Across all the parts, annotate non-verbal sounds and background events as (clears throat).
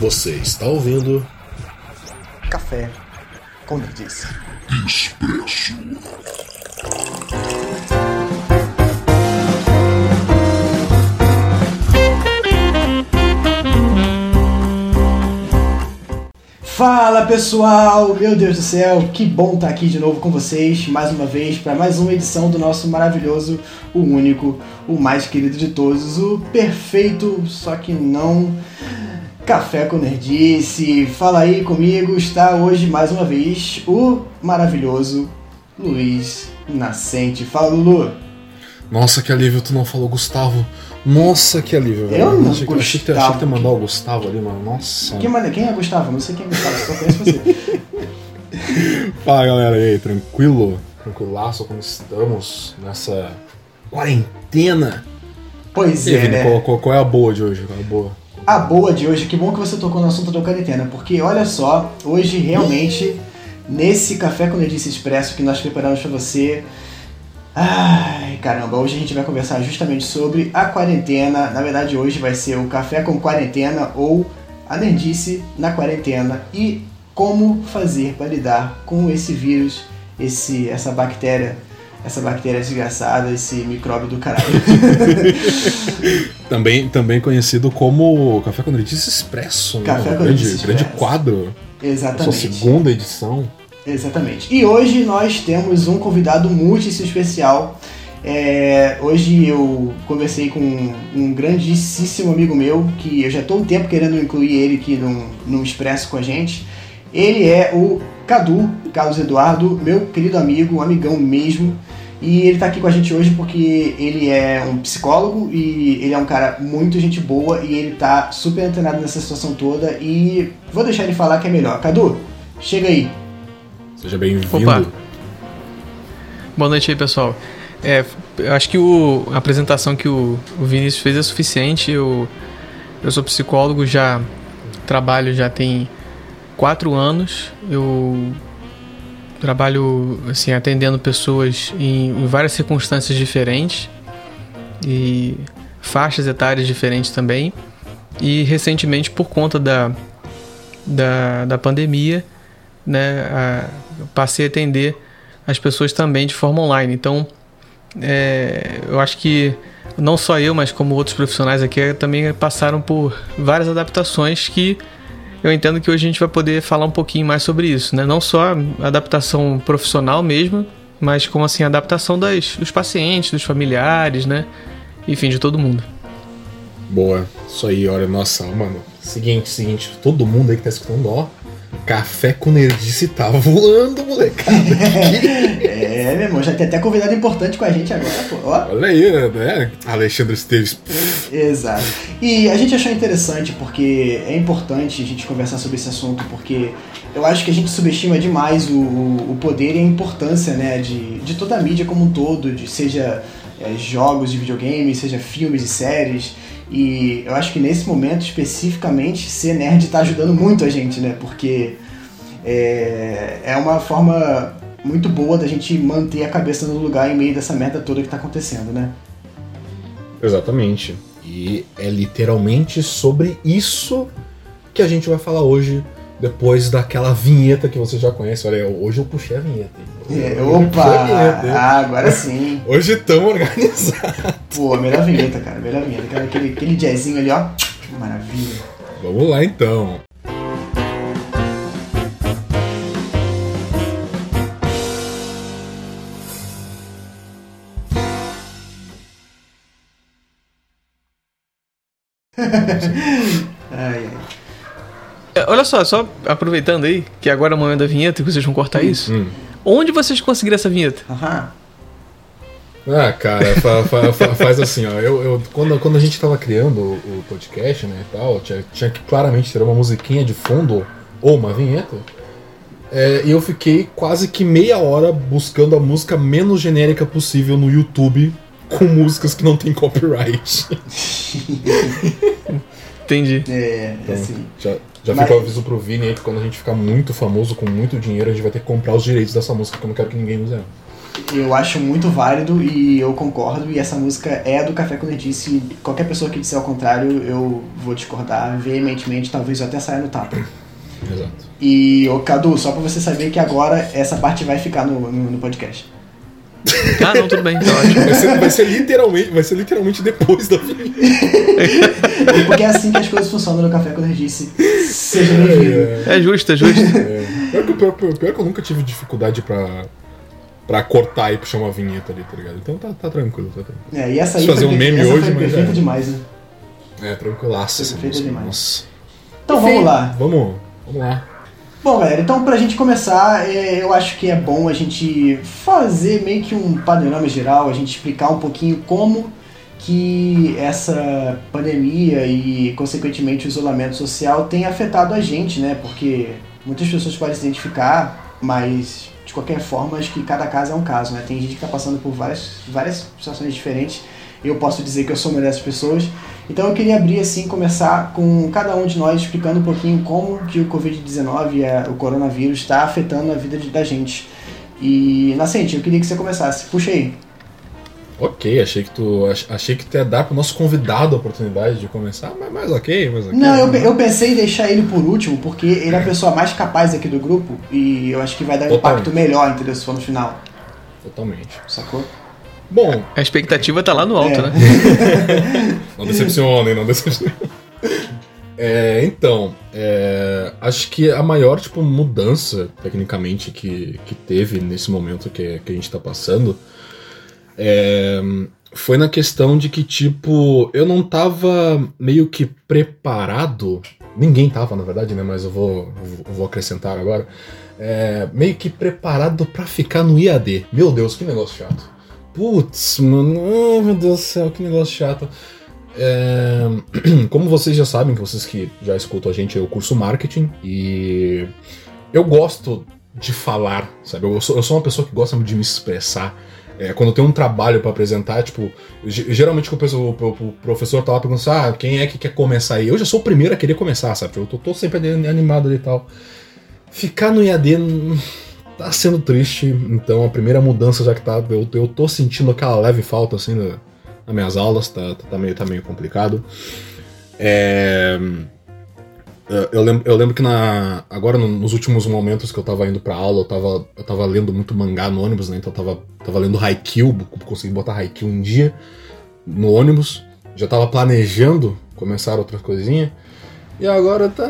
Você está ouvindo Café com Nerdice. Expresso. Fala pessoal, meu Deus do céu, que bom estar aqui de novo com vocês mais uma vez para mais uma edição do nosso maravilhoso, o único, o mais querido de todos, o perfeito, só que não Café com Nerdice. Fala aí comigo, está hoje mais uma vez o maravilhoso Luiz Nascente. Fala Lulu. Nossa, que alívio, tu não falou Gustavo. Nossa, que alívio, velho. Eu não, achei, que- achei que tu- achei que tu mandar o Gustavo ali, mano. Nossa. Quem, quem é Gustavo? Não sei quem é Gustavo, só conheço você. (laughs) Fala, galera, e aí, tranquilo? Tranquilaço, como estamos nessa quarentena? Pois E é, né? qual, qual- qual é a boa de hoje? Qual é a boa? A boa de hoje, que bom que você tocou no assunto da quarentena, porque olha só, hoje realmente, nesse Café com Nerdice Expresso que nós preparamos para você. Ai, caramba, hoje a gente vai conversar justamente sobre a quarentena. Na verdade, hoje vai ser o Café com Quarentena ou a Nerdice na quarentena e como fazer para lidar com esse vírus, esse, essa bactéria, essa bactéria desgraçada, esse micróbio do caralho. (laughs) Também, também conhecido como Café com Nerdice Expresso, né? Café Um com grande, Nerdice grande Expresso. quadro. A sua Exatamente. segunda edição. Exatamente. E hoje nós temos um convidado muitíssimo especial. É, hoje eu conversei com um grandíssimo amigo meu, que eu já estou um tempo querendo incluir ele aqui num, num Expresso com a gente. Ele é o Cadu, Carlos Eduardo, meu querido amigo, um amigão mesmo. E ele está aqui com a gente hoje porque ele é um psicólogo e ele é um cara muito gente boa e ele tá super antenado nessa situação toda. E vou deixar ele falar que é melhor. Cadu, chega aí. Seja bem-vindo. Opa. Boa noite aí, pessoal. É, eu acho que o, a apresentação que o, o Vinícius fez é suficiente. Eu, eu sou psicólogo, já trabalho já tem quatro anos. Eu trabalho assim atendendo pessoas em, em várias circunstâncias diferentes e faixas etárias diferentes também. E recentemente, por conta da, da, da pandemia, né, a- passei a atender as pessoas também de forma online. Então, é, eu acho que não só eu, mas como outros profissionais aqui também passaram por várias adaptações que eu entendo que hoje a gente vai poder falar um pouquinho mais sobre isso, né? Não só a adaptação profissional mesmo, mas como assim a adaptação das, dos pacientes, dos familiares, né? Enfim, de todo mundo. Boa. Isso aí, olha, nossa, mano. Seguinte, seguinte, todo mundo aí que tá escutando, ó. Café com Nerdice tá voando, molecada. (laughs) É, meu irmão, já tem até convidado importante com a gente agora, pô. Ó. Olha aí, né? Alexandre Esteves. Exato. E a gente achou interessante porque é importante a gente conversar sobre esse assunto, porque eu acho que a gente subestima demais o, o poder e a importância né, de, de toda a mídia como um todo, de seja é, jogos de videogame, seja filmes e séries. E eu acho que nesse momento especificamente ser nerd está ajudando muito a gente, né? Porque é, é uma forma muito boa da gente manter a cabeça no lugar em meio dessa merda toda que tá acontecendo, né? Exatamente. E é literalmente sobre isso que a gente vai falar hoje, depois daquela vinheta que você já conhece. Olha, hoje eu puxei a vinheta. hein? É, opa! a vinheta, hein? Ah, agora sim. Hoje estamos organizados. Pô, melhor vinheta, cara, melhor vinheta. Aquele, aquele, aquele jazzinho ali, ó. Maravilha. Vamos lá então. Ai, ai. É, Olha só, só aproveitando aí, que agora é o momento da vinheta, que vocês vão cortar isso. Hum. Onde vocês conseguiram essa vinheta? Aham. Ah, cara, fa- fa- fa- faz assim, ó. Eu, eu- quando, quando a gente tava criando o, o podcast, né, e tal, tinha, tinha que claramente ter uma musiquinha de fundo ou uma vinheta. É, e eu fiquei quase que meia hora buscando a música menos genérica possível no YouTube com músicas que não tem copyright. (laughs) Entendi. É, Então, assim. já já Mas- fica o aviso pro Vini aí que quando a gente ficar muito famoso, com muito dinheiro, a gente vai ter que comprar os direitos dessa música, que eu não quero que ninguém use ela. Eu acho muito válido e eu concordo. E essa música é do Café com Nerdice. Qualquer pessoa que disser ao contrário, eu vou discordar veementemente. Talvez eu até saia no tapa. Exato. E, ô Cadu, só pra você saber que agora essa parte vai ficar no, no, no podcast. (laughs) Ah, não, tudo bem, tá. Vai ser, vai ser literalmente, vai ser literalmente depois da. (laughs) Porque é assim que as coisas funcionam no Café com Nerdice. Seja bem-vindo. É justo, é justo. É. Pior, que, pior, pior- pior que eu nunca tive dificuldade pra, pra cortar e puxar uma vinheta ali, tá ligado? Então tá, tá tranquilo, tá tranquilo. É, e essa aí fazer foi, um meme essa hoje, foi mas perfeita é. demais, né? É, tranquilaça essa Perfeito música. demais. Nossa. Então Enfim, vamos lá. Vamos, vamos lá. Bom, galera, então pra gente começar, é, eu acho que é bom a gente fazer meio que um panorama geral, a gente explicar um pouquinho como que essa pandemia e, consequentemente, o isolamento social tem afetado a gente, né? Porque muitas pessoas podem se identificar, mas de qualquer forma, acho que cada caso é um caso, né? Tem gente que tá passando por várias, várias situações diferentes. Eu posso dizer que eu sou uma dessas pessoas. Então eu queria abrir assim, começar com cada um de nós explicando um pouquinho como que o Covid-19, é, o coronavírus, está afetando a vida de- da gente. E, Nascente, eu queria que você começasse. Puxa aí. Ok, achei que tu. ach- Achei que tu ia dar pro nosso convidado a oportunidade de começar, mas, mas ok, mas ok. Não, eu, eu pensei em deixar ele por último, porque ele é a pessoa mais capaz aqui do grupo e eu acho que vai dar um Totalmente. impacto melhor, entendeu? Se for no final. Totalmente. Sacou? Bom, A expectativa tá lá no alto, É. né? (laughs) Não decepcionem, não decepcionem. É, então, é, acho que a maior tipo, mudança, tecnicamente, que, que teve nesse momento que, que a gente tá passando é, foi na questão de que, tipo, eu não tava meio que preparado. Ninguém tava, na verdade, né? Mas eu vou, eu vou acrescentar agora. É, meio que preparado pra ficar no IAD. Meu Deus, que negócio chato. Putz, mano, oh, meu Deus do céu, que negócio chato. É, (clears throat) como vocês já sabem, que vocês que já escutam a gente, eu curso marketing e eu gosto de falar, sabe? Eu sou, eu sou uma pessoa que gosta de me expressar. É, quando tenho um trabalho pra apresentar, tipo, ge- geralmente o, pessoal- o- professor tá lá perguntando, ah, quem é que quer começar aí? Eu já sou o primeiro a querer começar, sabe? Eu tô, tô sempre animado ali e tal. Ficar no IAD tá sendo triste, então a primeira mudança já que tá, eu, eu tô sentindo aquela leve falta, assim, na- nas minhas aulas, tá, tá, meio, tá meio complicado. É, eu, lembro, eu lembro que na, agora no- nos últimos momentos que eu tava indo pra aula, eu tava, eu tava lendo muito mangá no ônibus, né? Então eu tava, tava lendo Haikyuu, consegui botar Haikyuu um dia no ônibus. Já tava planejando começar outras coisinhas. E agora tá.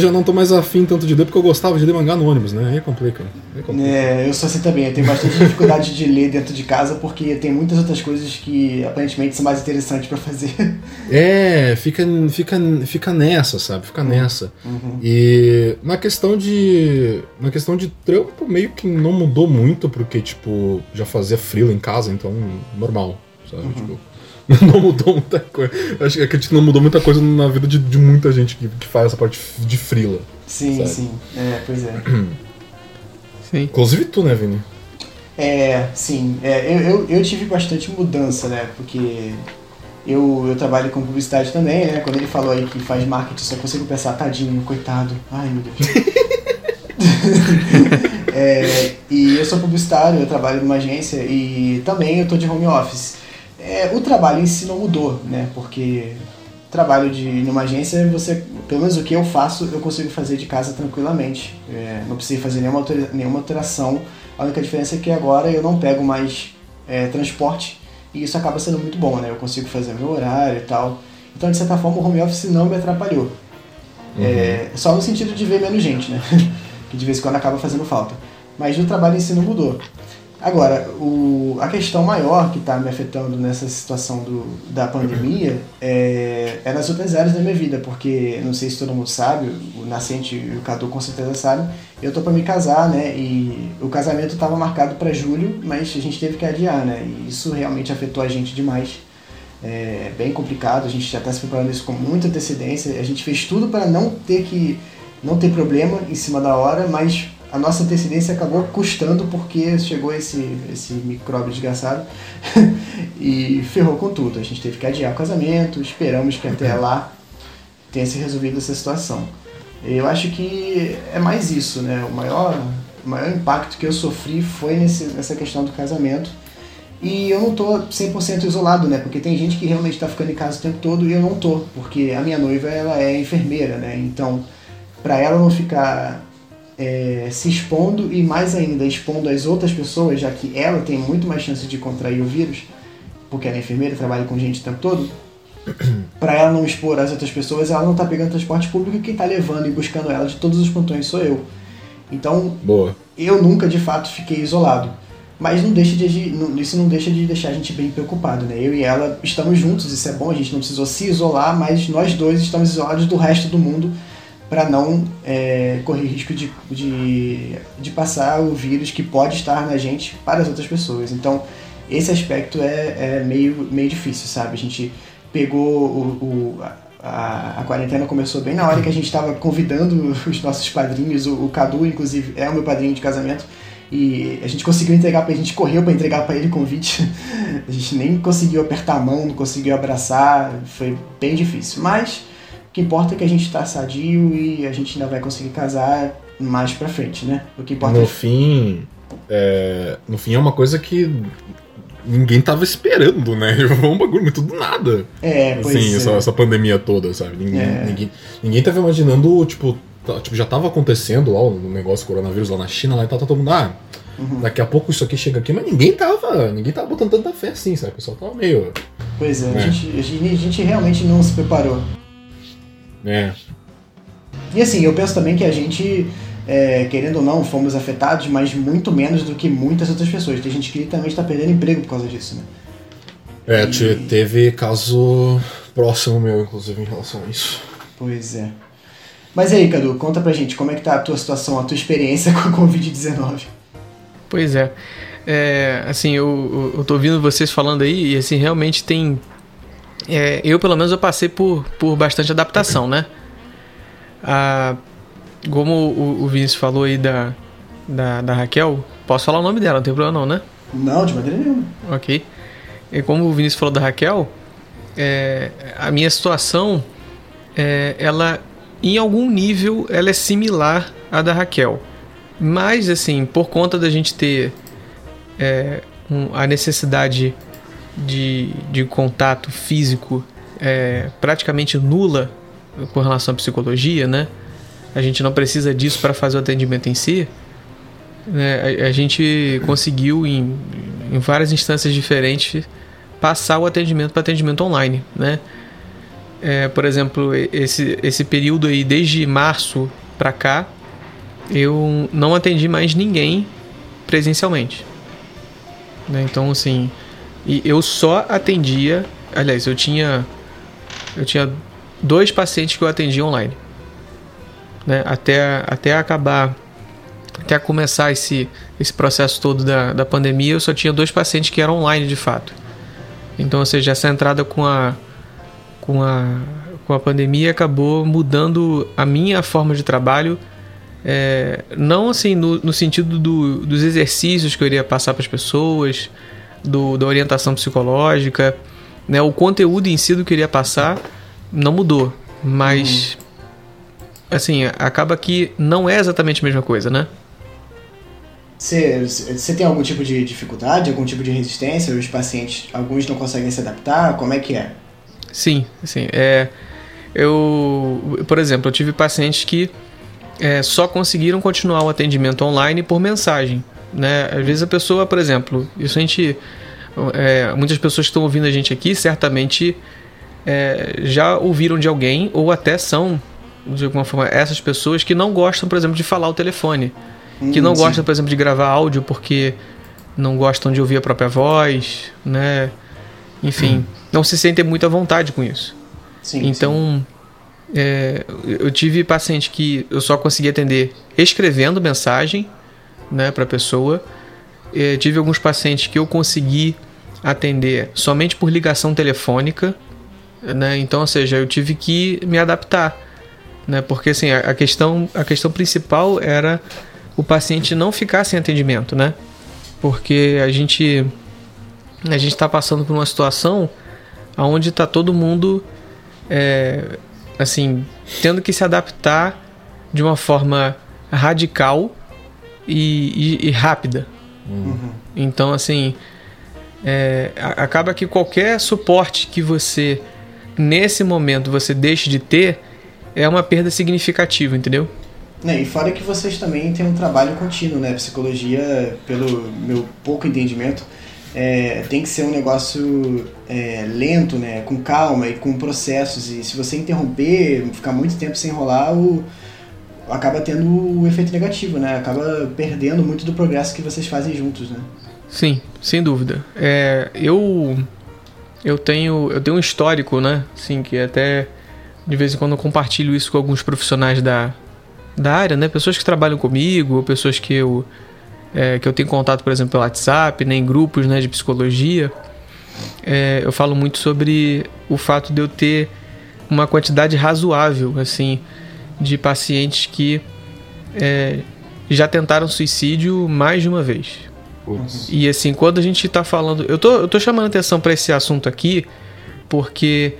Já não tô mais afim tanto de ler, porque eu gostava de ler mangá no ônibus, né? Aí complica. Aí complica. É, eu sou assim também, eu tenho bastante (laughs) dificuldade de ler dentro de casa porque tem muitas outras coisas que aparentemente são mais interessantes pra fazer. (laughs) É, fica, fica, fica nessa, sabe? Fica nessa. Uhum. E na questão de. Na questão de trampo, meio que não mudou muito, porque, tipo, já fazia frila em casa, então normal, sabe? Tipo, (laughs) não mudou muita coisa. Acho que acredito que não mudou muita coisa na vida de, de muita gente que, que faz essa parte de frila. Sim, Sabe? sim. É, pois é. (clears throat) Sim. Inclusive tu, né, Vini? É, sim. É, eu, eu, eu tive bastante mudança, né? Porque eu, eu trabalho com publicidade também, né? Quando ele falou aí que faz marketing, só consigo pensar, tadinho, coitado. Ai, meu Deus. (laughs) (laughs) É, e eu sou publicitário, eu trabalho numa agência e também eu tô de home office. É, o trabalho em si não mudou, né? Porque trabalho de numa agência, você, pelo menos o que eu faço, eu consigo fazer de casa tranquilamente. É, não preciso fazer nenhuma, nenhuma alteração. A única diferença é que agora eu não pego mais é, transporte e isso acaba sendo muito bom, né? Eu consigo fazer meu horário e tal. Então, de certa forma, o home office não me atrapalhou. É, só no sentido de ver menos gente, né? (laughs) que de vez em quando acaba fazendo falta. Mas o trabalho em si não mudou. Agora, o, a questão maior que está me afetando nessa situação do, da pandemia é, é nas outras áreas da minha vida, porque não sei se todo mundo sabe, o Nascente e o Cadu com certeza sabem, eu tô para me casar, né? E o casamento estava marcado para julho, mas a gente teve que adiar, né? E isso realmente afetou a gente demais. É bem complicado, a gente já está se preparando isso com muita antecedência. A gente fez tudo para não ter que não ter problema em cima da hora, mas a nossa antecedência acabou custando porque chegou esse, esse micróbio desgraçado (laughs) e ferrou com tudo. A gente teve que adiar o casamento, esperamos que até lá tenha se resolvido essa situação. Eu acho que é mais isso, né? O maior, o maior impacto que eu sofri foi nesse, nessa questão do casamento. E eu não tô 100% isolado, né? Porque tem gente que realmente tá ficando em casa o tempo todo e eu não tô, porque a minha noiva ela é enfermeira, né? Então, para ela não ficar é, se expondo e mais ainda expondo as outras pessoas, já que ela tem muito mais chance de contrair o vírus, porque ela é enfermeira, trabalha com gente o tempo todo, (clears throat) para ela não expor as outras pessoas, ela não tá pegando transporte público e quem tá levando e buscando ela de todos os pontões sou eu. Então, Boa. eu nunca de fato fiquei isolado. Mas não deixa de, isso não deixa de deixar a gente bem preocupado, né? Eu e ela estamos juntos, isso é bom, a gente não precisou se isolar, mas nós dois estamos isolados do resto do mundo para não é, correr risco de, de, de passar o vírus que pode estar na gente para as outras pessoas. Então, esse aspecto é, é meio, meio difícil, sabe? A gente pegou o, o a, a, quarentena começou bem na hora que a gente estava convidando (laughs) os nossos padrinhos, o, o, Cadu, inclusive, é o meu padrinho de casamento, e a gente conseguiu entregar para a gente correu para entregar para ele o convite. (laughs) a gente nem conseguiu apertar a mão, não conseguiu abraçar, foi bem difícil. Mas que importa é que a gente está sadio e a gente ainda vai conseguir casar mais pra frente, né? O que importa no é... fim, é... no fim é uma coisa que ninguém tava esperando, né? Foi (laughs) um bagulho muito do nada. É, pois assim, é. Essa, essa pandemia toda, sabe? Ninguém, É. ninguém, ninguém tava imaginando, tipo, tá- tipo, já tava acontecendo lá o negócio coronavírus lá na China, lá e tá, tá todo mundo, ah, Uhum. daqui a pouco isso aqui chega aqui, mas ninguém tava, ninguém tava botando tanta fé assim, sabe? O pessoal tava meio, Pois é, É. A, a gente- a gente realmente não se preparou. Né? E assim, eu penso também que a gente, é, querendo ou não, fomos afetados, mas muito menos do que muitas outras pessoas. Tem gente que literalmente está perdendo emprego por causa disso, né? É, te- teve caso próximo meu, inclusive, em relação a isso. Pois é. Mas e aí, Cadu, conta pra gente como é que tá a tua situação, a tua experiência (laughs) com a Covid-19. Pois é. É, assim, eu, eu, eu tô ouvindo vocês falando aí e assim, realmente tem. É, eu, pelo menos, eu passei por, por bastante adaptação, né? Ah, como o, o Vinícius falou aí da, da, da Raquel, posso falar o nome dela, não tem problema não, né? Não, de maneira nenhuma. Ok. E como o Vinícius falou da Raquel, é, a minha situação, é, ela, em algum nível, ela é similar à da Raquel. Mas, assim, por conta da gente ter é, um- a necessidade de, de contato físico é, praticamente nula com relação à psicologia, né? A gente não precisa disso para fazer o atendimento em si. né? A, a gente conseguiu, em, em várias instâncias diferentes, passar o atendimento para atendimento online, né? É, por exemplo, esse, esse período aí, desde março para cá, eu não atendi mais ninguém presencialmente. Né? Então, assim, e eu só atendia, aliás, eu tinha eu tinha dois pacientes que eu atendia online. Né? Até, até acabar, até começar esse, esse processo todo da, da pandemia, eu só tinha dois pacientes que eram online de fato. Então, ou seja, essa entrada com a, com a, com a pandemia acabou mudando a minha forma de trabalho. é, não assim no, no sentido do- dos exercícios que eu iria passar para as pessoas, do, da orientação psicológica, né? O conteúdo em si do que eu iria passar não mudou, mas assim acaba que não é exatamente a mesma coisa, né? Você você tem algum tipo de dificuldade, algum tipo de resistência? Os pacientes, alguns não conseguem se adaptar? Como é que é? Sim, sim. É, eu, por exemplo, eu tive pacientes que é, só conseguiram continuar o atendimento online por mensagem. Né? Às vezes a pessoa, por exemplo, isso a gente. é, muitas pessoas que estão ouvindo a gente aqui certamente é, já ouviram de alguém ou até são, de alguma forma, essas pessoas que não gostam, por exemplo, de falar o telefone. Que Hum, não sim. gostam, por exemplo, de gravar áudio porque não gostam de ouvir a própria voz, né? Enfim, não se sentem muito à vontade com isso. Sim, Então, é, eu tive paciente que eu só consegui atender escrevendo mensagem né, para a pessoa. É, tive alguns pacientes que eu consegui atender somente por ligação telefônica. Né? Então, ou seja, eu tive que me adaptar. Né? Porque assim, a, questão, a questão principal era o paciente não ficar sem atendimento. Né? Porque a gente a gente está passando por uma situação onde está todo mundo é, assim tendo que se adaptar de uma forma radical e, e, e rápida. Uhum. Então, assim, é, acaba que qualquer suporte que você, nesse momento, você deixe de ter, é uma perda significativa, entendeu? Né, e fora que vocês também têm um trabalho contínuo, né? Psicologia, pelo meu pouco entendimento, é, tem que ser um negócio é, lento, né? Com calma e com processos. E se você interromper, ficar muito tempo sem rolar, o, acaba tendo o efeito negativo, né? Acaba perdendo muito do progresso que vocês fazem juntos, né? Sim, sem dúvida. É, eu eu tenho eu tenho um histórico, né? Sim, que até de vez em quando eu compartilho isso com alguns profissionais da, da área, né? Pessoas que trabalham comigo, ou pessoas que eu é, que eu tenho contato, por exemplo, pelo WhatsApp, né, em grupos, né, de psicologia. É, eu falo muito sobre o fato de eu ter uma quantidade razoável, assim, de pacientes que é, já tentaram suicídio mais de uma vez. E assim, quando a gente tá falando. Eu tô, eu tô chamando atenção para esse assunto aqui, porque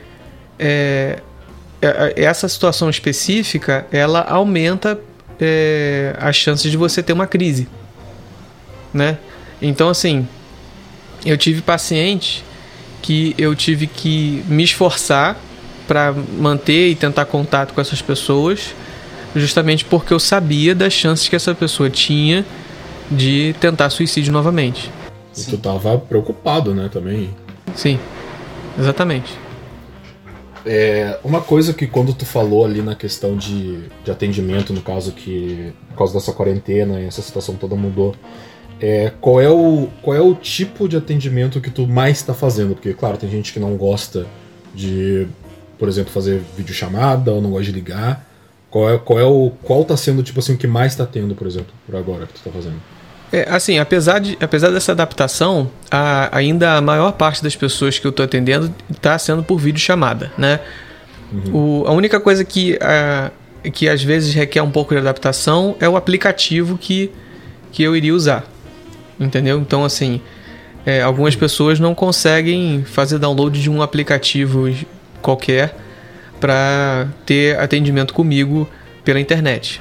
é, é- é- essa situação específica ela aumenta é, as chances de você ter uma crise. Né? Então, assim, eu tive pacientes que eu tive que me esforçar para manter e tentar contato com essas pessoas, justamente porque eu sabia das chances que essa pessoa tinha de tentar suicídio novamente. E tu tava preocupado, né, também. Sim, exatamente. É, uma coisa que quando tu falou ali na questão de, de atendimento, no caso que por causa dessa quarentena e essa situação toda mudou, é, qual, é o, qual é o tipo de atendimento que tu mais está fazendo? Porque, claro, tem gente que não gosta de, por exemplo, fazer videochamada ou não gosta de ligar. Qual é, qual é o. Qual tá sendo, tipo assim, o que mais tá tendo, por exemplo, por agora que tu tá fazendo? É, assim, apesar, de, apesar dessa adaptação, a- ainda a maior parte das pessoas que eu estou atendendo está sendo por videochamada, né? O, a única coisa que, a, que às vezes requer um pouco de adaptação é o aplicativo que, que eu iria usar, entendeu? Então, assim, é, algumas pessoas não conseguem fazer download de um aplicativo qualquer para ter atendimento comigo pela internet,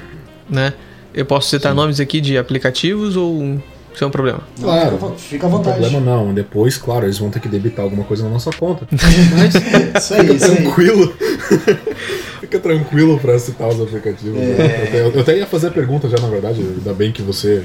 né? Eu posso citar nomes aqui de aplicativos ou isso é um problema? Claro. Fica, à Não vontade. tem problema não. Depois, claro, eles vão ter que debitar alguma coisa na nossa conta. (laughs) Mas Isso aí, Fica isso aí. tranquilo. (laughs) Fica tranquilo pra citar os aplicativos. É. né? Eu, até- eu até ia fazer a pergunta já, na verdade. Ainda bem que você.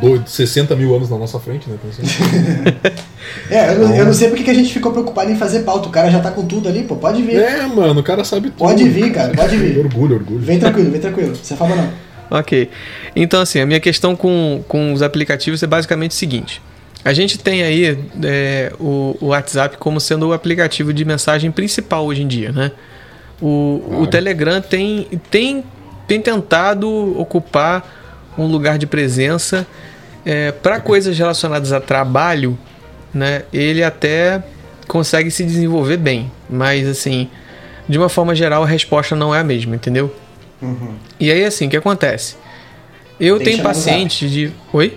Do 60 mil anos na nossa frente, né? Então, assim, (laughs) É, eu, não- eu não sei porque que a gente ficou preocupado em fazer pauta. O cara já tá com tudo ali, pô. Pode vir. é, mano, o cara sabe tudo. Pode vir, cara, pode vir. (laughs) Orgulho, orgulho. Vem tranquilo, vem tranquilo. Você fala não. Ok. Então, assim, a minha questão com, com os aplicativos é basicamente o seguinte. A gente tem aí é, o, o WhatsApp como sendo o aplicativo de mensagem principal hoje em dia, né? O, o Claro. Telegram tem, tem, tem tentado ocupar um lugar de presença para coisas relacionadas a trabalho, né? Ele até consegue se desenvolver bem, mas assim, de uma forma geral, a resposta não é a mesma, entendeu? Uhum. E aí, assim, o que acontece? Eu Tem tenho paciente de. Oi?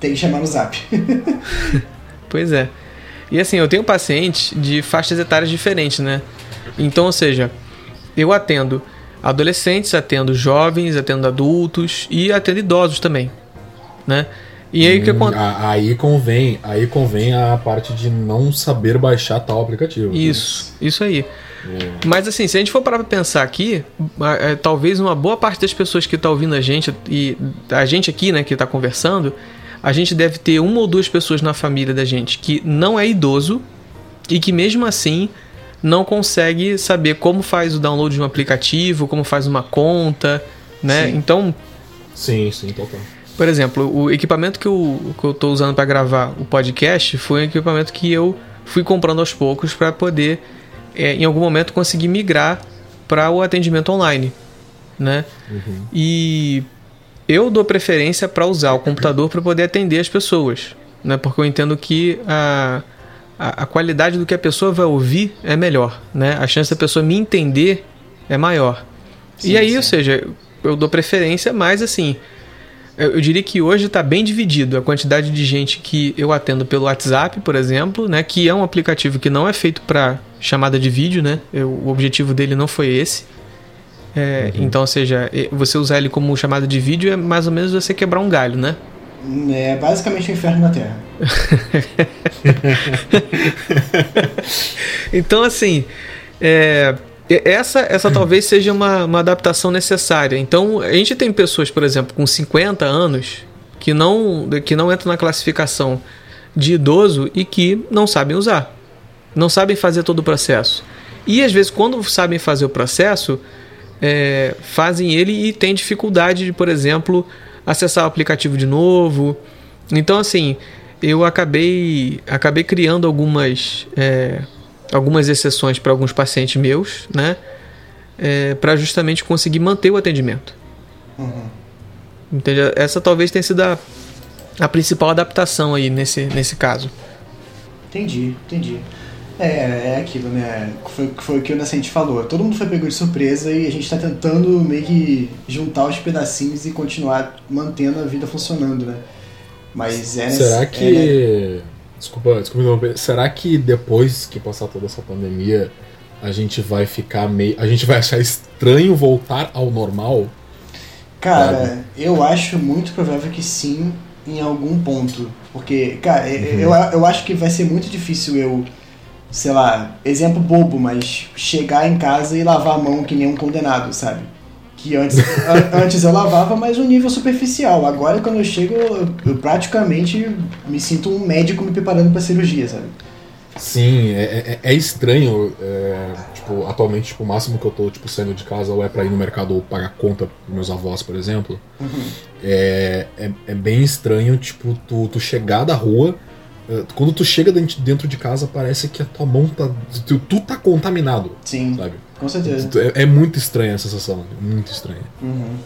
Tem que chamar no zap. (laughs) Pois é. E assim, eu tenho pacientes de faixas etárias diferentes, né? Então, ou seja, eu atendo adolescentes, atendo jovens, atendo adultos e atendo idosos também, né? E aí que Hum, acontece? a- Aí convém, aí convém a parte de não saber baixar tal aplicativo. Isso, isso aí. É. Mas assim, se a gente for parar pra pensar aqui, é, talvez uma boa parte das pessoas que tá ouvindo a gente e a gente aqui, né, que tá conversando, a gente deve ter uma ou duas pessoas na família da gente que não é idoso e que mesmo assim não consegue saber como faz o download de um aplicativo, como faz uma conta, né? Sim. Então, Sim, sim, total. Por exemplo, o equipamento que eu, que eu tô usando para gravar o podcast foi um equipamento que eu fui comprando aos poucos para poder, é, em algum momento, conseguir migrar para o atendimento online, né? Uhum. E eu dou preferência para usar o computador para poder atender as pessoas, né? Porque eu entendo que a, a, a qualidade do que a pessoa vai ouvir é melhor, né? A chance da pessoa me entender é maior. Sim, e aí, sim. ou seja, eu dou preferência, mas assim, eu, diria que hoje está bem dividido a quantidade de gente que eu atendo pelo WhatsApp, por exemplo, né? Que é um aplicativo que não é feito para chamada de vídeo, né? Eu- o objetivo dele não foi esse. É, uhum. Então, ou seja, você usar ele como chamada de vídeo é mais ou menos você quebrar um galho, né? É basicamente o inferno na Terra. (laughs) então, assim, é, essa, essa talvez seja uma, uma adaptação necessária. Então, a gente tem pessoas, por exemplo, com 50 anos que não, que não entram na classificação de idoso e que não sabem usar, não sabem fazer todo o processo. E às vezes, quando sabem fazer o processo, é, fazem ele e têm dificuldade de, por exemplo, acessar o aplicativo de novo. Então, assim, eu acabei, acabei criando algumas, é, algumas exceções para alguns pacientes meus, né? É, para justamente conseguir manter o atendimento. Uhum. Entende? Essa talvez tenha sido a, a principal adaptação aí nesse, nesse caso. Entendi, entendi. É, é aquilo, né? Foi, foi o que o Nascente falou. Todo mundo foi pego de surpresa e a gente está tentando meio que juntar os pedacinhos e continuar mantendo a vida funcionando, né? Mas é. Será que. É, Desculpa, desculpa Será que depois que passar toda essa pandemia, a gente vai ficar meio. A gente vai achar estranho voltar ao normal? Cara, sabe? eu acho muito provável que sim, em algum ponto. Porque, cara, uhum. eu, eu acho que vai ser muito difícil eu sei lá, exemplo bobo, mas chegar em casa e lavar a mão que nem um condenado, sabe? Que antes, antes eu lavava, mas um nível superficial. Agora, quando eu chego, eu, eu praticamente me sinto um médico me preparando para cirurgia, sabe? Sim, é, é, é estranho. É, tipo, atualmente, tipo, o máximo que eu tô tipo, saindo de casa ou é pra ir no mercado ou pagar conta pros meus avós, por exemplo. Uhum. É, é, é, bem estranho, tipo, tu, tu chegar da rua é, quando tu chega dentro de casa, parece que a tua mão tá. Tu, tu tá contaminado. Sim. Sabe? Com certeza. É, é muito estranha a sensação. Muito estranha. Uhum.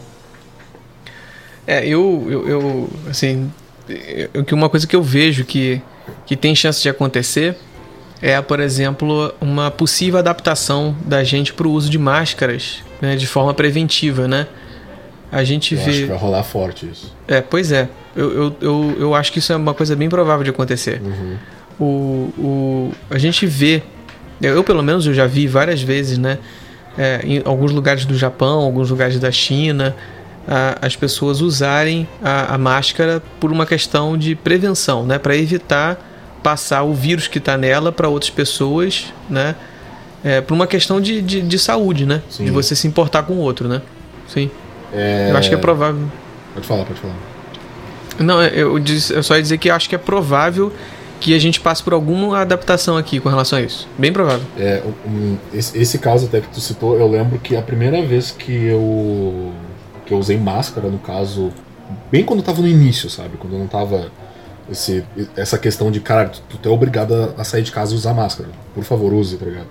É, eu, eu, eu assim, eu, uma coisa que eu vejo que, que tem chance de acontecer é, por exemplo, uma possível adaptação da gente para o uso de máscaras né, de forma preventiva, né? A gente eu vê. Acho que vai rolar forte isso. É, pois é. Eu, eu, eu, eu acho que isso é uma coisa bem provável de acontecer. Uhum. O, o, a gente vê, eu pelo menos eu já vi várias vezes, né? É, em alguns lugares do Japão, alguns lugares da China, a, as pessoas usarem a, a, máscara por uma questão de prevenção, né? Para evitar passar o vírus que está nela para outras pessoas, né? É, por uma questão de, de, de saúde, né? Sim. De você se importar com o outro, né? Sim. É... Eu acho que é provável. Pode falar, pode falar. Não, eu, disse, eu só ia dizer que acho que é provável que a gente passe por alguma adaptação aqui com relação a isso. Bem provável. É, um, esse, esse, caso até que tu citou, eu lembro que a primeira vez que eu que eu usei máscara, no caso, bem quando eu tava no início, sabe? Quando eu não tava esse, essa questão de, cara, tu, tu é obrigado a sair de casa e usar máscara. Por favor, use, tá ligado?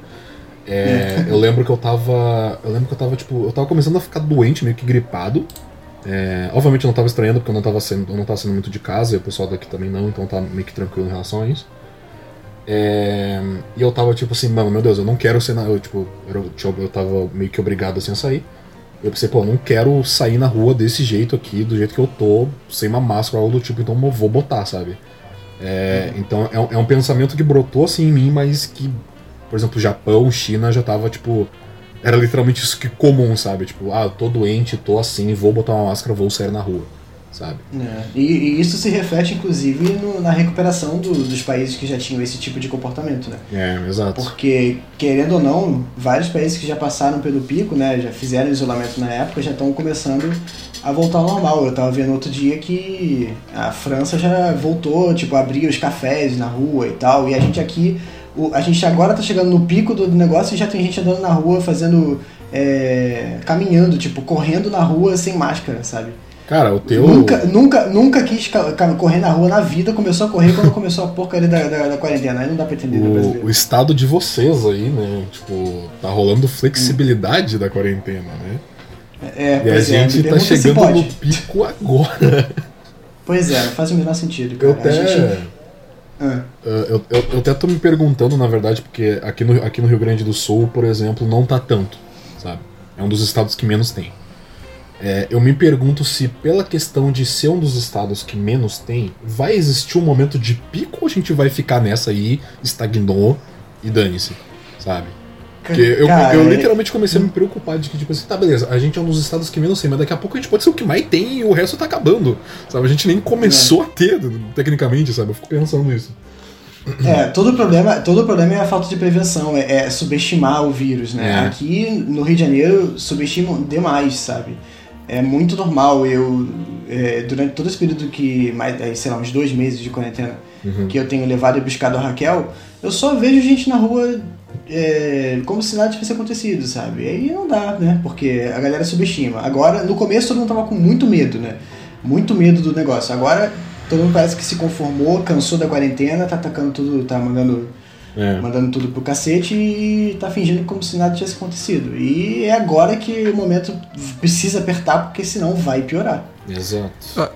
É, (laughs) eu lembro que eu tava. Eu lembro que eu tava, tipo, eu tava começando a ficar doente, meio que gripado. É, obviamente eu não estava estranhando porque eu não estava sendo, eu não tava sendo muito de casa e o pessoal daqui também não, então tá meio que tranquilo em relação a isso. É, e eu tava tipo assim, mano, meu Deus, eu não quero ser na. Eu, tipo, eu, eu tava meio que obrigado assim a sair. Eu pensei, pô, eu não quero sair na rua desse jeito aqui, do jeito que eu tô, sem uma máscara ou algo do tipo, então eu vou botar, sabe? É, então é, é um pensamento que brotou assim em mim, mas que, por exemplo, Japão, China já tava tipo era literalmente isso que comum, sabe? Tipo, ah, eu tô doente, tô assim, vou botar uma máscara, vou sair na rua, sabe? É. E, e, isso se reflete, inclusive, no, na recuperação do, dos países que já tinham esse tipo de comportamento, né? É, exato. Porque, querendo ou não, vários países que já passaram pelo pico, né, já fizeram isolamento na época, já estão começando a voltar ao normal. Eu tava vendo outro dia que a França já voltou, tipo, a abrir os cafés na rua e tal, e a gente aqui o, a gente agora tá chegando no pico do negócio e já tem gente andando na rua fazendo. É, caminhando, tipo, correndo na rua sem máscara, sabe? Cara, o teu. Nunca, nunca, nunca quis correr na rua na vida, começou a correr quando começou a porcaria da, da, da quarentena. Aí não dá pra entender, né, o, o estado de vocês aí, né? Tipo, tá rolando flexibilidade hum. da quarentena, né? É, e a é, gente tá chegando no pico agora. Pois é, não faz o menor sentido, cara. Eu até... A gente Uh, eu, eu, eu, até tô me perguntando, na verdade, porque aqui no, aqui no Rio Grande do Sul, por exemplo, não tá tanto, sabe? É um dos estados que menos tem. É, eu me pergunto se, pela questão de ser um dos estados que menos tem, vai existir um momento de pico ou a gente vai ficar nessa aí, estagnou e dane-se, sabe? Porque eu, Cara, eu é- literalmente comecei a me preocupar de que, tipo assim, tá, beleza, a gente é um dos estados que menos tem, mas daqui a pouco a gente pode ser o que mais tem e o resto tá acabando. Sabe? A gente nem começou a ter, tecnicamente, sabe? Eu fico pensando nisso. É, todo problema, todo problema é a falta de prevenção, é, é subestimar o vírus, né? É. Aqui no Rio de Janeiro subestimam demais, sabe? É muito normal eu, é, durante todo esse período que, mais, é, sei lá, uns dois meses de quarentena, Uhum. que eu tenho levado e buscado a Raquel, eu só vejo gente na rua é, como se nada tivesse acontecido, sabe? E aí não dá, né? Porque a galera subestima. Agora, no começo todo mundo tava com muito medo, né? Muito medo do negócio. Agora todo mundo parece que se conformou, cansou da quarentena, tá atacando tudo, tá mandando, É. mandando tudo pro cacete e tá fingindo como se nada tivesse acontecido. E é agora que o momento precisa apertar, porque senão vai piorar. Exato.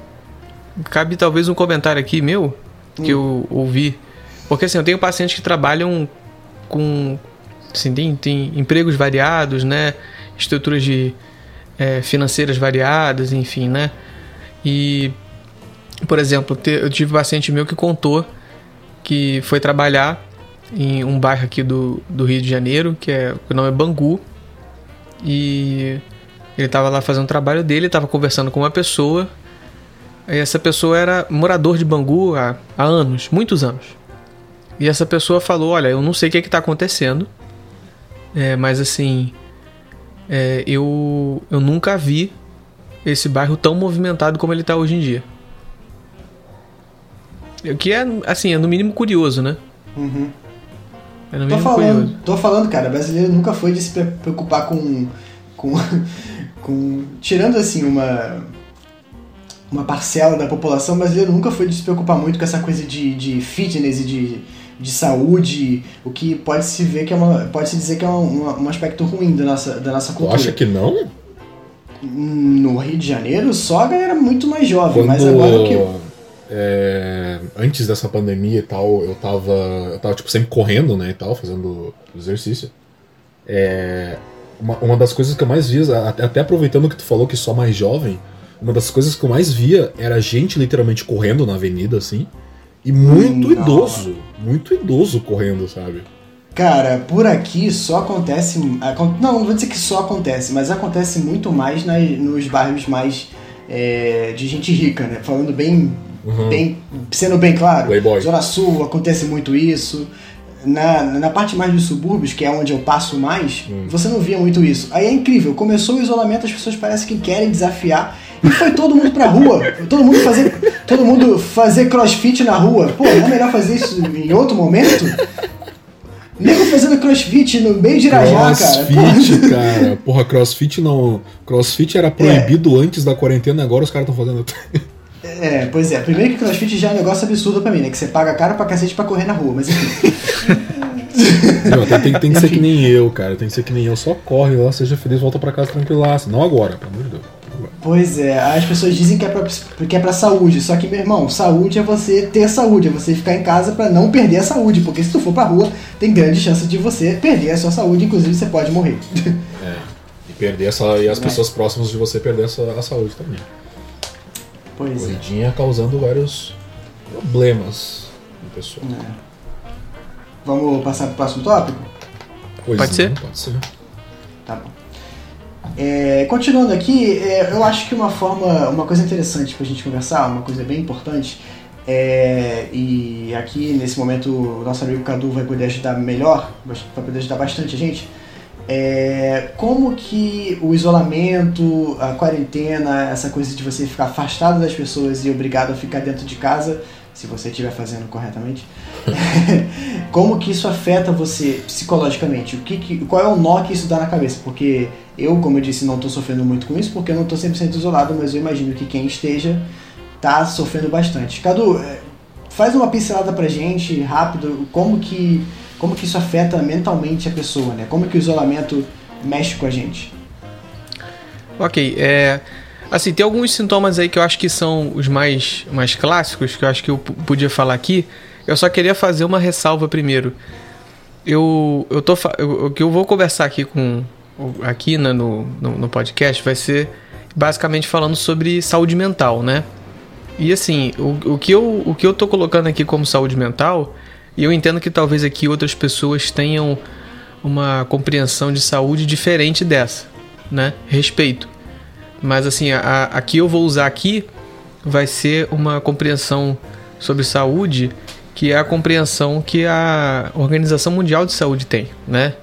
Cabe talvez um comentário aqui meu, que eu ouvi. Porque assim, eu tenho pacientes que trabalham com. Assim, tem, tem empregos variados, né? Estruturas de, é, financeiras variadas, enfim, né? E, por exemplo, eu tive um paciente meu que contou que foi trabalhar em um bairro aqui do, do Rio de Janeiro, que é, o nome é Bangu. E ele estava lá fazendo o trabalho dele, estava conversando com uma pessoa. Essa pessoa era morador de Bangu há, há anos, muitos anos. E essa pessoa falou: Olha, eu não sei o que está acontecendo, é, mas assim, é, eu, eu nunca vi esse bairro tão movimentado como ele está hoje em dia. O que é, assim, é no mínimo curioso, né? Uhum. É no Tô mínimo falando, curioso. tô falando, cara, brasileiro nunca foi de se pre- preocupar com. com. (laughs) com tirando assim uma. Uma parcela da população, o brasileiro nunca foi de se preocupar muito com essa coisa de, de fitness e de, de saúde, o que pode se ver que é uma. pode se dizer que é um, um aspecto ruim da nossa, da nossa Tu cultura. acha que não? No Rio de Janeiro, só a galera muito mais jovem, Quando. mas agora que. é, antes dessa pandemia e tal, eu tava. Eu tava, tipo, sempre correndo, né, e tal, fazendo exercício. É, uma, uma das coisas que eu mais via, a- até aproveitando que tu falou que só mais jovem, uma das coisas que eu mais via era gente literalmente correndo na avenida, assim. E muito Hum, idoso. Muito idoso correndo, sabe? Cara, por aqui só acontece. acon- Não, não vou dizer que só acontece, mas acontece muito mais nas, nos bairros mais é, de gente rica, né? Falando bem, Uhum. bem. sendo bem claro. Playboy. Zona Sul acontece muito isso. Na, na parte mais dos subúrbios, que é onde eu passo mais, Hum. você não via muito isso. Aí é incrível, começou o isolamento, as pessoas parecem que querem desafiar. E foi todo mundo pra rua. Todo mundo fazer, todo mundo fazer crossfit na rua. Pô, não é melhor fazer isso em outro momento? Nego fazendo crossfit no meio de Irajá, cara. Crossfit, cara. Porra, crossfit não. Crossfit era proibido antes da quarentena, agora os caras estão fazendo. É, pois é. Primeiro que crossfit já é um negócio absurdo pra mim, né? Que você paga caro pra cacete pra correr na rua, mas enfim. Não, tem, tem- tem que ser que nem eu, cara. Tem que ser que nem eu. Só corre lá, seja feliz, volta pra casa tranquilaço. Não agora, pelo amor de Deus. Pois é, as pessoas dizem que é, pra, que é pra saúde, só que, meu irmão, saúde é você ter saúde, é você ficar em casa pra não perder a saúde, porque se tu for pra rua, tem grande chance de você perder a sua saúde, inclusive você pode morrer. (laughs) É. E perder essa. E as pessoas próximas de você perder essa, a saúde também. pois é. Corridinha causando vários problemas no pessoal. Vamos passar pro próximo tópico? Pois Pode não, ser? Pode ser. Tá bom. É, continuando aqui, é, eu acho que uma forma, uma coisa interessante pra gente conversar, uma coisa bem importante, é, e aqui nesse momento o nosso amigo Cadu vai poder ajudar melhor, vai poder ajudar bastante a gente, é, como que o isolamento, a quarentena, essa coisa de você ficar afastado das pessoas e obrigado a ficar dentro de casa, se você estiver fazendo corretamente, (laughs) como que isso afeta você psicologicamente? O que, que- qual é o nó que isso dá na cabeça? Porque eu, como eu disse, não estou sofrendo muito com isso, porque eu não estou 100% isolado, mas eu imagino que quem esteja tá sofrendo bastante. Cadu, é, faz uma pincelada pra gente, rápido, como que, como que isso afeta mentalmente a pessoa, né? Como que o isolamento mexe com a gente? Ok, é. Assim, tem alguns sintomas aí que eu acho que são os mais, mais clássicos, que eu acho que eu podia falar aqui. Eu só queria fazer uma ressalva primeiro. Eu, eu tô. O que eu vou conversar aqui com. Aqui né, no, no, no podcast vai ser basicamente falando sobre saúde mental, né? E assim, o, o, que eu, o que eu tô colocando aqui como saúde mental, e eu entendo que talvez aqui outras pessoas tenham uma compreensão de saúde diferente dessa, né? Respeito. Mas assim, a, a que eu vou usar aqui vai ser uma compreensão sobre saúde que é a compreensão que a Organização Mundial de Saúde tem, né?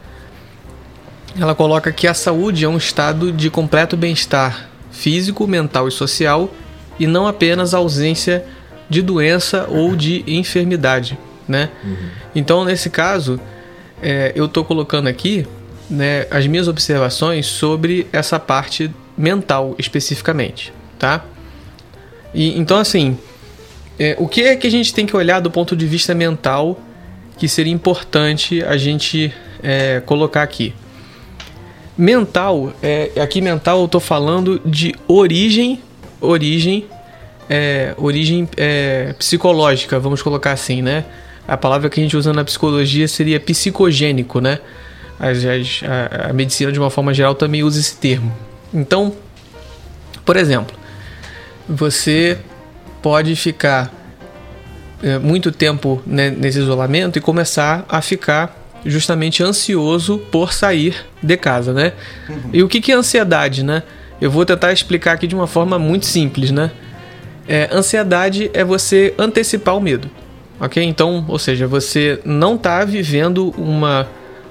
Ela coloca que a saúde é um estado de completo bem-estar físico, mental e social e não apenas ausência de doença ou de enfermidade, né? Uhum. Então, nesse caso, é, eu estou colocando aqui né, as minhas observações sobre essa parte mental especificamente, tá? E, então, assim, é, o que é que a gente tem que olhar do ponto de vista mental que seria importante a gente é, colocar aqui? Mental, é, aqui mental eu estou falando de origem, origem, é, origem é, psicológica, vamos colocar assim, né? A palavra que a gente usa na psicologia seria psicogênico, né? As, a, a medicina de uma forma geral também usa esse termo. Então, por exemplo, você pode ficar é, muito tempo né, nesse isolamento e começar a ficar justamente ansioso por sair de casa, né? Uhum. E o que, que é ansiedade, né? Eu vou tentar explicar aqui de uma forma muito simples, né? É, ansiedade é você antecipar o medo, ok? Então, ou seja, você não está vivendo uma,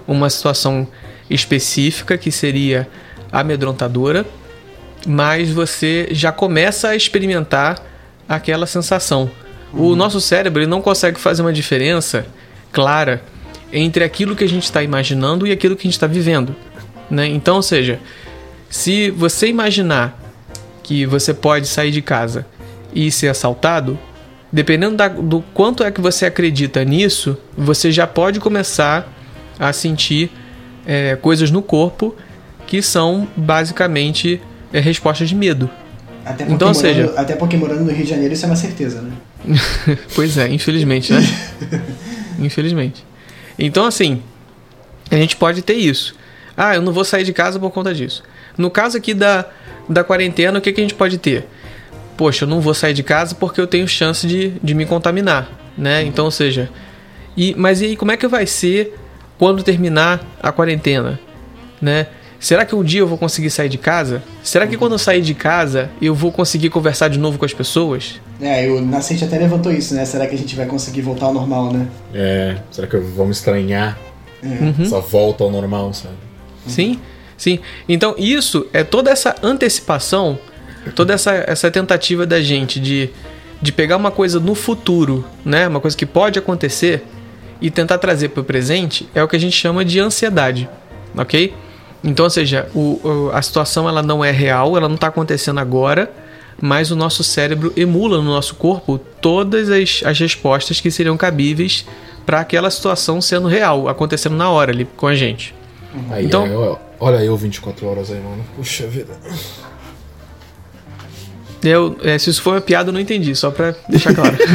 uma situação específica que seria amedrontadora, mas você já começa a experimentar aquela sensação. Uhum. O nosso cérebro não consegue fazer uma diferença clara entre aquilo que a gente está imaginando e aquilo que a gente está vivendo. Né? Então, ou seja, se você imaginar que você pode sair de casa e ser assaltado, dependendo da, do quanto é que você acredita nisso, você já pode começar a sentir é, coisas no corpo que são basicamente é resposta de medo. Até porque, então, morando, seja... até porque morando no Rio de Janeiro isso é uma certeza, né? (laughs) pois é, infelizmente, né? (laughs) infelizmente. Então, assim, a gente pode ter isso. Ah, eu não vou sair de casa por conta disso. No caso aqui da, da quarentena, o que, que a gente pode ter? Poxa, eu não vou sair de casa porque eu tenho chance de, de me contaminar, né? Então, ou seja, e, mas e aí, como é que vai ser quando terminar a quarentena, né? Será que um dia eu vou conseguir sair de casa? Será que quando eu sair de casa eu vou conseguir conversar de novo com as pessoas? É, o Nascente até levantou isso, né? Será que a gente vai conseguir voltar ao normal, né? É, será que vamos estranhar é. uhum. essa volta ao normal, sabe? Sim, sim. Então isso é toda essa antecipação, toda essa, essa tentativa da gente de, de pegar uma coisa no futuro, né? Uma coisa que pode acontecer e tentar trazer para o presente é o que a gente chama de ansiedade, ok? Então, ou seja, o, a situação ela não é real, ela não está acontecendo agora, mas o nosso cérebro emula no nosso corpo todas as, as respostas que seriam cabíveis para aquela situação sendo real, acontecendo na hora ali com a gente. Aí, então, aí, olha eu 24 horas aí, mano. Puxa vida. Eu, é, se isso for uma piada, eu não entendi, só pra deixar claro. (laughs)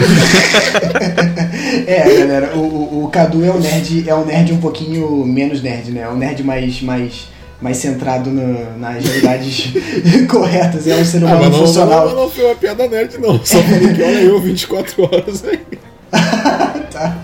é, galera, o, o, o, Cadu é o nerd, é um nerd um pouquinho menos nerd, né? É um nerd mais, mais mais centrado no, nas realidades (laughs) corretas. É um ser humano ah, não, funcional. Não, não, não foi uma piada nerd, não. Só falei que olha eu 24 horas aí. (laughs) tá.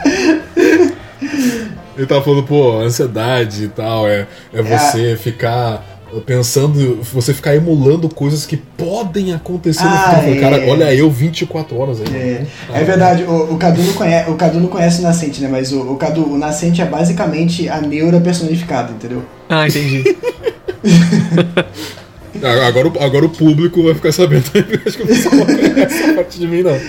Ele tava falando, pô, ansiedade e tal, é, é, é. você é. ficar pensando, você ficar emulando coisas que podem acontecer ah, no futuro. É. Cara, olha eu 24 horas aí. É, ah, é verdade, o, o, Cadu não conhece, o Cadu não conhece o Nascente, né? Mas o, o Cadu, o Nascente é basicamente a neura personificada, entendeu? Ah, entendi. (laughs) agora, agora o público vai ficar sabendo. (laughs) Acho que não essa parte de mim, não. (laughs)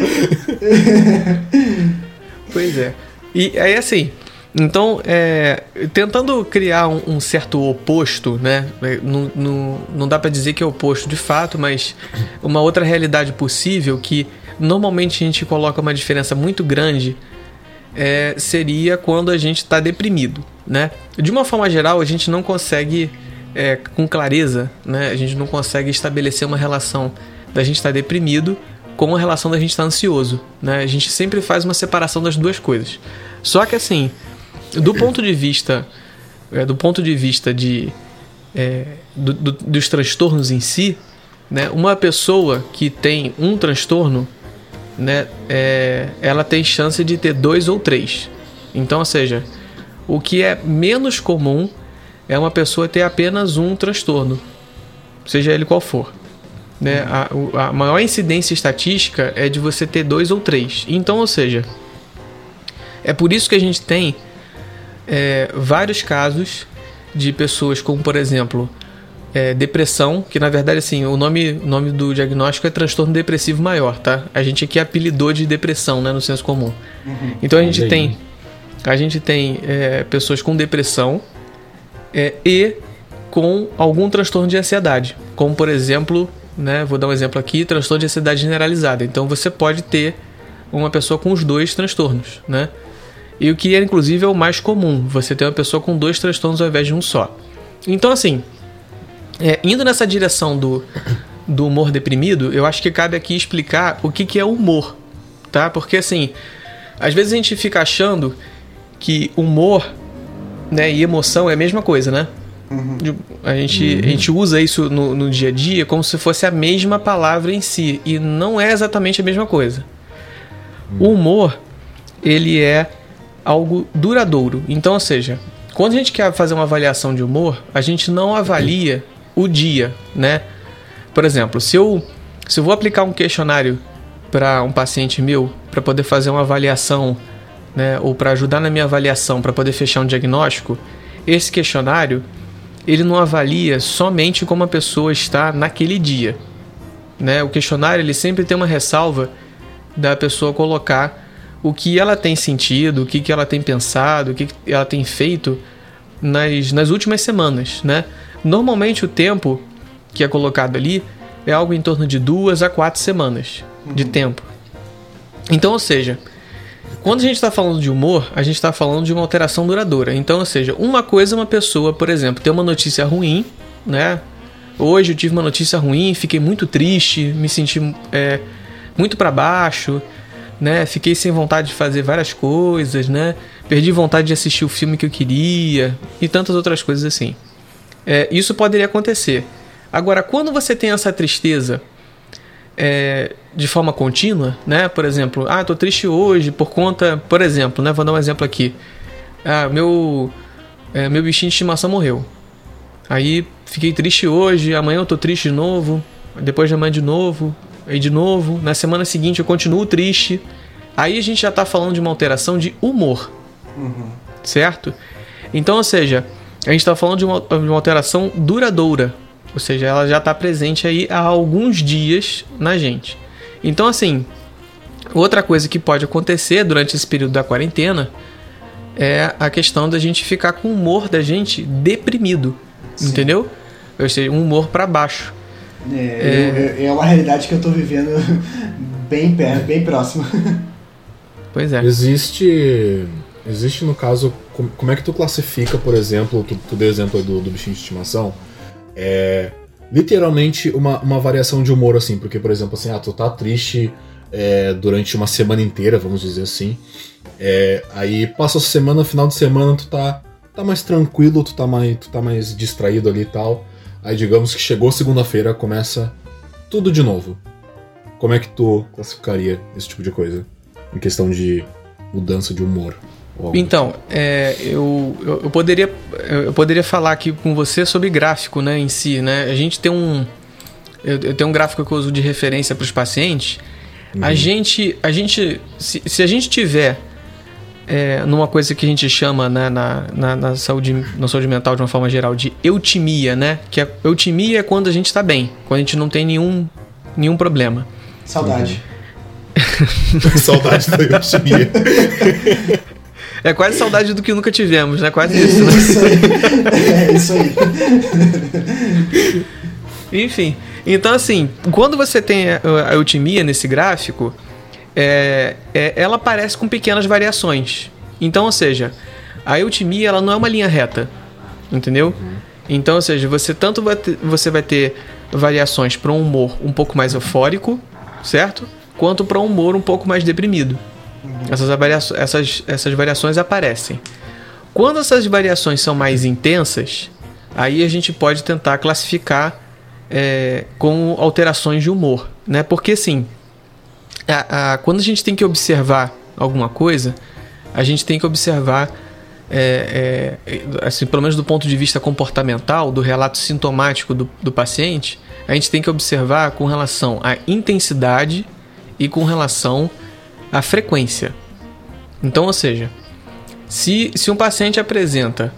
pois é. E aí, assim, então, é, tentando criar um, um, certo oposto, né? Não, não, não dá para dizer que é oposto de fato, mas uma outra realidade possível que normalmente a gente coloca uma diferença muito grande é, seria quando a gente está deprimido, né? De uma forma geral, a gente não consegue, é, com clareza, né? A gente não consegue estabelecer uma relação da gente estar tá deprimido com a relação da gente estar tá ansioso, né? A gente sempre faz uma separação das duas coisas. Só que assim, do ponto de vista é, do ponto de vista de é, do, do, dos transtornos em si, né, uma pessoa que tem um transtorno, né, é, ela tem chance de ter dois ou três. Então, ou seja, O que é menos comum é uma pessoa ter apenas um transtorno, seja ele qual for. Né? A, o- a maior incidência estatística é de você ter dois ou três. Então, ou seja, é por isso que a gente tem é, vários casos de pessoas como, por exemplo, é, depressão, que na verdade assim, o nome, o nome do diagnóstico é transtorno depressivo maior, tá? A gente aqui apelidou de depressão, né, no senso comum. Então a gente tem a gente tem é, pessoas com depressão é, e com algum transtorno de ansiedade, como por exemplo, né, vou dar um exemplo aqui, transtorno de ansiedade generalizada. Então você pode ter uma pessoa com os dois transtornos, né? E o que é inclusive é o mais comum, você ter uma pessoa com dois transtornos ao invés de um só. Então assim, é, indo nessa direção do, do humor deprimido, eu acho que cabe aqui explicar o que, que é humor, tá? Porque assim, às vezes a gente fica achando que humor né, e emoção é a mesma coisa, né? De- A, gente, a gente usa isso no, no dia a dia como se fosse a mesma palavra em si, e não é exatamente a mesma coisa. O humor, ele é algo duradouro. Então, ou seja, quando a gente quer fazer uma avaliação de humor, a gente não avalia o dia, né? Por exemplo, se eu, se eu vou aplicar um questionário para um paciente meu, para poder fazer uma avaliação, né, ou para ajudar na minha avaliação, para poder fechar um diagnóstico, esse questionário ele não avalia somente como a pessoa está naquele dia, né? O questionário ele sempre tem uma ressalva da pessoa colocar o que ela tem sentido, o que, que ela tem pensado, o que, que ela tem feito nas, nas últimas semanas, né? Normalmente o tempo que é colocado ali é algo em torno de duas a quatro semanas de tempo. Então, ou seja, quando a gente está falando de humor, a gente está falando de uma alteração duradoura. Então, ou seja, uma coisa é uma pessoa, por exemplo, ter uma notícia ruim, né? Hoje eu tive uma notícia ruim, fiquei muito triste, me senti é, muito para baixo, né? Fiquei sem vontade de fazer várias coisas, né? Perdi vontade de assistir o filme que eu queria e tantas outras coisas assim. É, isso poderia acontecer. Agora, quando você tem essa tristeza é, de forma contínua, né? Por exemplo, ah, tô triste hoje por conta, por exemplo, né? Vou dar um exemplo aqui. Ah, meu é, meu bichinho de estimação morreu. Aí fiquei triste hoje, amanhã eu tô triste de novo, depois de amanhã de novo, aí de novo, na semana seguinte eu continuo triste. Aí a gente já tá falando de uma alteração de humor, certo? Então, ou seja, a gente tá falando de uma, de uma alteração duradoura, ou seja, ela já tá presente aí há alguns dias na gente. Então, assim, outra coisa que pode acontecer durante esse período da quarentena é a questão da gente ficar com o humor da gente deprimido, entendeu? Ou seja, um humor para baixo. É, eu- é uma realidade que eu tô vivendo (laughs) bem perto, bem próximo. Pois é. Existe. Existe no caso. com- Como é que tu classifica, por exemplo, tu, tu deu exemplo aí do, do bichinho de estimação? É. Literalmente uma, uma variação de humor, assim, porque, por exemplo, assim, ah, tu tá triste é, durante uma semana inteira, vamos dizer assim. É, aí passa a semana, final de semana, tu tá, tá mais tranquilo, tu tá mais, tu tá mais distraído ali e tal. Aí digamos que chegou segunda-feira, começa tudo de novo. Como é que tu classificaria esse tipo de coisa? Em questão de mudança de humor. Então, é, eu, eu, eu poderia, eu poderia falar aqui com você sobre gráfico né, em si. Né? A gente tem um. Eu, eu tenho um gráfico que eu uso de referência para os pacientes. A gente. A gente se, se a gente tiver é, numa coisa que a gente chama né, na, na, na saúde, na saúde mental de uma forma geral de eutimia, né? Que a eutimia é quando a gente está bem, quando a gente não tem nenhum, nenhum problema. Saudade. (laughs) Saudade da eutimia. (laughs) É quase saudade do que nunca tivemos, né? Quase isso, né? Isso aí. É isso aí. Enfim, então assim, quando você tem a, a eutimia nesse gráfico, é, é- ela aparece com pequenas variações. Então, ou seja, a eutimia ela não é uma linha reta, entendeu? Então, ou seja, você tanto vai ter, você vai ter variações para um humor um pouco mais eufórico, certo? Quanto para um humor um pouco mais deprimido. Essas, variaço- essas, essas variações aparecem. Quando essas variações são mais intensas, aí a gente pode tentar classificar é, com alterações de humor, né? Porque assim, a- a- quando a gente tem que observar alguma coisa, a gente tem que observar é, é, assim, pelo menos do ponto de vista comportamental, do relato sintomático do, do paciente, a gente tem que observar com relação à intensidade e com relação à frequência. Então, ou seja, se, se um paciente apresenta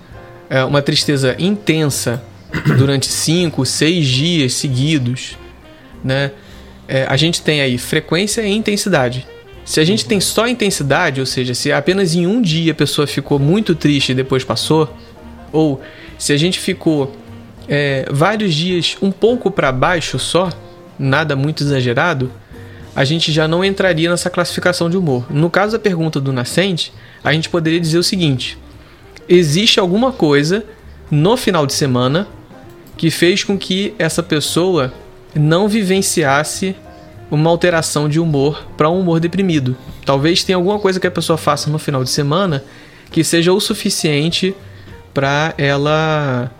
é, uma tristeza intensa (coughs) durante 5, 6 dias seguidos, né, é, a gente tem aí frequência e intensidade. Se a gente tem só intensidade, ou seja, se apenas em um dia a pessoa ficou muito triste e depois passou, ou se a gente ficou é, vários dias um pouco para baixo só, nada muito exagerado, a gente já não entraria nessa classificação de humor. No caso da pergunta do nascente, a gente poderia dizer o seguinte: existe alguma coisa no final de semana que fez com que essa pessoa não vivenciasse uma alteração de humor para um humor deprimido. Talvez tenha alguma coisa que a pessoa faça no final de semana que seja o suficiente para ela,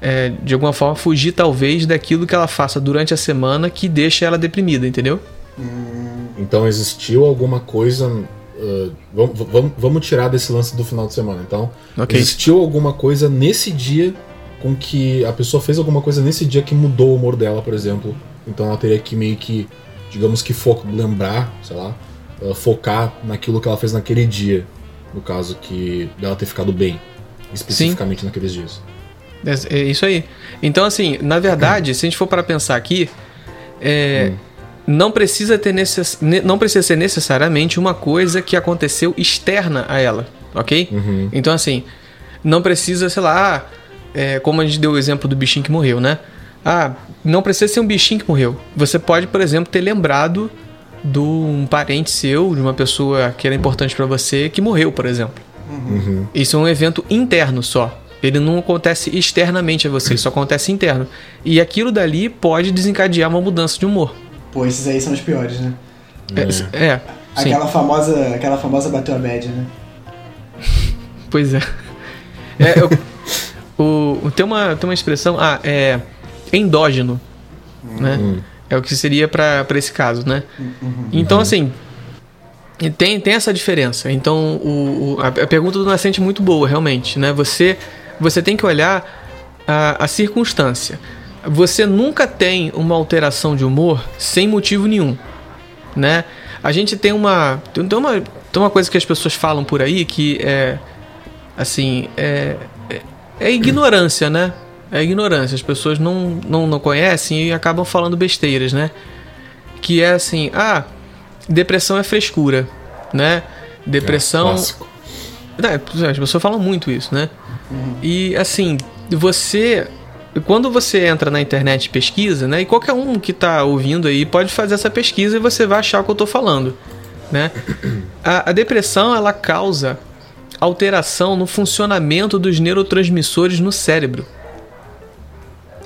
é, de alguma forma, fugir talvez daquilo que ela faça durante a semana que deixa ela deprimida, entendeu? Então existiu alguma coisa. Uh, vamos, vamos, vamos tirar desse lance do final de semana. Então, Ok. existiu alguma coisa nesse dia com que a pessoa fez alguma coisa nesse dia que mudou o humor dela, por exemplo. Então ela teria que meio que, digamos que fo lembrar, sei lá, uh, focar naquilo que ela fez naquele dia. No caso que dela ter ficado bem, especificamente naqueles dias. É, é isso aí. Então, assim, na verdade, se a gente for para pensar aqui, é, não, precisa ter necess... ne- não precisa ser necessariamente uma coisa que aconteceu externa a ela, ok? Uhum. Então, assim, não precisa, sei lá, ah, é, como a gente deu o exemplo do bichinho que morreu, né? Ah, não precisa ser um bichinho que morreu. Você pode, por exemplo, ter lembrado de um parente seu, de uma pessoa que era importante para você, que morreu, por exemplo. Uhum. Isso é um evento interno só. Ele não acontece externamente a você, isso acontece interno. E aquilo dali pode desencadear uma mudança de humor. Pô, esses aí são os piores, né? É, é, sim, Aquela famosa, aquela famosa bateu a média, né? (laughs) pois é. É, eu- (laughs) o, tem, uma, tem uma expressão, ah, é endógeno, né? Hum. É o que seria para esse caso, né? Então, assim, tem, tem essa diferença. Então, o, o- a, a pergunta do nascente é muito boa, realmente, né? Você, você tem que olhar a, a circunstância. Você nunca tem uma alteração de humor sem motivo nenhum, né? A gente tem uma, tem uma, tem uma coisa que as pessoas falam por aí que é, assim, é, é, é ignorância, né? É ignorância. As pessoas não, não, não conhecem e acabam falando besteiras, né? Que é assim, ah, depressão é frescura, né? Depressão. Clássico. É, as pessoas falam muito isso, né? E assim, você. Quando você entra na internet e pesquisa, né? E qualquer um que tá ouvindo aí pode fazer essa pesquisa e você vai achar o que eu tô falando, né? A, a depressão, ela causa alteração no funcionamento dos neurotransmissores no cérebro.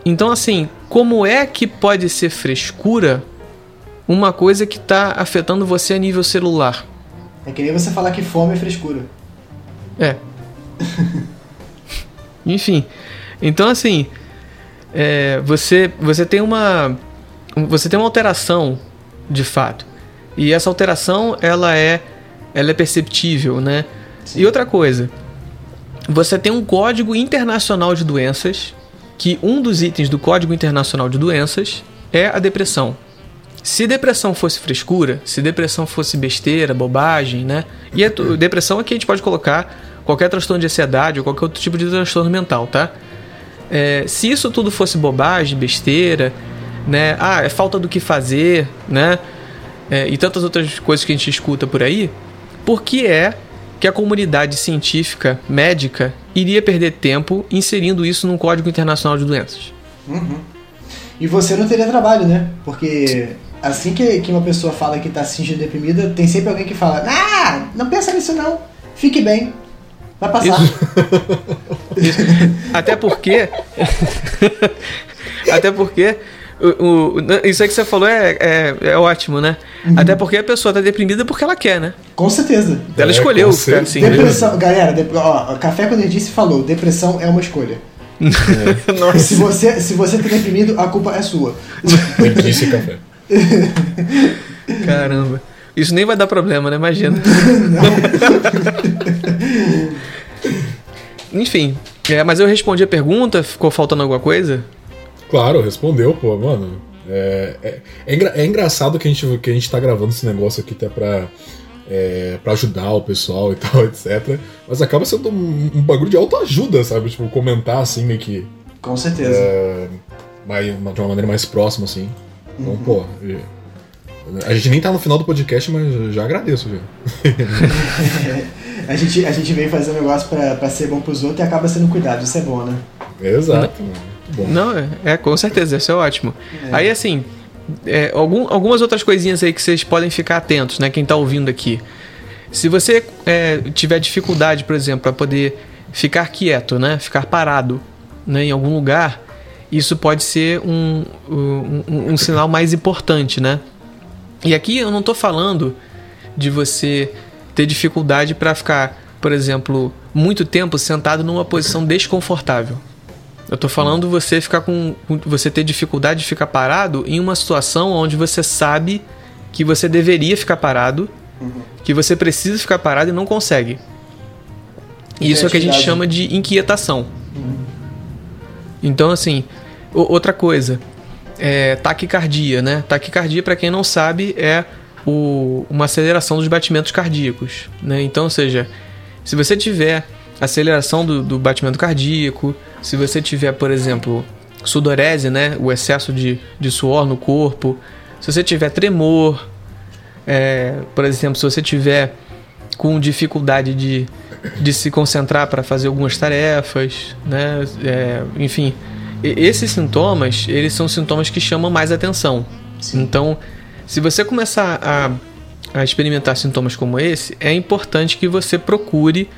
Então, assim, como é que pode ser frescura uma coisa que tá afetando você a nível celular? É que nem você falar que fome é frescura. É. (laughs) Enfim. Então assim, é, você você tem uma você tem uma alteração de fato. E essa alteração ela é ela é perceptível, né? E outra coisa, você tem um código internacional de doenças que um dos itens do código internacional de doenças é a depressão. Se depressão fosse frescura, se depressão fosse besteira, bobagem, né? E tu- depressão aqui a gente pode colocar qualquer transtorno de ansiedade ou qualquer outro tipo de transtorno mental, tá? É, se isso tudo fosse bobagem, besteira, né? Ah, é falta do que fazer, né? É, e tantas outras coisas que a gente escuta por aí, por que é que a comunidade científica médica iria perder tempo inserindo isso num código internacional de doenças? E você não teria trabalho, né? Porque assim que, que uma pessoa fala que tá se sentindo deprimida, tem sempre alguém que fala: Ah, não pensa nisso não. Fique bem. Vai passar. Isso. (laughs) Até porque. (laughs) Até porque. o- o- isso aí que você falou é, é, é ótimo, né? Até porque a pessoa tá deprimida porque ela quer, né? Com certeza. Ela É, escolheu ficar assim. certeza. Depressão, galera, dep- ó, Café quando ele disse falou, depressão é uma escolha. (laughs) Se Nossa. você, se você tá deprimido, a culpa é sua. Quem disse café? Caramba. Isso nem vai dar problema, né? Imagina. Enfim, é, mas eu respondi a pergunta, ficou faltando alguma coisa? Claro, respondeu, pô, mano. É, é, é, engra, é engraçado que a, gente, que a gente tá gravando esse negócio aqui até pra, é, pra ajudar o pessoal e (laughs) tal, etc. Mas acaba sendo um, um bagulho de autoajuda, sabe? Tipo, comentar assim, meio que. Com certeza. É, mais, de uma maneira mais próxima, assim. Então, Uhum. pô. A gente nem tá no final do podcast, mas já agradeço, já. (laughs) A gente, a gente vem fazer um negócio pra, pra ser bom pros outros e acaba sendo cuidado, isso é bom, né? Exato, bom. Não, é, é, com certeza, isso é ótimo. É. Aí, assim, é, algum- algumas outras coisinhas aí que vocês podem ficar atentos, né? Quem tá ouvindo aqui. Se você é, tiver dificuldade, por exemplo, para poder ficar quieto, né? Ficar parado né, em algum lugar, isso pode ser um, um, um- um sinal mais importante, né? E aqui eu não tô falando de você ter dificuldade para ficar, por exemplo, muito tempo sentado numa posição desconfortável. Eu tô falando você ficar com. você ter dificuldade de ficar parado em uma situação onde você sabe que você deveria ficar parado, que você precisa ficar parado e não consegue. E isso é o que a gente chama de inquietação. Então, assim, outra coisa, é taquicardia, né? Taquicardia, para quem não sabe, é o- uma aceleração dos batimentos cardíacos, né? Então, ou seja, se você tiver aceleração do, do batimento cardíaco, se você tiver, por exemplo, sudorese, né? O excesso de, de suor no corpo, se você tiver tremor, é, por exemplo, se você tiver com dificuldade de, de se concentrar para fazer algumas tarefas, né? É, enfim, esses sintomas, eles são sintomas que chamam mais atenção. Sim. Então, se você começar a, a experimentar sintomas como esse, é importante que você procure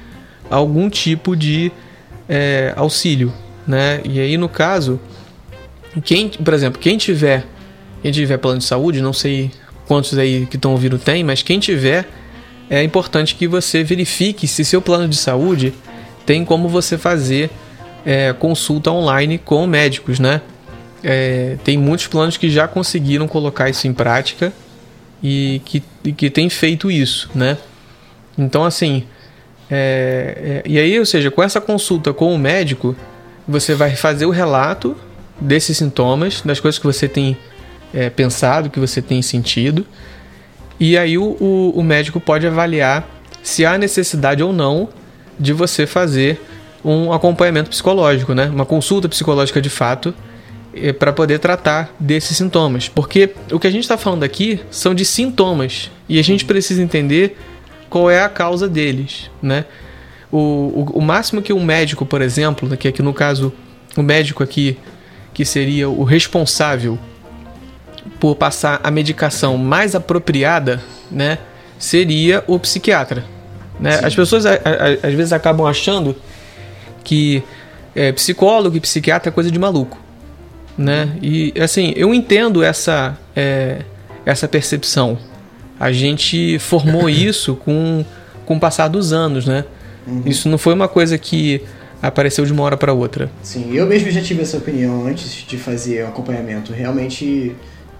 algum tipo de é, auxílio, né? E aí, no caso, quem, por exemplo, quem tiver, quem tiver plano de saúde, não sei quantos aí que estão ouvindo tem, mas quem tiver, é importante que você verifique se seu plano de saúde tem como você fazer é, consulta online com médicos, né? É, tem muitos planos que já conseguiram colocar isso em prática e que, e que tem feito isso, né? Então, assim, é, é, e aí, ou seja, com essa consulta com o médico, você vai fazer o relato desses sintomas, das coisas que você tem é, pensado, que você tem sentido, e aí o, o, o médico pode avaliar se há necessidade ou não de você fazer um acompanhamento psicológico, né? Uma consulta psicológica de fato para poder tratar desses sintomas, porque o que a gente está falando aqui são de sintomas e a gente precisa entender qual é a causa deles, né? O, o, o máximo que um médico, por exemplo, que aqui no caso o médico aqui que seria o responsável por passar a medicação mais apropriada, né, seria o psiquiatra. Né? As pessoas a- a- às vezes acabam achando que é, psicólogo e psiquiatra é coisa de maluco, né? E assim, eu entendo essa é, essa percepção. A gente formou (laughs) isso com com o passar dos anos, né? Isso não foi uma coisa que apareceu de uma hora para outra. Sim, eu mesmo já tive essa opinião antes de fazer o acompanhamento. Realmente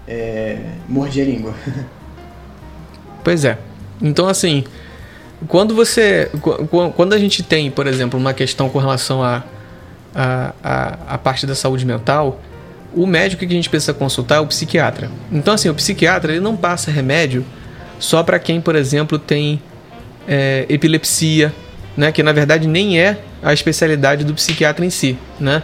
é, mordi a língua. (laughs) Pois é. Então, assim, quando você. qu- qu- Quando a gente tem, por exemplo, uma questão com relação à a, a, a, parte da saúde mental, o médico que a gente precisa consultar é o psiquiatra. Então, assim, o psiquiatra ele não passa remédio só para quem, por exemplo, tem é, epilepsia, né? Que na verdade nem é a especialidade do psiquiatra em si, né?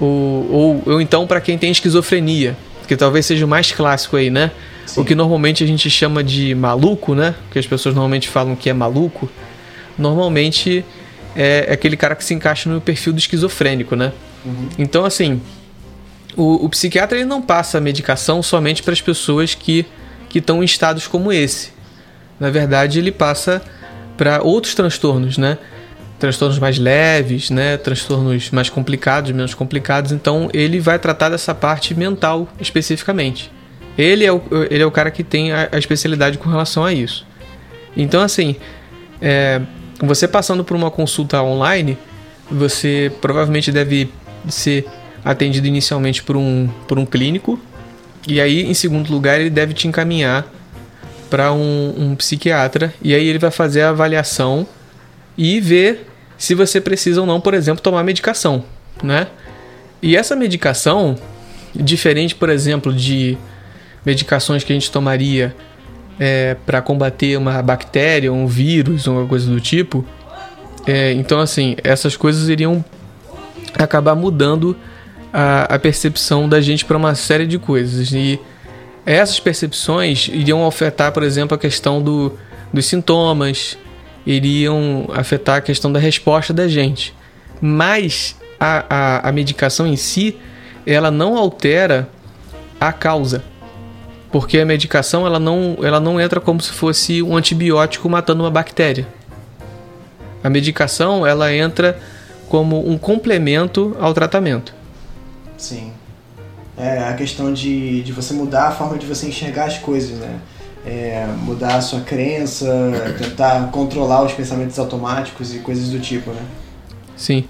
Ou, ou, ou então para quem tem esquizofrenia, que talvez seja o mais clássico aí, né? Sim. O que normalmente a gente chama de maluco, né? Que as pessoas normalmente falam que é maluco. Normalmente é aquele cara que se encaixa no perfil do esquizofrênico, né? Então, assim, o, o psiquiatra ele não passa a medicação somente para as pessoas que que estão em estados como esse. Na verdade, ele passa para outros transtornos, né? Transtornos mais leves, né? Transtornos mais complicados, menos complicados. Então, ele vai tratar dessa parte mental especificamente. Ele é o, ele é o cara que tem a, a especialidade com relação a isso. Então, assim, é, você passando por uma consulta online, você provavelmente deve ser atendido inicialmente por um, por um clínico. E aí, em segundo lugar, ele deve te encaminhar para um, um psiquiatra. E aí ele vai fazer a avaliação e ver se você precisa ou não, por exemplo, tomar medicação, né? E essa medicação, diferente, por exemplo, de medicações que a gente tomaria é, para combater uma bactéria, um vírus, uma coisa do tipo, é, então assim, essas coisas iriam acabar mudando a, a percepção da gente para uma série de coisas. E essas percepções iriam afetar, por exemplo, a questão do, dos sintomas, iriam afetar a questão da resposta da gente. Mas a, a, a medicação em si, ela não altera a causa. Porque a medicação ela não, ela não entra como se fosse um antibiótico matando uma bactéria. A medicação ela entra como um complemento ao tratamento. Sim. É a questão de, de você mudar a forma de você enxergar as coisas, né? É, mudar a sua crença, tentar controlar os pensamentos automáticos e coisas do tipo, né? Sim.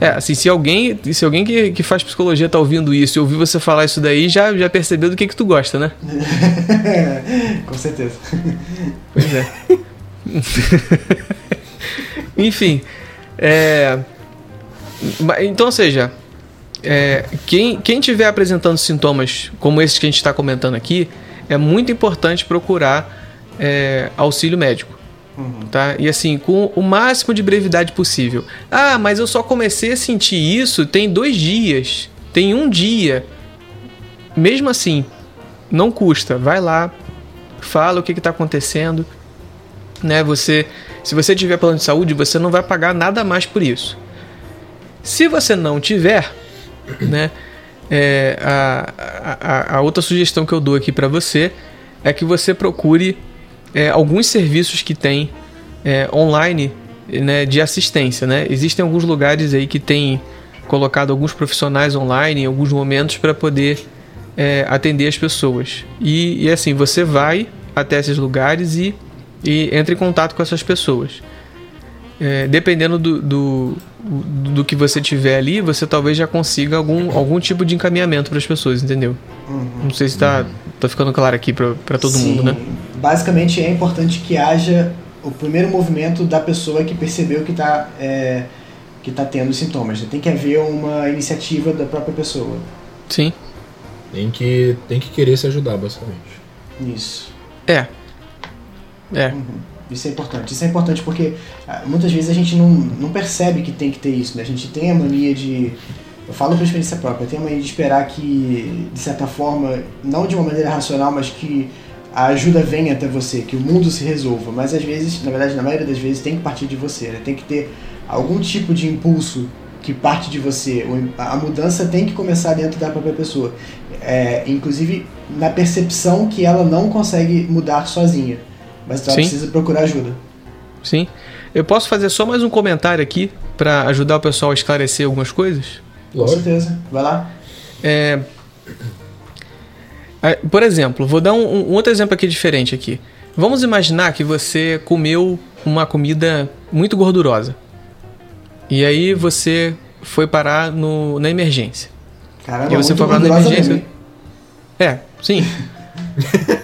É, assim, se alguém, se alguém que, que faz psicologia tá ouvindo isso e ouvir você falar isso daí, já, já percebeu do que que tu gosta, né? (laughs) Com certeza. Pois é. (laughs) Enfim, é... Então, ou seja, é, quem, quem tiver apresentando sintomas como esses que a gente está comentando aqui, é muito importante procurar é, auxílio médico. Uhum. Tá? E assim, com o máximo de brevidade possível. Ah, mas eu só comecei a sentir isso tem dois dias, tem um dia. Mesmo assim, não custa. Vai lá, fala o que está acontecendo. Né? Você, se você tiver plano de saúde, você não vai pagar nada mais por isso. Se você não tiver, (coughs) né? É, a, a, a, outra sugestão que eu dou aqui para você é que você procure é, alguns serviços que tem é, online né, de assistência. Né? Existem alguns lugares aí que tem colocado alguns profissionais online em alguns momentos para poder é, atender as pessoas. E, e, assim, você vai até esses lugares e, e entra em contato com essas pessoas. É, dependendo do, do, do que você tiver ali, você talvez já consiga algum, algum tipo de encaminhamento para as pessoas, entendeu? Uhum. Não sei se está tá ficando claro aqui para todo Sim. mundo, né? Basicamente é importante que haja o primeiro movimento da pessoa que percebeu que está é, que tá tendo sintomas. Tem que haver uma iniciativa da própria pessoa. Sim. Tem que, tem que querer se ajudar, basicamente. Isso. É. É. Uhum. Isso é importante. Isso é importante porque ah, muitas vezes a gente não, não percebe que tem que ter isso, né? A gente tem a mania de. Eu falo por experiência própria, tem a mania de esperar que, de certa forma, não de uma maneira racional, mas que a ajuda venha até você, que o mundo se resolva. Mas às vezes, na verdade, na maioria das vezes, tem que partir de você, né? Tem que ter algum tipo de impulso que parte de você. A mudança tem que começar dentro da própria pessoa. É, inclusive na percepção que ela não consegue mudar sozinha. Mas ela Sim. precisa procurar ajuda. Sim. Eu posso fazer só mais um comentário aqui para ajudar o pessoal a esclarecer algumas coisas? Com certeza. Vai lá. É... Por exemplo, vou dar um, um outro exemplo aqui diferente aqui. Vamos imaginar que você comeu uma comida muito gordurosa. E aí você foi parar no, na emergência. Caramba, e você foi parar na emergência. É, sim. (laughs)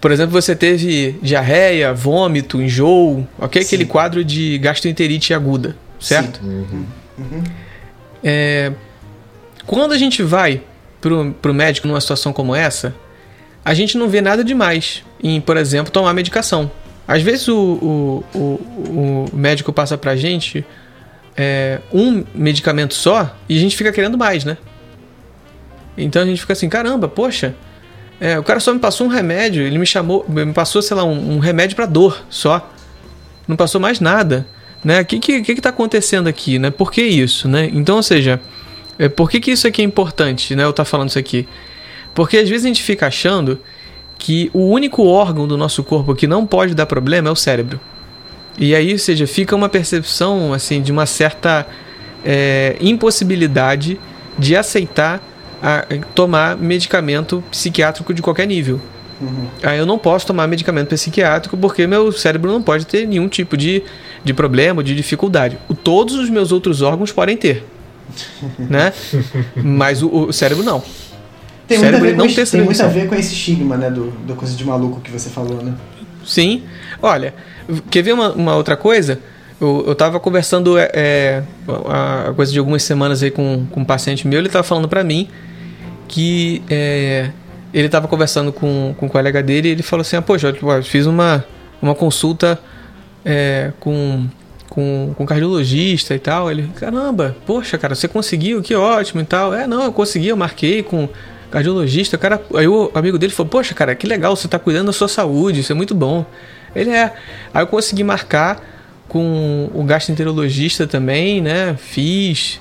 Por exemplo, você teve diarreia, vômito, enjoo, ok? Sim. Aquele quadro de gastroenterite aguda, certo? Uhum. Uhum. É, quando a gente vai pro, pro médico numa situação como essa, a gente não vê nada demais em, por exemplo, tomar medicação. Às vezes o, o, o, o médico passa pra gente é, um medicamento só e a gente fica querendo mais, né? Então a gente fica assim, caramba, poxa, é, o cara só me passou um remédio, ele me chamou, me passou, sei lá, um, um remédio para dor só. Não passou mais nada. Né? O que, que, que, tá acontecendo aqui? Né? Por que isso? Né? Então, ou seja, é, por que, que isso aqui é importante, né? Eu tá falando isso aqui? Porque às vezes a gente fica achando que o único órgão do nosso corpo que não pode dar problema é o cérebro. E aí, ou seja, fica uma percepção assim de uma certa é, impossibilidade de aceitar a tomar medicamento psiquiátrico de qualquer nível. Uhum. Aí eu não posso tomar medicamento psiquiátrico porque meu cérebro não pode ter nenhum tipo de, de problema, de dificuldade. O, todos os meus outros órgãos podem ter. (laughs) né? Mas o, o cérebro não. Tem, muito, a ver, com, tem muito a ver com esse estigma, né? Do, do coisa de maluco que você falou, né? Sim. Olha, quer ver uma, uma outra coisa? Eu, eu tava conversando é, é, a, coisa de algumas semanas aí com, com um paciente meu, ele tava falando para mim que é, ele tava conversando com, com um colega dele e ele falou assim, ah, poxa, eu fiz uma, uma consulta é, com, com, com cardiologista e tal. Ele, caramba, poxa, cara, você conseguiu, que ótimo e tal. É, não, eu consegui, eu marquei com cardiologista. Cara, aí o amigo dele falou, poxa, cara, que legal, você tá cuidando da sua saúde, isso é muito bom. Ele é. Aí eu consegui marcar com o gastroenterologista também, né? Fiz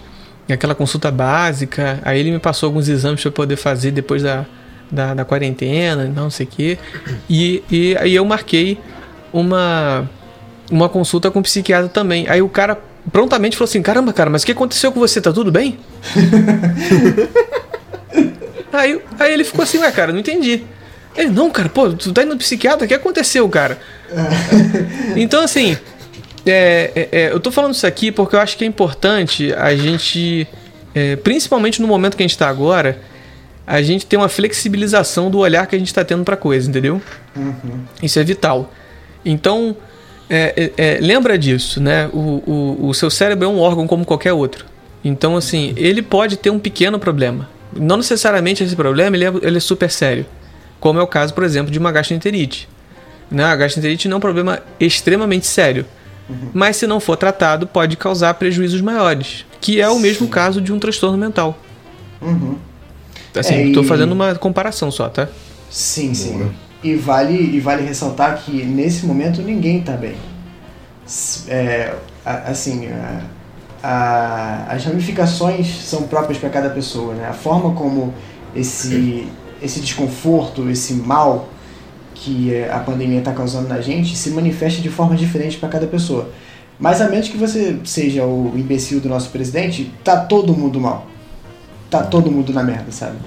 aquela consulta básica. Aí ele me passou alguns exames para eu poder fazer depois da, da, da quarentena, não sei o quê. E, e aí eu marquei uma, uma consulta com o psiquiatra também. Aí o cara prontamente falou assim: Caramba, cara, mas o que aconteceu com você? Tá tudo bem? (laughs) aí, aí ele ficou assim: Ué, cara, não entendi. Ele, não, cara, pô, tu tá indo no psiquiatra, o que aconteceu, cara? então, assim, é, é, é, eu tô falando isso aqui porque eu acho que é importante a gente, é, principalmente no momento que a gente tá agora, a gente ter uma flexibilização do olhar que a gente tá tendo pra coisa, entendeu? Uhum. Isso é vital. Então, é, é, lembra disso, né? O, o, o seu cérebro é um órgão como qualquer outro. Então, assim, ele pode ter um pequeno problema. Não necessariamente esse problema ele é, ele é super sério como é o caso, por exemplo, de uma gastroenterite. Né? A gastroenterite não é um problema extremamente sério, uhum. mas se não for tratado, pode causar prejuízos maiores, que é o Sim. mesmo caso de um transtorno mental. Uhum. Assim, estou é, e... fazendo uma comparação só, tá? Sim, sim. E vale, e vale ressaltar que nesse momento ninguém está bem. É, assim, a, a, as ramificações são próprias para cada pessoa, né? A forma como esse esse desconforto, esse mal que é, a pandemia está causando na gente se manifesta de forma diferente para cada pessoa. Mas a menos que você seja o imbecil do nosso presidente, tá todo mundo mal. Tá todo mundo na merda, sabe?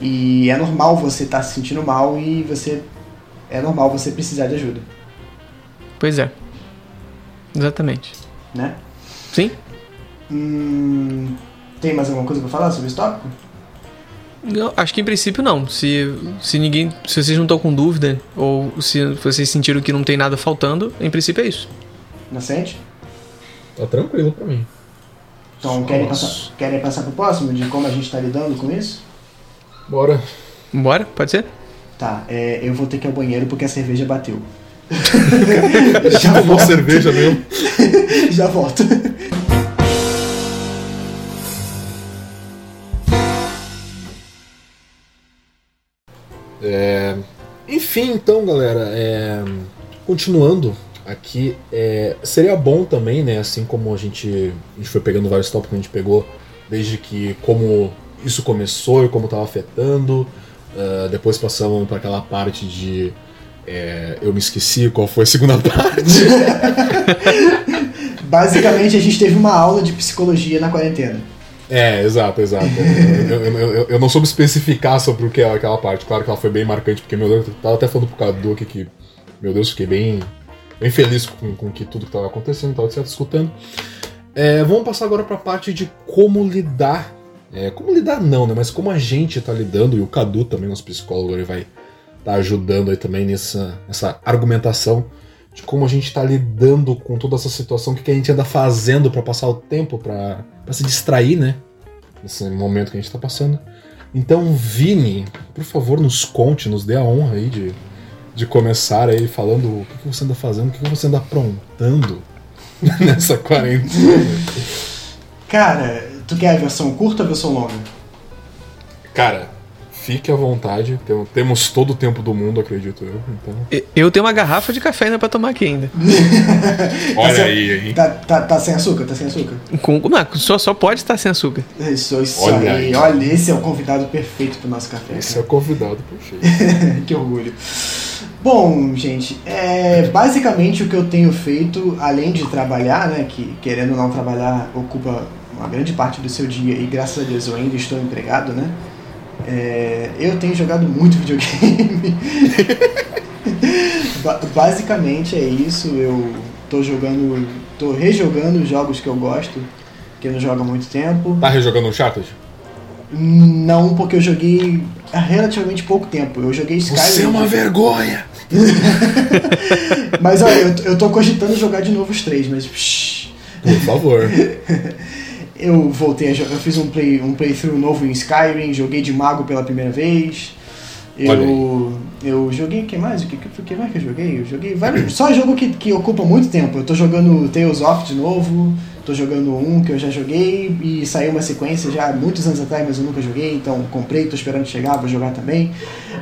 E é normal você estar tá se sentindo mal e você é normal você precisar de ajuda. Pois é. Exatamente. Né? Sim. Hum, tem mais alguma coisa para falar sobre esse tópico? Não, acho que em princípio não. Se, se ninguém. Se vocês não estão com dúvida, ou se vocês sentiram que não tem nada faltando, em princípio é isso. Não sente? Tá tranquilo pra mim. Então querem passar, querem passar pro próximo de como a gente tá lidando com isso? Bora. Bora, pode ser? Tá, é, eu vou ter que ir ao banheiro porque a cerveja bateu. (laughs) Já volto. cerveja mesmo? (laughs) Já volto. É... Enfim, então, galera, é... continuando aqui, é... seria bom também, né? Assim como a gente, a gente foi pegando vários tópicos que a gente pegou, desde que como isso começou e como estava afetando. Uh, depois passamos para aquela parte de. É... eu me esqueci qual foi a segunda (laughs) parte. Basicamente, a gente teve uma aula de psicologia na quarentena. É, exato, exato. eu, eu, eu, eu, não soube especificar sobre o que é aquela parte. Claro que ela foi bem marcante, porque meu Deus, eu tava até falando pro Cadu aqui que, meu Deus, fiquei bem, bem feliz com, com que tudo que tava acontecendo, tava certo escutando. É, vamos passar agora para a parte de como lidar. É, como lidar não, né? Mas como a gente tá lidando, e o Cadu também, nosso psicólogo, ele vai estar tá ajudando aí também nessa, nessa argumentação de como a gente está lidando com toda essa situação, o que, que a gente anda fazendo para passar o tempo, para se distrair, né? Nesse momento que a gente está passando. Então, Vini, por favor, nos conte, nos dê a honra aí de, de começar aí falando o que, que você anda fazendo, o que, que você anda aprontando (laughs) nessa quarentena. Cara, tu quer a versão curta ou a versão longa? Cara, Fique à vontade, temos todo o tempo do mundo, acredito eu. Então... Eu tenho uma garrafa de café ainda pra tomar aqui ainda. (laughs) Olha tá aí, hein? Tá, tá, tá, sem açúcar? Tá sem açúcar? Com, não, só, só pode estar sem açúcar. Isso, isso olha aí. aí. Olha, esse é o convidado perfeito pro nosso café. Esse cara. é o convidado perfeito. (laughs) que orgulho. Bom, gente, é, basicamente o que eu tenho feito, além de trabalhar, né, que querendo ou não trabalhar ocupa uma grande parte do seu dia e graças a Deus eu ainda estou empregado, né? É, eu tenho jogado muito (laughs) videogame. Basicamente é isso. Eu tô jogando, tô rejogando jogos que eu gosto, que eu não jogo há muito tempo. Tá rejogando Uncharted? Não, porque eu joguei há relativamente pouco tempo. Eu joguei Skyrim. Você é uma vergonha! (laughs) mas olha, eu, eu tô cogitando jogar de novo os três, mas. Psh, Por favor. (laughs) eu voltei a jogar, eu fiz um, play, um playthrough novo em Skyrim, joguei de mago pela primeira vez. Eu, eu joguei o que mais? O que, que, que mais que eu joguei? Eu joguei vários. Só jogo que, que ocupa muito tempo. Eu tô jogando Tales of de novo, tô jogando um que eu já joguei e saiu uma sequência já muitos anos atrás, mas eu nunca joguei, então comprei, tô esperando chegar, vou jogar também.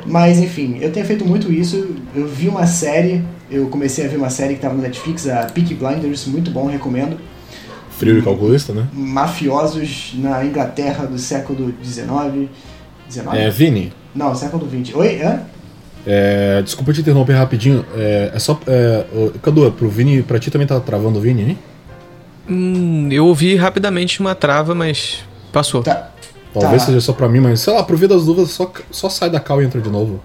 Mas enfim, eu tenho feito muito isso. Eu vi uma série, eu comecei a ver uma série que tava no Netflix, a Peaky Blinders, muito bom, recomendo. Frio e calculista, né? Mafiosos na Inglaterra do século XIX. 19? É, Vini. Não, século XX. Oi? Hã? É, desculpa te interromper rapidinho. É, é só. É, Cadu, pro Vini, pra ti também tá travando o Vini, hein? Hum, eu ouvi rapidamente uma trava, mas passou. Tá. Talvez Tá. seja só pra mim, mas sei lá, pro Via das Dúvidas, só, só sai da cal e entra de novo.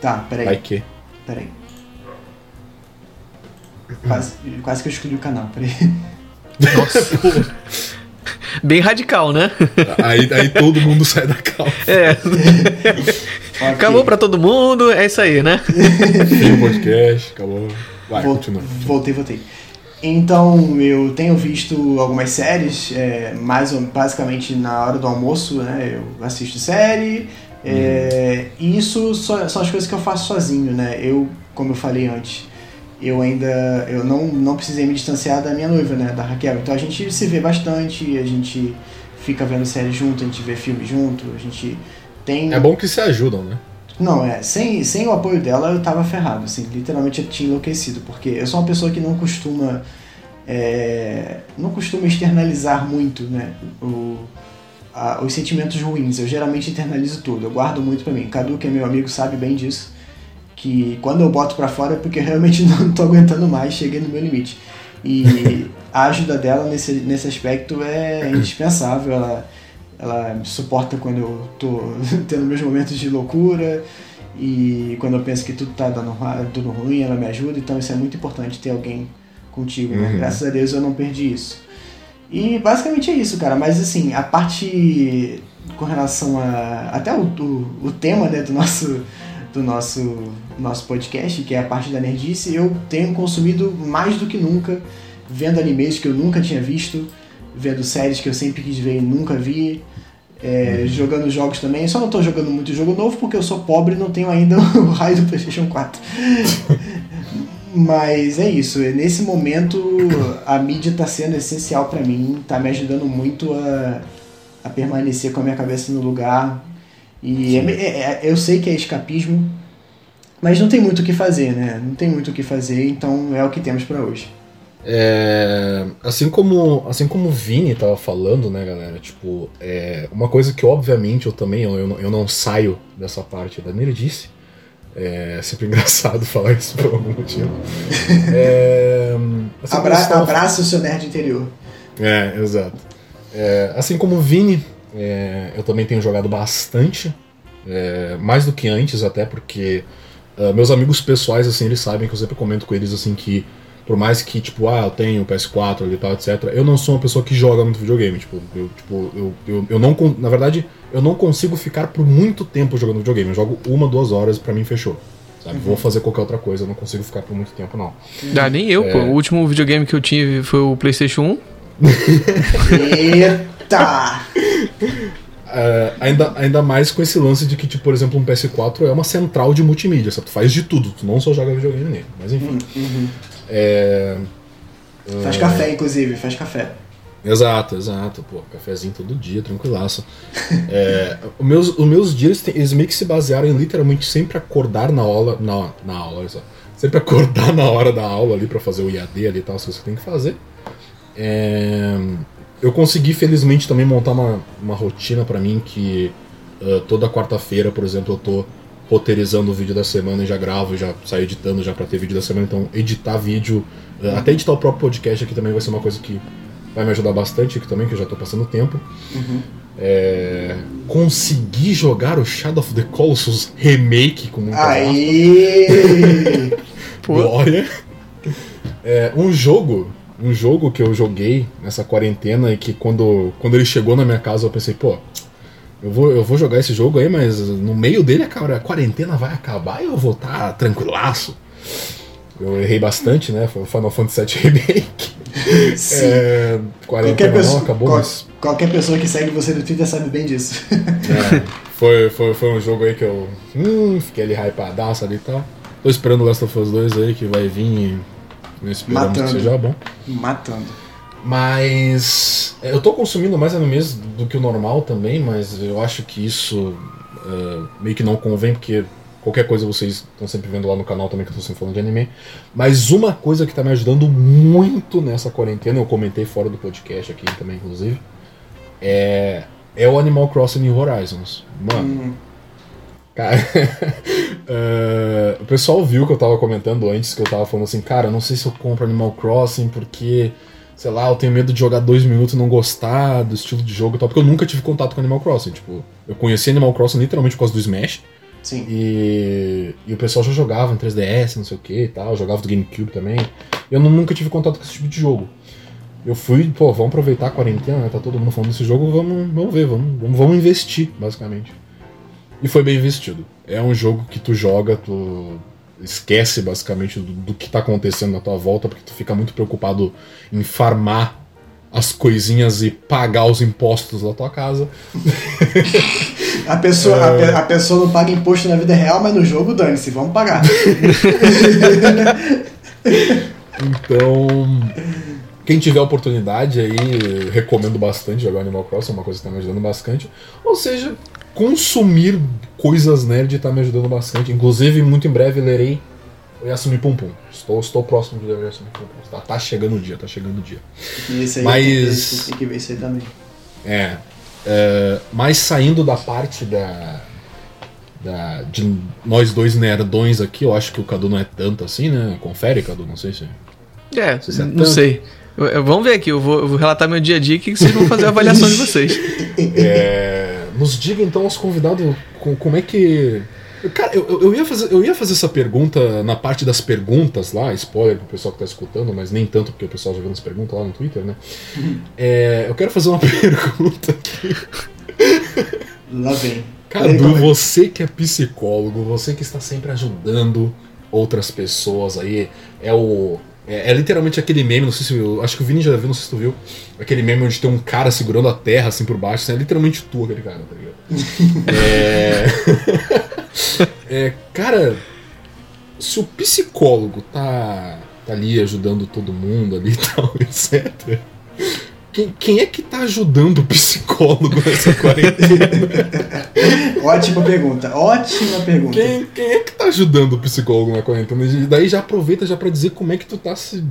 Tá, peraí. Vai que. Peraí. Quase, quase que eu escolhi o canal, peraí. Nossa. (laughs) Bem radical, né? Aí, aí todo mundo sai da cal. É. Acabou pra todo mundo, é isso aí, né? Fim o podcast, acabou. Vai, Vol- continua. Voltei, voltei. Então, eu tenho visto algumas séries, é, mais ou- basicamente na hora do almoço, né? Eu assisto série, é, e isso só- são as coisas que eu faço sozinho, né? Eu, como eu falei antes, eu ainda eu não, não precisei me distanciar da minha noiva, né? Da Raquel. Então a gente se vê bastante, a gente fica vendo série junto, a gente vê filme junto, a gente tem... É bom que se ajudam, né? Não, é, sem, sem o apoio dela eu tava ferrado, assim, literalmente eu tinha enlouquecido, porque eu sou uma pessoa que não costuma, é, não costuma externalizar muito, né, o, a- os sentimentos ruins, eu geralmente internalizo tudo, eu guardo muito pra mim, Cadu, que é meu amigo, sabe bem disso, que quando eu boto pra fora é porque eu realmente (laughs) não tô aguentando mais, cheguei no meu limite, e a ajuda dela nesse, nesse aspecto é indispensável, ela ela me suporta quando eu tô (laughs) tendo meus momentos de loucura e quando eu penso que tudo tá dando tudo ruim, ela me ajuda. Então isso é muito importante ter alguém contigo, né? Uhum. Graças a Deus eu não perdi isso. E basicamente é isso, cara. Mas assim, a parte com relação a até o, o, o tema né, do nosso do nosso nosso podcast, que é a parte da nerdice, eu tenho consumido mais do que nunca, vendo animes que eu nunca tinha visto, vendo séries que eu sempre quis ver e nunca vi, é, jogando jogos também. Só não tô jogando muito jogo novo porque eu sou pobre e não tenho ainda (laughs) o raio do PlayStation 4. (laughs) Mas é isso, nesse momento a mídia tá sendo essencial pra mim, tá me ajudando muito a, a permanecer com a minha cabeça no lugar. E é- é- é- eu sei que é escapismo, mas não tem muito o que fazer, né? Não tem muito o que fazer, então é o que temos pra hoje. É, assim como assim como o Vini tava falando, né, galera? Tipo, é, uma coisa que obviamente eu também eu, eu, não, eu não saio dessa parte da nerdice. É sempre (laughs) engraçado falar isso por algum motivo. (laughs) É, assim Abra tava- abraça o seu nerd interior. É, exato. É, assim como o Vini, é, eu também tenho jogado bastante, é, mais do que antes até, porque ah, meus amigos pessoais, assim, eles sabem que eu sempre comento com eles, assim, que por mais que, tipo, ah, eu tenho o PS4 ali e tal, etc., eu não sou uma pessoa que joga muito videogame, tipo, eu, tipo, eu, eu, eu não, na verdade, eu não consigo ficar por muito tempo jogando videogame, eu jogo uma, duas horas e pra mim fechou. Sabe? Vou fazer qualquer outra coisa, eu não consigo ficar por muito tempo, não. Ah, nem eu, É. pô. O último videogame que eu tive foi o PlayStation 1. (laughs) Eita! É, ainda, ainda mais com esse lance de que, tipo, por exemplo, um PS4 é uma central de multimídia, sabe? Tu faz de tudo, tu não só joga videogame nele. Mas enfim. Uhum. É... Faz café, inclusive, faz café. Exato, exato. Pô, cafezinho todo dia, tranquilaço. É, os, meus, os meus dias, têm- eles meio que se basearam em literalmente sempre acordar na aula. Na, na aula, olha só. Sempre acordar (laughs) na hora da aula ali pra fazer o IAD ali e tal, as coisas que tem que fazer. É, eu consegui, felizmente, também montar uma, uma rotina pra mim que ah, toda quarta-feira, por exemplo, eu tô roteirizando o vídeo da semana e já gravo, já saio editando já pra ter vídeo da semana. Então, editar vídeo, ah, até editar o próprio podcast aqui também vai ser uma coisa que vai me ajudar bastante aqui também, que eu já tô passando tempo. É, consegui jogar o Shadow of the Colossus Remake com muita. Aí! (laughs) Glória. É, (laughs) um jogo, um jogo que eu joguei nessa quarentena e que quando, quando ele chegou na minha casa eu pensei, pô, eu vou, eu vou jogar esse jogo aí, mas no meio dele cara, a quarentena vai acabar e eu vou estar tranquilaço. Eu errei bastante, né? Foi o Final Fantasy VII Remake. (laughs) Sim. É, Qualquer pessoa- não acabou, qual- mas Qualquer pessoa que segue você no Twitter sabe bem disso. é, (laughs) foi, foi, foi um jogo aí que eu hum, fiquei ali hypadaço ali e tal. Tô esperando o Last of Us 2 aí que vai vir e esperamos Matando. que seja bom. Matando. Mas é, eu tô consumindo mais animes do que o normal também, mas eu acho que isso é, meio que não convém, porque qualquer coisa vocês estão sempre vendo lá no canal também que eu tô sempre falando de anime. Mas uma coisa que tá me ajudando muito nessa quarentena, eu comentei fora do podcast aqui também, inclusive, é, é o Animal Crossing New Horizons. Mano, Hum, Cara, (laughs) eh, o pessoal viu que eu tava comentando antes, que eu tava falando assim, cara, eu não sei se eu compro Animal Crossing porque, sei lá, eu tenho medo de jogar dois minutos e não gostar do estilo de jogo e tal, porque eu nunca tive contato com Animal Crossing. Tipo, eu conheci Animal Crossing literalmente por causa do Smash sim. e, e o pessoal já jogava em 3DS, não sei o que e tal, jogava do GameCube também. Eu nu- nunca tive contato com esse tipo de jogo. Eu fui, pô, vamos aproveitar a quarentena, né? Tá todo mundo falando desse jogo, vamos, vamos ver, vamos, vamos, vamos investir, basicamente. E foi bem investido. É um jogo que tu joga, tu esquece basicamente do, do que tá acontecendo na tua volta, porque tu fica muito preocupado em farmar as coisinhas e pagar os impostos da tua casa. A pessoa, É. a, pe- a pessoa não paga imposto na vida real, mas no jogo, dane-se, vamos pagar. Então, quem tiver oportunidade aí, recomendo bastante jogar Animal Crossing, é uma coisa que tá me ajudando bastante. Ou seja, consumir coisas nerd tá me ajudando bastante. Inclusive, muito em breve lerei o Yasumi Pum Pum. Estou, estou próximo de ler o Yasumi Pum Pum. Tá, tá chegando o dia, tá chegando o dia. Esse aí Mas- tem, que ver, tem que ver isso aí também. É. é, mas saindo da parte da. da de nós dois nerdões aqui, eu acho que o Cadu não é tanto assim, né? Confere, Cadu, não sei se. É, Você é não sei. Eu- eu- vamos ver aqui, eu vou, eu vou relatar meu dia a dia que vocês vão fazer a avaliação de vocês. (laughs) É, nos diga então aos convidados com- como é que. Cara, eu, eu, ia fazer, eu ia fazer essa pergunta na parte das perguntas lá, spoiler pro pessoal que tá escutando, mas nem tanto porque o pessoal já viu as perguntas lá no Twitter, né? É, eu quero fazer uma (laughs) pergunta aqui. Lá vem. Cadu, você que é psicólogo, você que está sempre ajudando outras pessoas aí, é o. É, é literalmente aquele meme, não sei se. eu- Acho que o Vini já viu, não sei se tu viu. Aquele meme onde tem um cara segurando a terra assim por baixo, assim, é literalmente tu aquele cara, tá ligado? é. (laughs) é. Cara, se o psicólogo tá, tá ali ajudando todo mundo ali e tal, (laughs) etc. Quem, quem é que tá ajudando o psicólogo nessa quarentena? (laughs) Ótima pergunta, ótima pergunta. Quem, quem é que tá ajudando o psicólogo na quarentena? E daí já aproveita já pra dizer como é que tu tá se,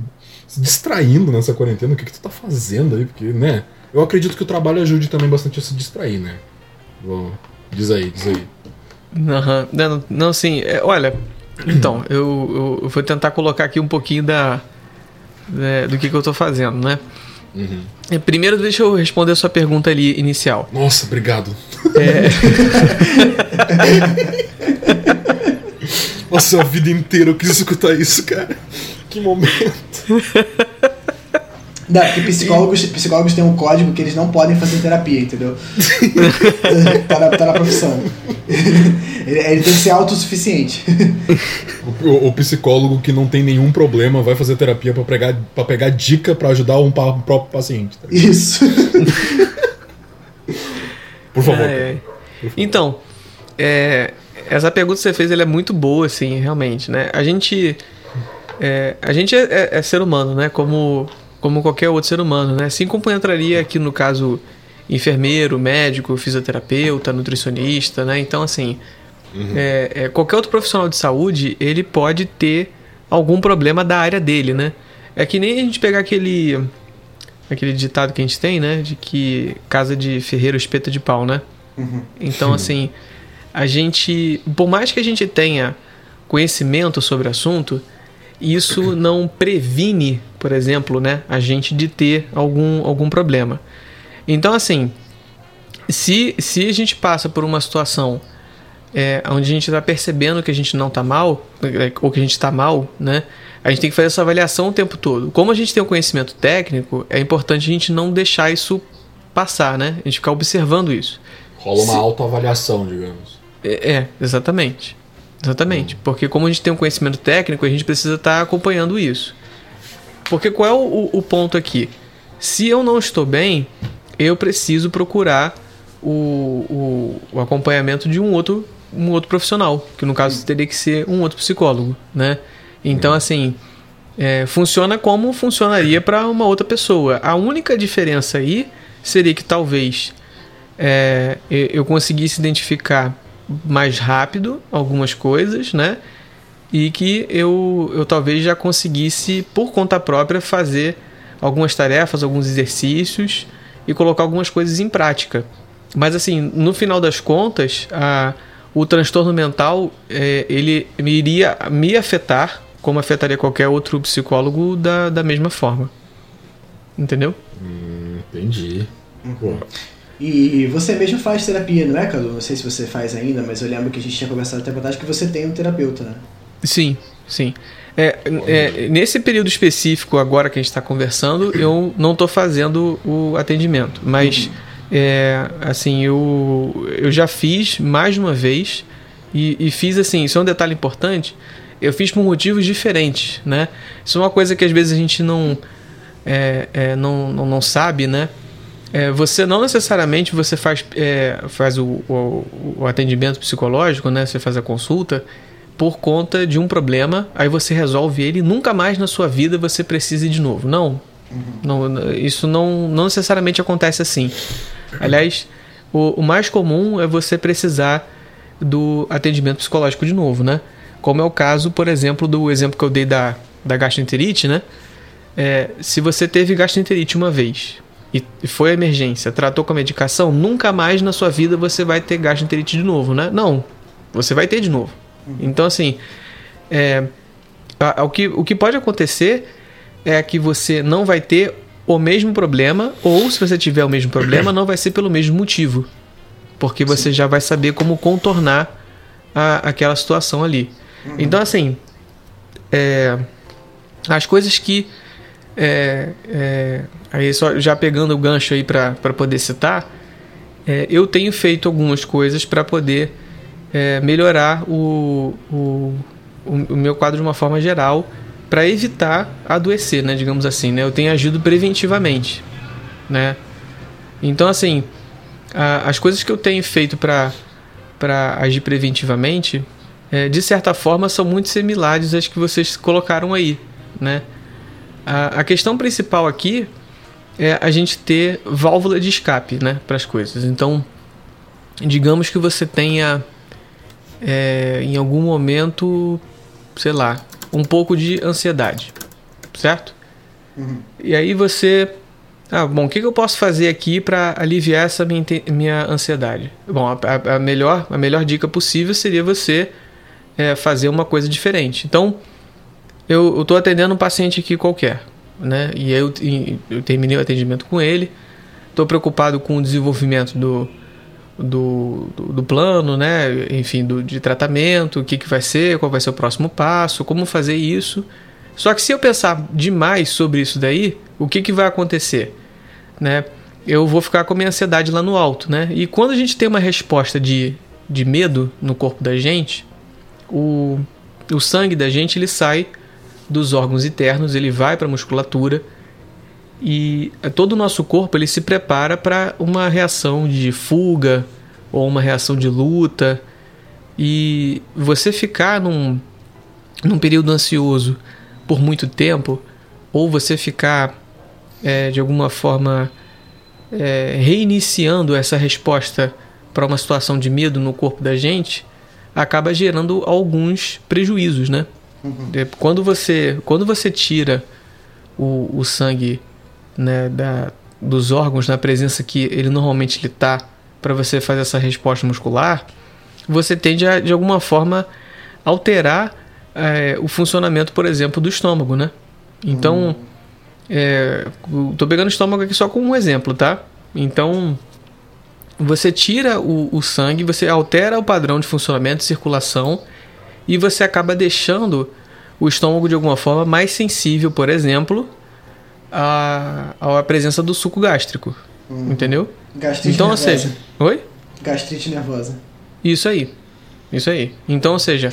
se distraindo nessa quarentena, o que, que tu tá fazendo aí, porque, né? Eu acredito que o trabalho ajude também bastante a se distrair, né? Bom, diz aí, diz aí. Aham. Não, não, sim. é, olha, então, eu, eu, eu vou tentar colocar aqui um pouquinho da, né, do que, que eu tô fazendo, né? Uhum. É, Primeiro, deixa eu responder a sua pergunta ali inicial. Nossa, obrigado. É, (laughs) Nossa, a vida inteira eu quis escutar isso, cara. Que momento. (laughs) Não, porque psicólogos, psicólogos têm um código que eles não podem fazer terapia, entendeu? (laughs) tá, na, tá na profissão. Ele, ele tem que ser autossuficiente. O, o- o psicólogo que não tem nenhum problema vai fazer terapia pra pegar, pra pegar dica pra ajudar um pa- próprio paciente. tá? Isso. (laughs) Por favor. é. Por favor. Então, é, essa pergunta que você fez ela é muito boa, assim, realmente, né? A gente, é, a gente é, é- é ser humano, né? Como, como qualquer outro ser humano, né? Assim como entraria aqui no caso enfermeiro, médico, fisioterapeuta, nutricionista, né? Então, assim, é, é, qualquer outro profissional de saúde, ele pode ter algum problema da área dele, né? É que nem a gente pegar aquele aquele ditado que a gente tem, né? De que casa de ferreiro espeta de pau, né? Então, assim, a gente, por mais que a gente tenha conhecimento sobre o assunto, isso não previne, por exemplo, né, a gente de ter algum, algum problema. Então, assim, se, se a gente passa por uma situação é, onde a gente está percebendo que a gente não está mal, é, ou que a gente está mal, né? A gente tem que fazer essa avaliação o tempo todo. Como a gente tem um conhecimento técnico, é importante a gente não deixar isso passar, né? A gente ficar observando isso. Rola uma Se- autoavaliação, digamos. É, é, exatamente. Exatamente. Porque como a gente tem um conhecimento técnico, a gente precisa estar acompanhando isso. Porque qual é o, o ponto aqui? Se eu não estou bem, eu preciso procurar o, o, o acompanhamento de um outro, um outro profissional, que no caso teria que ser um outro psicólogo, né? Então, assim, é, funciona como funcionaria para uma outra pessoa. A única diferença aí seria que talvez é, eu conseguisse identificar mais rápido algumas coisas, né? E que eu, eu talvez já conseguisse, por conta própria, fazer algumas tarefas, alguns exercícios e colocar algumas coisas em prática. Mas assim, no final das contas, a, o transtorno mental é, ele iria me afetar como afetaria qualquer outro psicólogo da, da mesma forma. Entendeu? Hum, entendi. Pô. E você mesmo faz terapia, não é, Cadu? Não sei se você faz ainda, mas eu lembro que a gente tinha conversado até atrás que você tem um terapeuta, né? Sim, sim. É, é, nesse período específico, agora que a gente está conversando, eu não estou fazendo o atendimento. Mas, uhum. é, assim, eu, eu já fiz mais de uma vez e, e fiz assim. Isso é um detalhe importante. Eu fiz por motivos diferentes, né? Isso é uma coisa que às vezes a gente não, é, é, não, não, não sabe, né? É, você não necessariamente você faz, é, faz o, o, o, atendimento psicológico, né? Você faz a consulta por conta de um problema, aí você resolve ele, nunca mais na sua vida você precisa de novo. Não, uhum. não isso não, não necessariamente acontece assim. Aliás, o, o mais comum é você precisar do atendimento psicológico de novo, né? Como é o caso, por exemplo, do exemplo que eu dei da, da gastroenterite, né? É, se você teve gastroenterite uma vez, e foi a emergência, tratou com a medicação, nunca mais na sua vida você vai ter gastroenterite de novo, né? Não, você vai ter de novo. Uhum. Então, assim, é, a, a, o, que, o que pode acontecer é que você não vai ter o mesmo problema, ou se você tiver o mesmo problema, não vai ser pelo mesmo motivo. Porque você Sim. já vai saber como contornar a, aquela situação ali. Uhum. Então, assim, é, as coisas que é, é, aí só já pegando o gancho aí para poder citar, é, eu tenho feito algumas coisas para poder é, melhorar o, o, o, meu quadro de uma forma geral para evitar adoecer, né, digamos assim, né? Eu tenho agido preventivamente, né? Então, assim, a, as coisas que eu tenho feito para agir preventivamente, é, de certa forma, são muito similares às que vocês colocaram aí, né? A, a questão principal aqui é a gente ter válvula de escape né, para as coisas. Então, digamos que você tenha é, em algum momento, sei lá, um pouco de ansiedade, certo? Uhum. E aí você. Ah, bom, o que, que eu posso fazer aqui para aliviar essa minha, minha ansiedade? Bom, a, a, melhor, a melhor dica possível seria você é, fazer uma coisa diferente. Então, eu estou atendendo um paciente aqui qualquer, né? E eu, eu terminei o atendimento com ele. Estou preocupado com o desenvolvimento do, do, do, do, plano, né? Enfim, do, de tratamento, o que, que vai ser, qual vai ser o próximo passo, como fazer isso. Só que se eu pensar demais sobre isso daí, o que, que vai acontecer? Né? Eu vou ficar com a minha ansiedade lá no alto, né? E quando a gente tem uma resposta de, de medo no corpo da gente, o, o sangue da gente ele sai dos órgãos internos, ele vai para a musculatura e todo o nosso corpo ele se prepara para uma reação de fuga ou uma reação de luta. E você ficar num, num período ansioso por muito tempo, ou você ficar é, de alguma forma é, reiniciando essa resposta para uma situação de medo no corpo da gente, acaba gerando alguns prejuízos, né? Uhum. Quando você quando você tira o, o sangue né, da, dos órgãos na presença que ele normalmente está para você fazer essa resposta muscular, você tende a de alguma forma alterar é, o funcionamento, por exemplo, do estômago, né? Então, uhum. é, tô pegando o estômago aqui só como um exemplo, tá? Então, você tira o, o sangue, você altera o padrão de funcionamento, circulação e você acaba deixando o estômago de alguma forma mais sensível, por exemplo, à, à presença do suco gástrico. Uhum. Entendeu? Gastrite então, nervosa. ou seja, oi? Gastrite nervosa. Isso aí. Isso aí. Então, ou seja,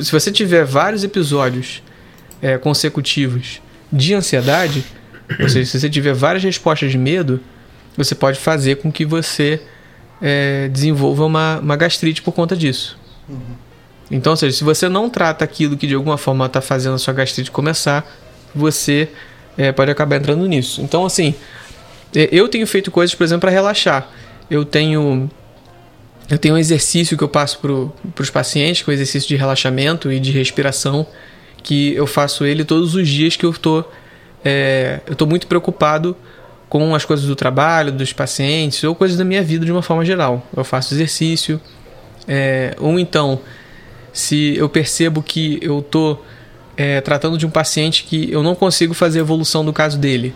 se você tiver vários episódios é, consecutivos de ansiedade, ou seja, se você tiver várias respostas de medo, você pode fazer com que você é, desenvolva uma, uma gastrite por conta disso. Uhum. Então, ou seja, se você não trata aquilo que de alguma forma está fazendo a sua gastrite começar, você é, pode acabar entrando nisso. Então, assim, é, eu tenho feito coisas, por exemplo, para relaxar. Eu tenho eu tenho um exercício que eu passo para os pacientes, que é um exercício de relaxamento e de respiração, que eu faço ele todos os dias que eu estou é, eu estou muito preocupado com as coisas do trabalho, dos pacientes ou coisas da minha vida de uma forma geral. Eu faço exercício, é, ou então, se eu percebo que eu estou é, tratando de um paciente que eu não consigo fazer a evolução do caso dele,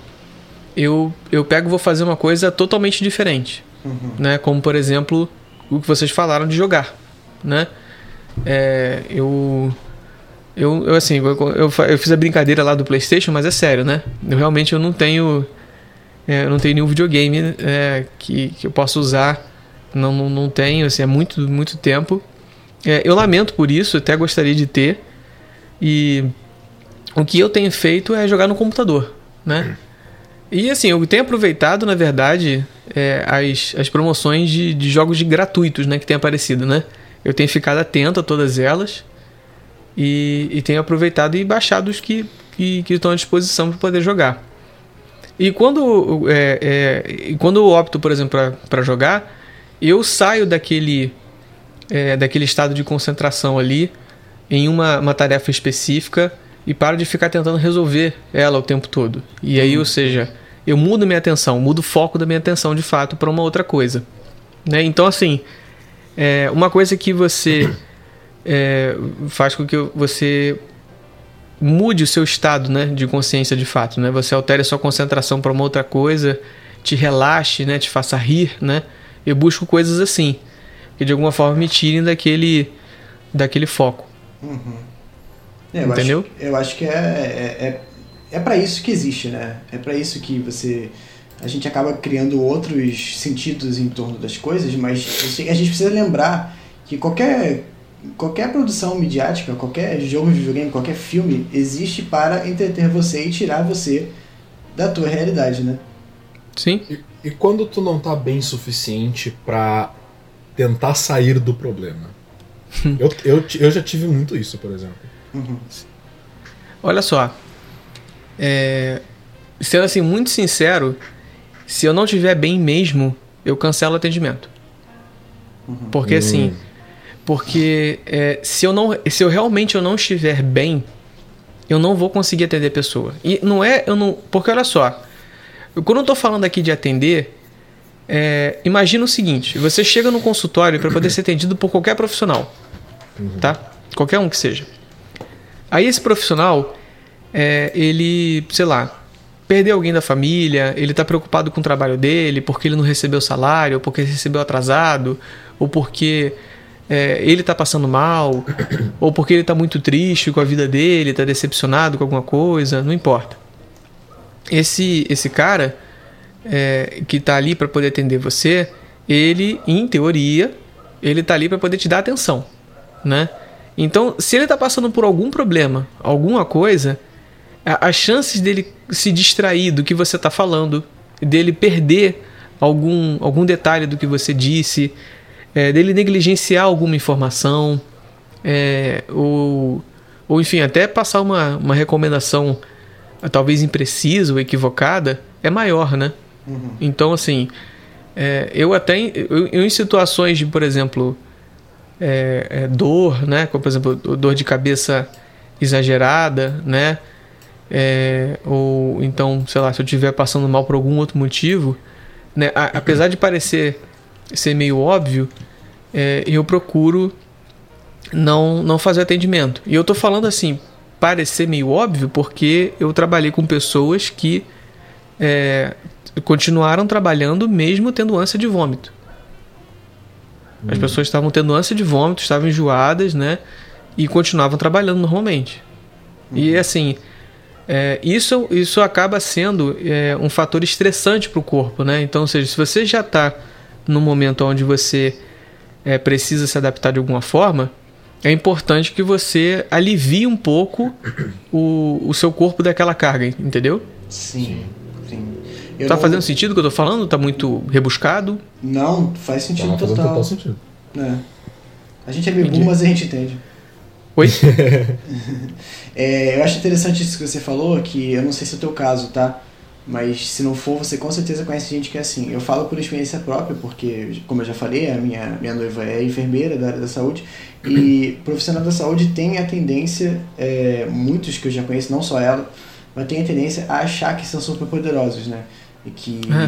eu, eu pego e vou fazer uma coisa totalmente diferente. Uhum. Né? Como, por exemplo, o que vocês falaram de jogar. Né? É, eu, eu, eu, assim, eu, eu, eu, fiz a brincadeira lá do PlayStation, mas é sério, né? Eu realmente eu não tenho é, eu não tenho nenhum videogame é, que, que eu possa usar. Não, não, não tenho, assim, é muito, muito tempo. É, eu lamento por isso, até gostaria de ter. E o que eu tenho feito é jogar no computador, né? E assim, eu tenho aproveitado, na verdade, é, as, as promoções de, de jogos de gratuitos né, que tem aparecido, né? Eu tenho ficado atento a todas elas e, e tenho aproveitado e baixado os que, que, que estão à disposição para poder jogar. E quando, é, é, quando eu opto, por exemplo, para jogar, eu saio daquele, é, daquele estado de concentração ali em uma, uma tarefa específica e paro de ficar tentando resolver ela o tempo todo. E aí, ou seja, eu mudo minha atenção, mudo o foco da minha atenção de fato para uma outra coisa. Né? Então, assim, é, uma coisa que você é, faz com que você mude o seu estado né, de consciência de fato. Né? Você altere a sua concentração para uma outra coisa, te relaxe, né, te faça rir. Né? Eu busco coisas assim, que de alguma forma me tirem daquele, daquele foco. Uhum. É, eu Entendeu? Acho, eu acho que é, é, é, é para isso que existe, né? É para isso que você. A gente acaba criando outros sentidos em torno das coisas, mas a gente precisa lembrar que qualquer qualquer produção midiática, qualquer jogo de videogame, qualquer filme existe para entreter você e tirar você da tua realidade, né? Sim. E, e quando tu não tá bem suficiente para tentar sair do problema? (laughs) eu, eu, eu já tive muito isso, por exemplo. Uhum. Olha só. É, sendo assim muito sincero, se eu não estiver bem mesmo, eu cancelo o atendimento. Uhum. Porque assim, hum. Porque é, se, eu não, se eu realmente eu não estiver bem, eu não vou conseguir atender a pessoa. E não é. Eu não, porque olha só. Quando eu estou falando aqui de atender, é, imagina o seguinte: você chega no consultório para poder ser atendido por qualquer profissional. Uhum. Tá? Qualquer um que seja. Aí esse profissional, é, ele, sei lá, perdeu alguém da família, ele está preocupado com o trabalho dele, porque ele não recebeu salário, ou porque recebeu atrasado, ou porque é, ele está passando mal, (coughs) ou porque ele está muito triste com a vida dele, está decepcionado com alguma coisa, não importa. Esse, esse cara é, que está ali para poder atender você, ele, em teoria, ele está ali para poder te dar atenção, né? Então, se ele está passando por algum problema, alguma coisa, as chances dele se distrair do que você está falando, dele perder algum, algum detalhe do que você disse, é, dele negligenciar alguma informação, é, ou, ou enfim, até passar uma, uma recomendação talvez imprecisa ou equivocada, é maior, né? Uhum. Então, assim, é, eu até eu, eu, em situações de, por exemplo, é, é, dor, né? Como, por exemplo, dor de cabeça exagerada, né? É, ou então, sei lá, se eu estiver passando mal por algum outro motivo, né? A, apesar de parecer ser meio óbvio, é, eu procuro não, não fazer atendimento. E eu tô falando assim, parecer meio óbvio, porque eu trabalhei com pessoas que é, continuaram trabalhando mesmo tendo ânsia de vômito. As hum. pessoas estavam tendo ânsia de vômito, estavam enjoadas, né? E continuavam trabalhando normalmente. E uhum. assim, é, isso, isso acaba sendo é, um fator estressante para o corpo, né? Então, ou seja, se você já está no momento onde você é, precisa se adaptar de alguma forma, é importante que você alivie um pouco o, o seu corpo daquela carga, entendeu? Sim, sim. Eu tá não- fazendo sentido o que eu tô falando? Tá muito rebuscado? Não, faz sentido Tá total. total sentido. É. A gente é burro, mas a gente entende. Oi? (laughs) É, eu acho interessante isso que você falou, que eu não sei se é o teu caso, tá? Mas se não for, você com certeza conhece gente que é assim. Eu falo por experiência própria, porque, como eu já falei, a minha, minha noiva é enfermeira da área da saúde. E (clears throat) profissional da saúde tem a tendência, é, muitos que eu já conheço, não só ela, mas tem a tendência a achar que são super poderosos, né? E que, Ah,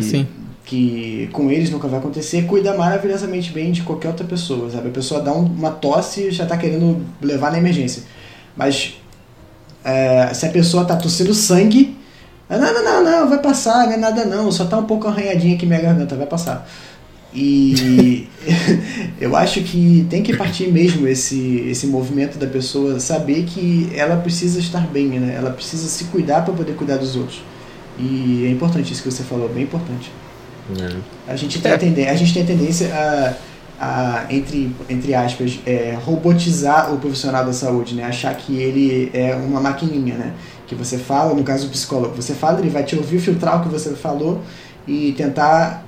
que com eles nunca vai acontecer, cuida maravilhosamente bem de qualquer outra pessoa, sabe? A pessoa dá um- uma tosse e já tá querendo levar na emergência. Mas é, se a pessoa tá tossindo sangue, ah, não, não, não, não, vai passar, não é nada não, só tá um pouco arranhadinha aqui minha garganta, vai passar. E (laughs) (laughs) eu acho que tem que partir mesmo esse, esse movimento da pessoa saber que ela precisa estar bem, né? Ela precisa se cuidar para poder cuidar dos outros. E é importante isso que você falou, bem importante. É. A gente tem, É. a, tendência, a gente tem a tendência a, a entre, entre aspas, é, robotizar o profissional da saúde, né? Achar que ele é uma maquininha, né? Que você fala, no caso do psicólogo, você fala, ele vai te ouvir, filtrar o que você falou e tentar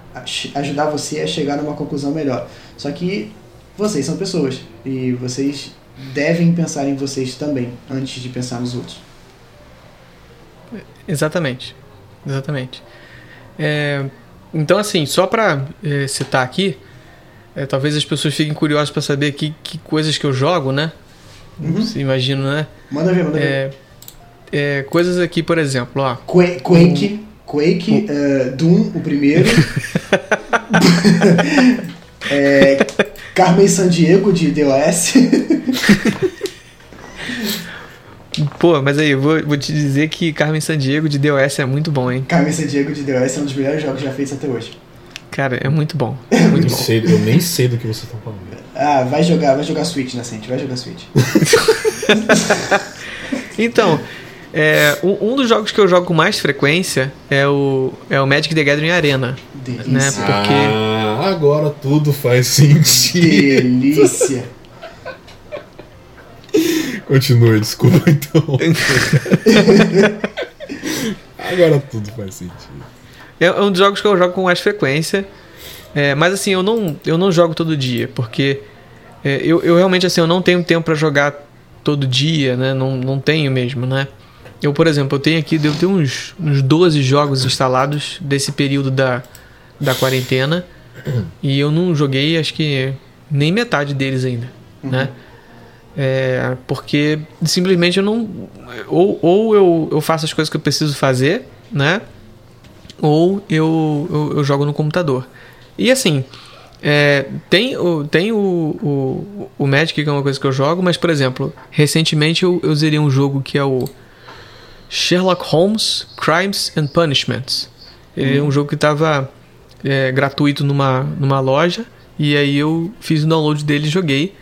ajudar você a chegar numa conclusão melhor. Só que vocês são pessoas e vocês devem pensar em vocês também antes de pensar nos outros. Exatamente. Exatamente. É, então, assim, só pra é, citar aqui, é, talvez as pessoas fiquem curiosas pra saber que, que coisas que eu jogo, né? Uhum. Se imagino, né? Manda ver, manda ver. É, é, coisas aqui, por exemplo, ó. Qua- Quake, Quake, eh, Doom, o primeiro. (laughs) (laughs) é, Carmen Sandiego de DOS. (laughs) Pô, mas aí, eu vou, vou te dizer que Carmen Sandiego de DOS é muito bom, hein? Carmen Sandiego de DOS é um dos melhores jogos já feitos até hoje. Cara, é muito bom. (laughs) Eu, Muito nem bom. sei, eu nem sei do que vocês estão falando. Ah, vai jogar, vai jogar Switch, Nascente, vai jogar Switch. (laughs) Então, é, um, um dos jogos que eu jogo com mais frequência é o, é o Magic the Gathering Arena. Delícia. Né, Porque- Ah, agora tudo faz sentido. Delícia. Continue, desculpa (laughs) então. (laughs) agora tudo faz sentido. É é um dos jogos que eu jogo com mais frequência. É, mas assim, eu não, eu não jogo todo dia, porque é, eu, eu realmente assim, eu não tenho tempo pra jogar todo dia, né? Não, não tenho mesmo, né? Eu, por exemplo, eu tenho aqui, devo ter uns, uns 12 jogos instalados desse período da, da quarentena. E eu não joguei, acho que nem metade deles ainda, né? É, porque simplesmente eu não. Ou, ou eu, eu faço as coisas que eu preciso fazer, né? Ou eu, eu, eu jogo no computador. E assim, é, tem, o, tem o, o, o Magic, que é uma coisa que eu jogo, mas, por exemplo, recentemente eu, eu zerei um jogo que é o Sherlock Holmes Crimes and Punishments. Ele é um jogo que estava gratuito numa, numa loja, e aí eu fiz o download dele e joguei.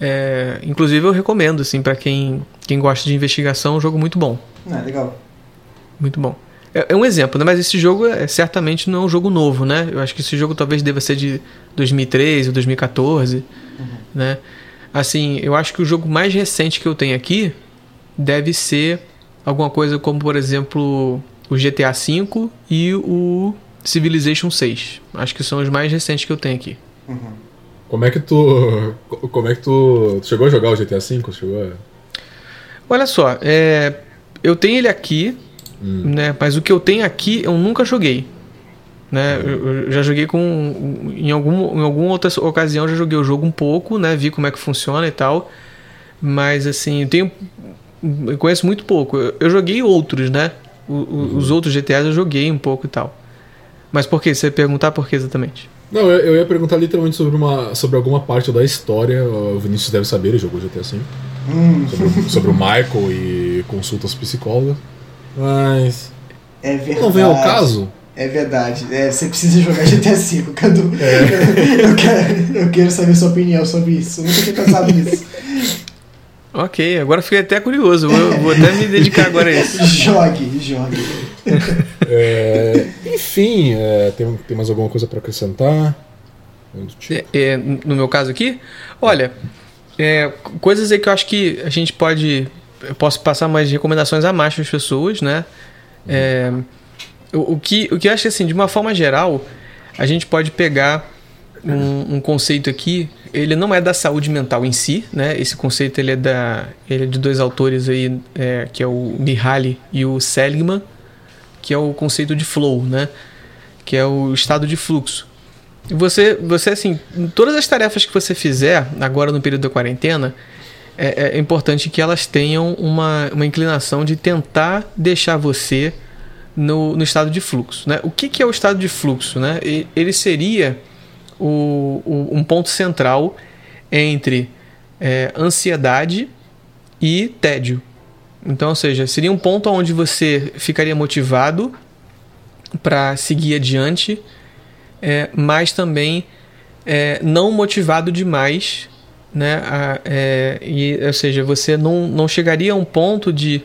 É, inclusive eu recomendo, assim, para quem, quem gosta de investigação, é um jogo muito bom. Ah, legal. Muito bom. É, é um exemplo, né? Mas esse jogo é, certamente não é um jogo novo, né? Eu acho que esse jogo talvez deva ser de 2013 ou 2014, né? Assim, eu acho que o jogo mais recente que eu tenho aqui deve ser alguma coisa como, por exemplo, o GTA V e o Civilization 6. Acho que são os mais recentes que eu tenho aqui. Como é que tu. Como é que tu. tu chegou a jogar o GTA V? Chegou a... Olha só, é, eu tenho ele aqui, né? Mas o que eu tenho aqui eu nunca joguei. Né? Eu, eu já joguei com. Em, algum, em alguma outra ocasião eu já joguei o jogo um pouco, né? Vi como é que funciona e tal. Mas assim, eu tenho. Eu conheço muito pouco. Eu, eu joguei outros, né? O- o- Os outros GTAs eu joguei um pouco e tal. Mas por quê? Você perguntar por que exatamente? Não, eu, eu ia perguntar literalmente sobre, uma, sobre alguma parte da história. O Vinícius deve saber, ele jogou GTA V. Hum, Sobre, o- sobre o Michael e consultas psicólogas. Mas. é verdade. Não vem ao caso? É verdade. É, você precisa jogar GTA V, Cadu. (laughs) Eu, quero, eu quero saber sua opinião sobre isso. Eu nunca tinha pensado nisso. Ok, agora fiquei até curioso. Vou, vou até me dedicar agora a isso. (laughs) Jogue, jogue. (laughs) É, enfim, é, tem, tem mais alguma coisa pra acrescentar? Tipo? É, no meu caso aqui, olha, é, coisas aí que eu acho que a gente pode. Eu posso passar mais recomendações a mais para as pessoas, né? O, o, que, o que eu acho que, assim, de uma forma geral, a gente pode pegar um, um, conceito aqui. Ele não é da saúde mental em si, né? Esse conceito ele é, da, ele é de dois autores aí, é, que é o Mihaly e o Seligman, que é o conceito de flow, né? Que é o estado de fluxo. Você, você assim, todas as tarefas que você fizer agora no período da quarentena, é, é importante que elas tenham uma, uma inclinação de tentar deixar você no, no estado de fluxo. Né? O que, que é o estado de fluxo? Né? Ele seria o, o um ponto central entre é, ansiedade e tédio. Então, ou seja, seria um ponto onde você ficaria motivado para seguir adiante, é, mas também é, não motivado demais né? A, é, e, ou seja, você não, não chegaria a um ponto de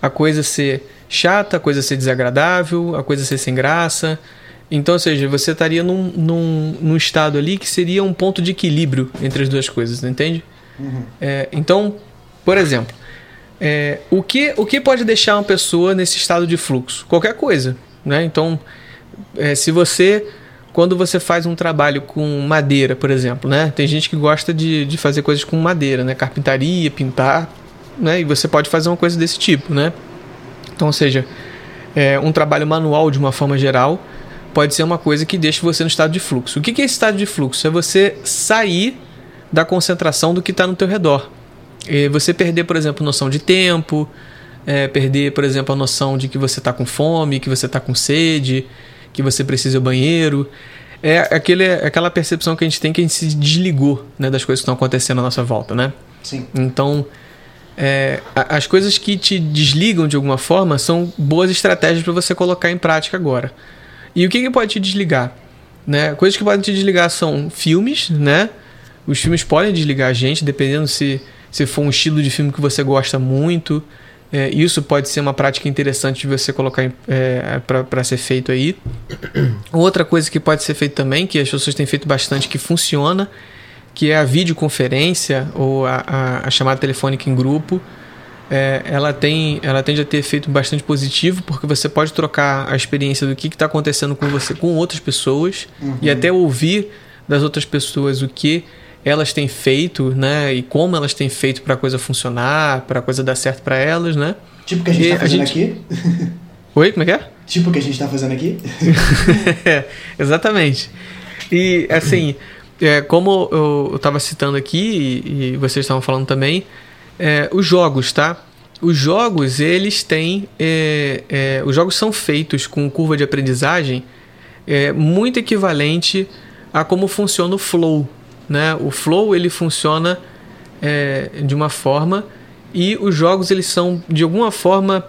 a coisa ser chata, a coisa ser desagradável, a coisa ser sem graça. Então, ou seja, você estaria num, num, num estado ali que seria um ponto de equilíbrio entre as duas coisas, entende? Uhum. É, então, por exemplo, é, o, que, o que pode deixar uma pessoa nesse estado de fluxo? Qualquer coisa. Né? Então, é, se você quando você faz um trabalho com madeira, por exemplo, né? Tem gente que gosta de, de fazer coisas com madeira, né? Carpintaria, pintar, né? E você pode fazer uma coisa desse tipo, né? Então, ou seja, é, um trabalho manual de uma forma geral pode ser uma coisa que deixa você no estado de fluxo. O que é esse estado de fluxo? É você sair da concentração do que está no teu redor. E você perder, por exemplo, noção de tempo, é, perder, por exemplo, a noção de que você está com fome, que você está com sede, que você precisa ir ao banheiro. É aquele, aquela percepção que a gente tem que a gente se desligou né, das coisas que estão acontecendo à nossa volta, né? Sim. Então, é, as coisas que te desligam de alguma forma são boas estratégias para você colocar em prática agora. E o que, que pode te desligar? Né? Coisas que podem te desligar são filmes, né? Os filmes podem desligar a gente, dependendo se, se for um estilo de filme que você gosta muito. É, isso pode ser uma prática interessante de você colocar é, para ser feito aí. (clears throat) Outra coisa que pode ser feito também, que as pessoas têm feito bastante, que funciona, que é a videoconferência ou a, a, a chamada telefônica em grupo. É, ela, tem, ela tende a ter efeito bastante positivo, porque você pode trocar a experiência do que está acontecendo com você com outras pessoas uhum. e até ouvir das outras pessoas o que elas têm feito, né? E como elas têm feito para a coisa funcionar, para a coisa dar certo para elas, né? Tipo o que a gente está fazendo gente... aqui. Oi, como é que é? Tipo o que a gente está fazendo aqui. (laughs) é, exatamente. E assim, é, como eu estava citando aqui e, e, vocês estavam falando também, é, os jogos, tá? Os jogos, eles têm. É, é os jogos são feitos com curva de aprendizagem é, muito equivalente a como funciona o flow, né? O flow ele funciona é, de uma forma e os jogos eles são de alguma forma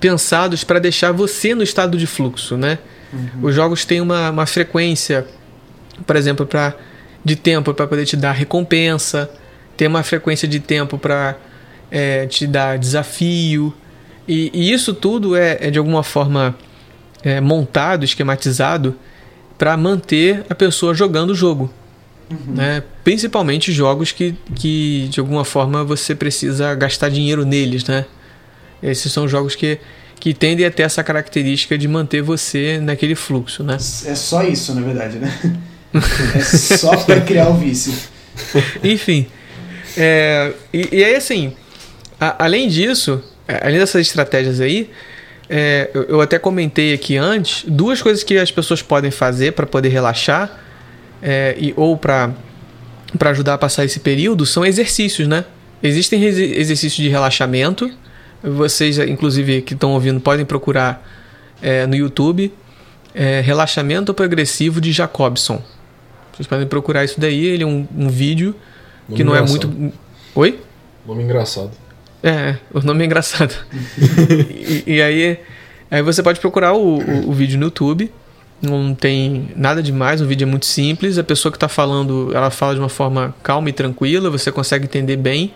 pensados para deixar você no estado de fluxo, né? Uhum. Os jogos têm uma, uma frequência, por exemplo, para de tempo para poder te dar recompensa, tem uma frequência de tempo para é, te dar desafio e, e, isso tudo é, é de alguma forma é, montado, esquematizado para manter a pessoa jogando o jogo. Uhum. Né? Principalmente jogos que, que de alguma forma você precisa gastar dinheiro neles, né? Esses são jogos que, que tendem a ter essa característica de manter você naquele fluxo, né? É só isso, na verdade, né? é só para criar o vício. (laughs) Enfim. É, e, e aí, assim, a, além disso, é, além dessas estratégias aí, é, eu, eu, até comentei aqui antes duas coisas que as pessoas podem fazer para poder relaxar é, e, ou para ajudar a passar esse período são exercícios, né? Existem exercícios de relaxamento. Vocês, inclusive, que estão ouvindo, podem procurar é, no YouTube é, Relaxamento Progressivo de Jacobson. Vocês podem procurar isso daí. Ele é um, um vídeo nome que não engraçado. é muito. Oi? Nome engraçado. É, o nome é engraçado. (laughs) e, e, aí, aí você pode procurar o, o, o vídeo no YouTube não tem nada demais, o vídeo é muito simples. A pessoa que está falando, ela fala de uma forma calma e tranquila, você consegue entender bem.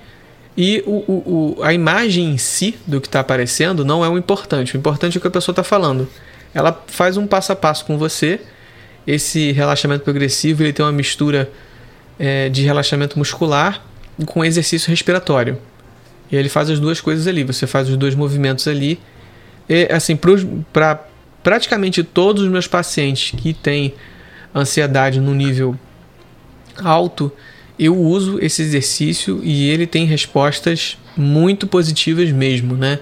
E o, o, o a imagem em si do que está aparecendo não é o importante. O importante é o que a pessoa está falando. Ela faz um passo a passo com você. Esse relaxamento progressivo ele tem uma mistura é, de relaxamento muscular com exercício respiratório. E ele faz as duas coisas ali. Você faz os dois movimentos ali. E, assim, para praticamente todos os meus pacientes que têm ansiedade no nível alto, eu uso esse exercício e ele tem respostas muito positivas mesmo, né?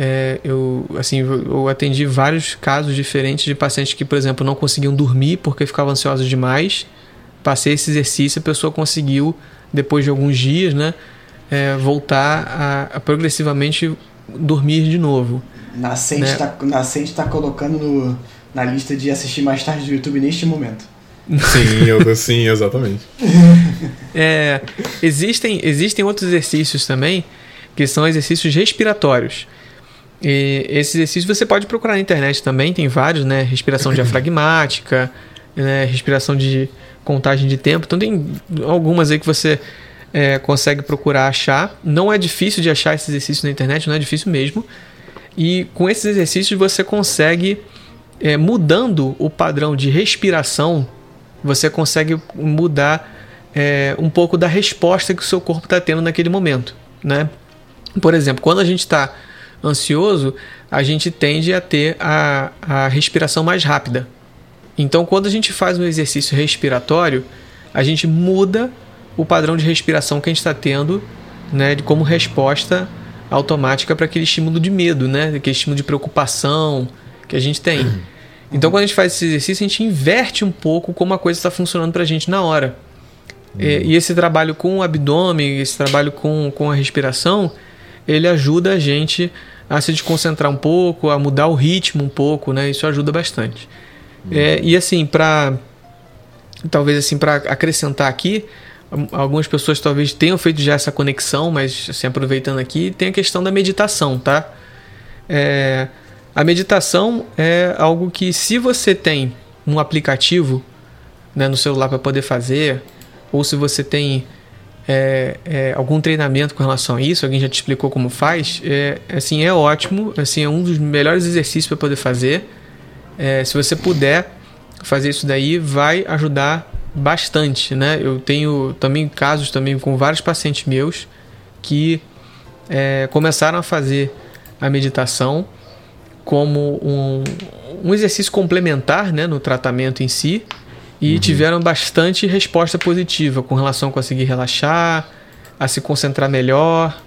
É, eu assim eu atendi vários casos diferentes de pacientes que, por exemplo, não conseguiam dormir porque ficavam ansiosos demais. Passei esse exercício, a pessoa conseguiu depois de alguns dias, né, é, voltar a, a, progressivamente dormir de novo. Nascente está né? Tá, Nascente tá colocando no, na lista de assistir mais tarde do YouTube neste momento. Sim, eu, sim, exatamente. (laughs) é, existem, existem outros exercícios também que são exercícios respiratórios. E esse exercício você pode procurar na internet também, tem vários, né? Respiração diafragmática, né? respiração de contagem de tempo. Então tem algumas aí que você é, consegue procurar achar. Não é difícil de achar esse exercício na internet, não é difícil mesmo. E com esses exercícios você consegue, é, mudando o padrão de respiração, você consegue mudar é, um pouco da resposta que o seu corpo está tendo naquele momento. Né? Por exemplo, quando a gente está ansioso, a gente tende a ter a, a respiração mais rápida. Então, quando a gente faz um exercício respiratório, a gente muda o padrão de respiração que a gente está tendo, né, de como resposta automática para aquele estímulo de medo, né, aquele estímulo de preocupação que a gente tem. Então, quando a gente faz esse exercício, a gente inverte um pouco como a coisa está funcionando para a gente na hora. Uhum. E, e, esse trabalho com o abdômen, esse trabalho com, com a respiração, ele ajuda a gente a se desconcentrar um pouco, a mudar o ritmo um pouco, né? Isso ajuda bastante. Uhum. É, e assim, para talvez assim para acrescentar aqui, algumas pessoas talvez tenham feito já essa conexão, mas assim, aproveitando aqui, tem a questão da meditação, tá? É, a meditação é algo que se você tem um aplicativo né, no celular para poder fazer, ou se você tem é, é, algum treinamento com relação a isso, alguém já te explicou como faz, é, assim, é ótimo, assim, é um dos melhores exercícios para poder fazer. É, se você puder fazer isso daí, vai ajudar bastante, né? Eu tenho também casos também com vários pacientes meus que é, começaram a fazer a meditação como um, um exercício complementar né, no tratamento em si e uhum. tiveram bastante resposta positiva com relação a conseguir relaxar, a se concentrar melhor.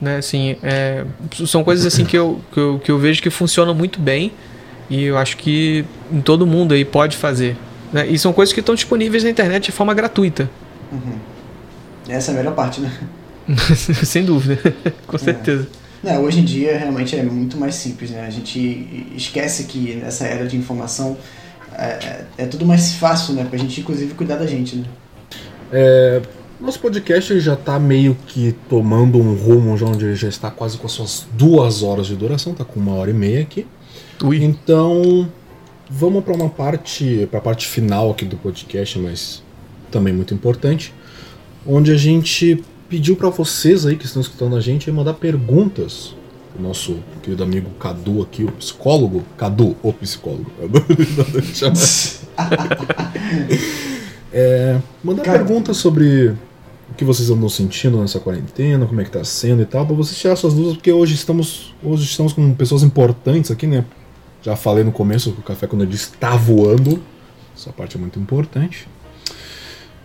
Né? Assim, é, são coisas assim que eu, que, eu, que eu vejo que funcionam muito bem e eu acho que em todo mundo aí pode fazer. Né? E são coisas que estão disponíveis na internet de forma gratuita. Uhum. Essa é a melhor parte, né? (laughs) Sem dúvida, (laughs) com certeza. É. Não, hoje em dia realmente é muito mais simples, né? A gente esquece que nessa era de informação é, é, é, tudo mais fácil, né? Pra gente, inclusive, cuidar da gente, né? É, nosso podcast já está meio que tomando um rumo onde ele já está quase com as suas duas horas de duração, tá com uma hora e meia aqui. Ui. Então, vamos para uma parte, para a parte final aqui do podcast, mas também muito importante, onde a gente pediu para vocês aí que estão escutando a gente mandar perguntas o nosso querido amigo Cadu aqui, o psicólogo. Cadu, o psicólogo. (laughs) é, mandar Cara. perguntas sobre o que vocês andam sentindo nessa quarentena, como é que tá sendo e tal, para vocês tirar suas dúvidas, porque hoje estamos, hoje estamos com pessoas importantes aqui, né? Já falei no começo que o café quando eu disse tá voando. Essa parte é muito importante.